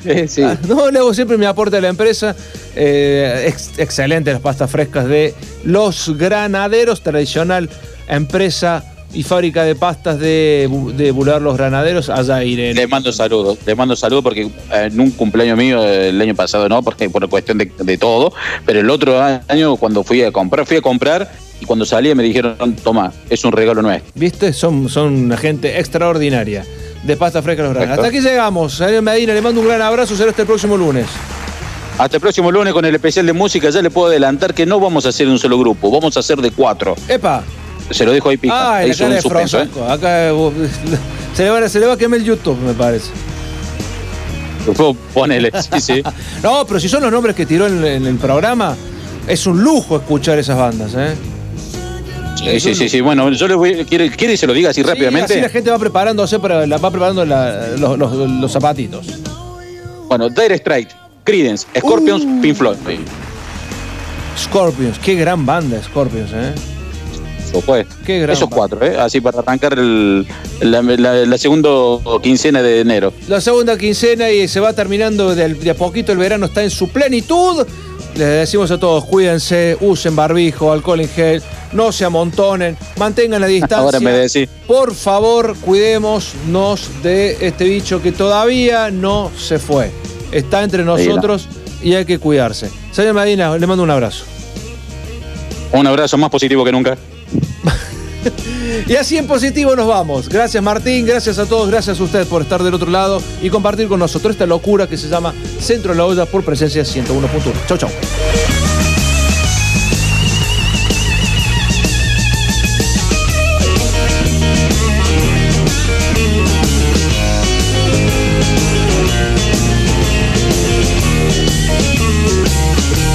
[LAUGHS] Ah, No, le hago siempre mi aporte a la empresa. Eh, ex- excelente las pastas frescas de Los Granaderos, tradicional empresa y fábrica de pastas de, de Boulevard Los Granaderos. Allá iré. Le mando saludos, le mando saludos porque eh, en un cumpleaños mío el año pasado no, porque por cuestión de, de todo, pero el otro año cuando fui a comprar, fui a comprar y cuando salí me dijeron, toma, es un regalo nuestro. ¿Viste? Son, son una gente extraordinaria de pasta fresca Los Granaderos. Hasta aquí llegamos. Daniel Medina, le mando un gran abrazo. Será hasta el próximo lunes. Hasta el próximo lunes con el especial de música, ya le puedo adelantar que no vamos a hacer un solo grupo, vamos a hacer de cuatro. ¡Epa! Se lo dejo ahí ahí la cara un suspenso, ¿eh? Acá eh, [LAUGHS] se le, va, se le va a quemar el YouTube, me parece. Ponele, sí, sí. [LAUGHS] No, pero si son los nombres que tiró en, en el programa, es un lujo escuchar esas bandas, ¿eh? Sí, sí, sí, sí. Bueno, yo le voy, quiere, quiere que se lo diga así Sí, rápidamente. así la gente va preparándose para la, va preparando la- los, los- los zapatitos. Bueno, Dire Strike, Creedence, Scorpions, Uh. Pink Floyd. Scorpions, qué gran banda Scorpions, ¿eh? Eso fue. Qué gran Esos cuatro, ¿eh? Así para arrancar el- la, la- la segunda quincena de enero. La segunda quincena y se va terminando de, de a poquito el verano está en su plenitud. Les decimos a todos, cuídense, usen barbijo, alcohol en gel, no se amontonen, mantengan la distancia. Ahora me decís. Por favor, cuidémonos de este bicho que todavía no se fue. Está entre nosotros y hay que cuidarse. Señor Medina, le mando un abrazo. Un abrazo más positivo que nunca. [LAUGHS] Y así en positivo nos vamos. Gracias Martín, gracias a todos, gracias a usted por estar del otro lado y compartir con nosotros esta locura que se llama Centro de la Olla por presencia 101.1. Chau, chau.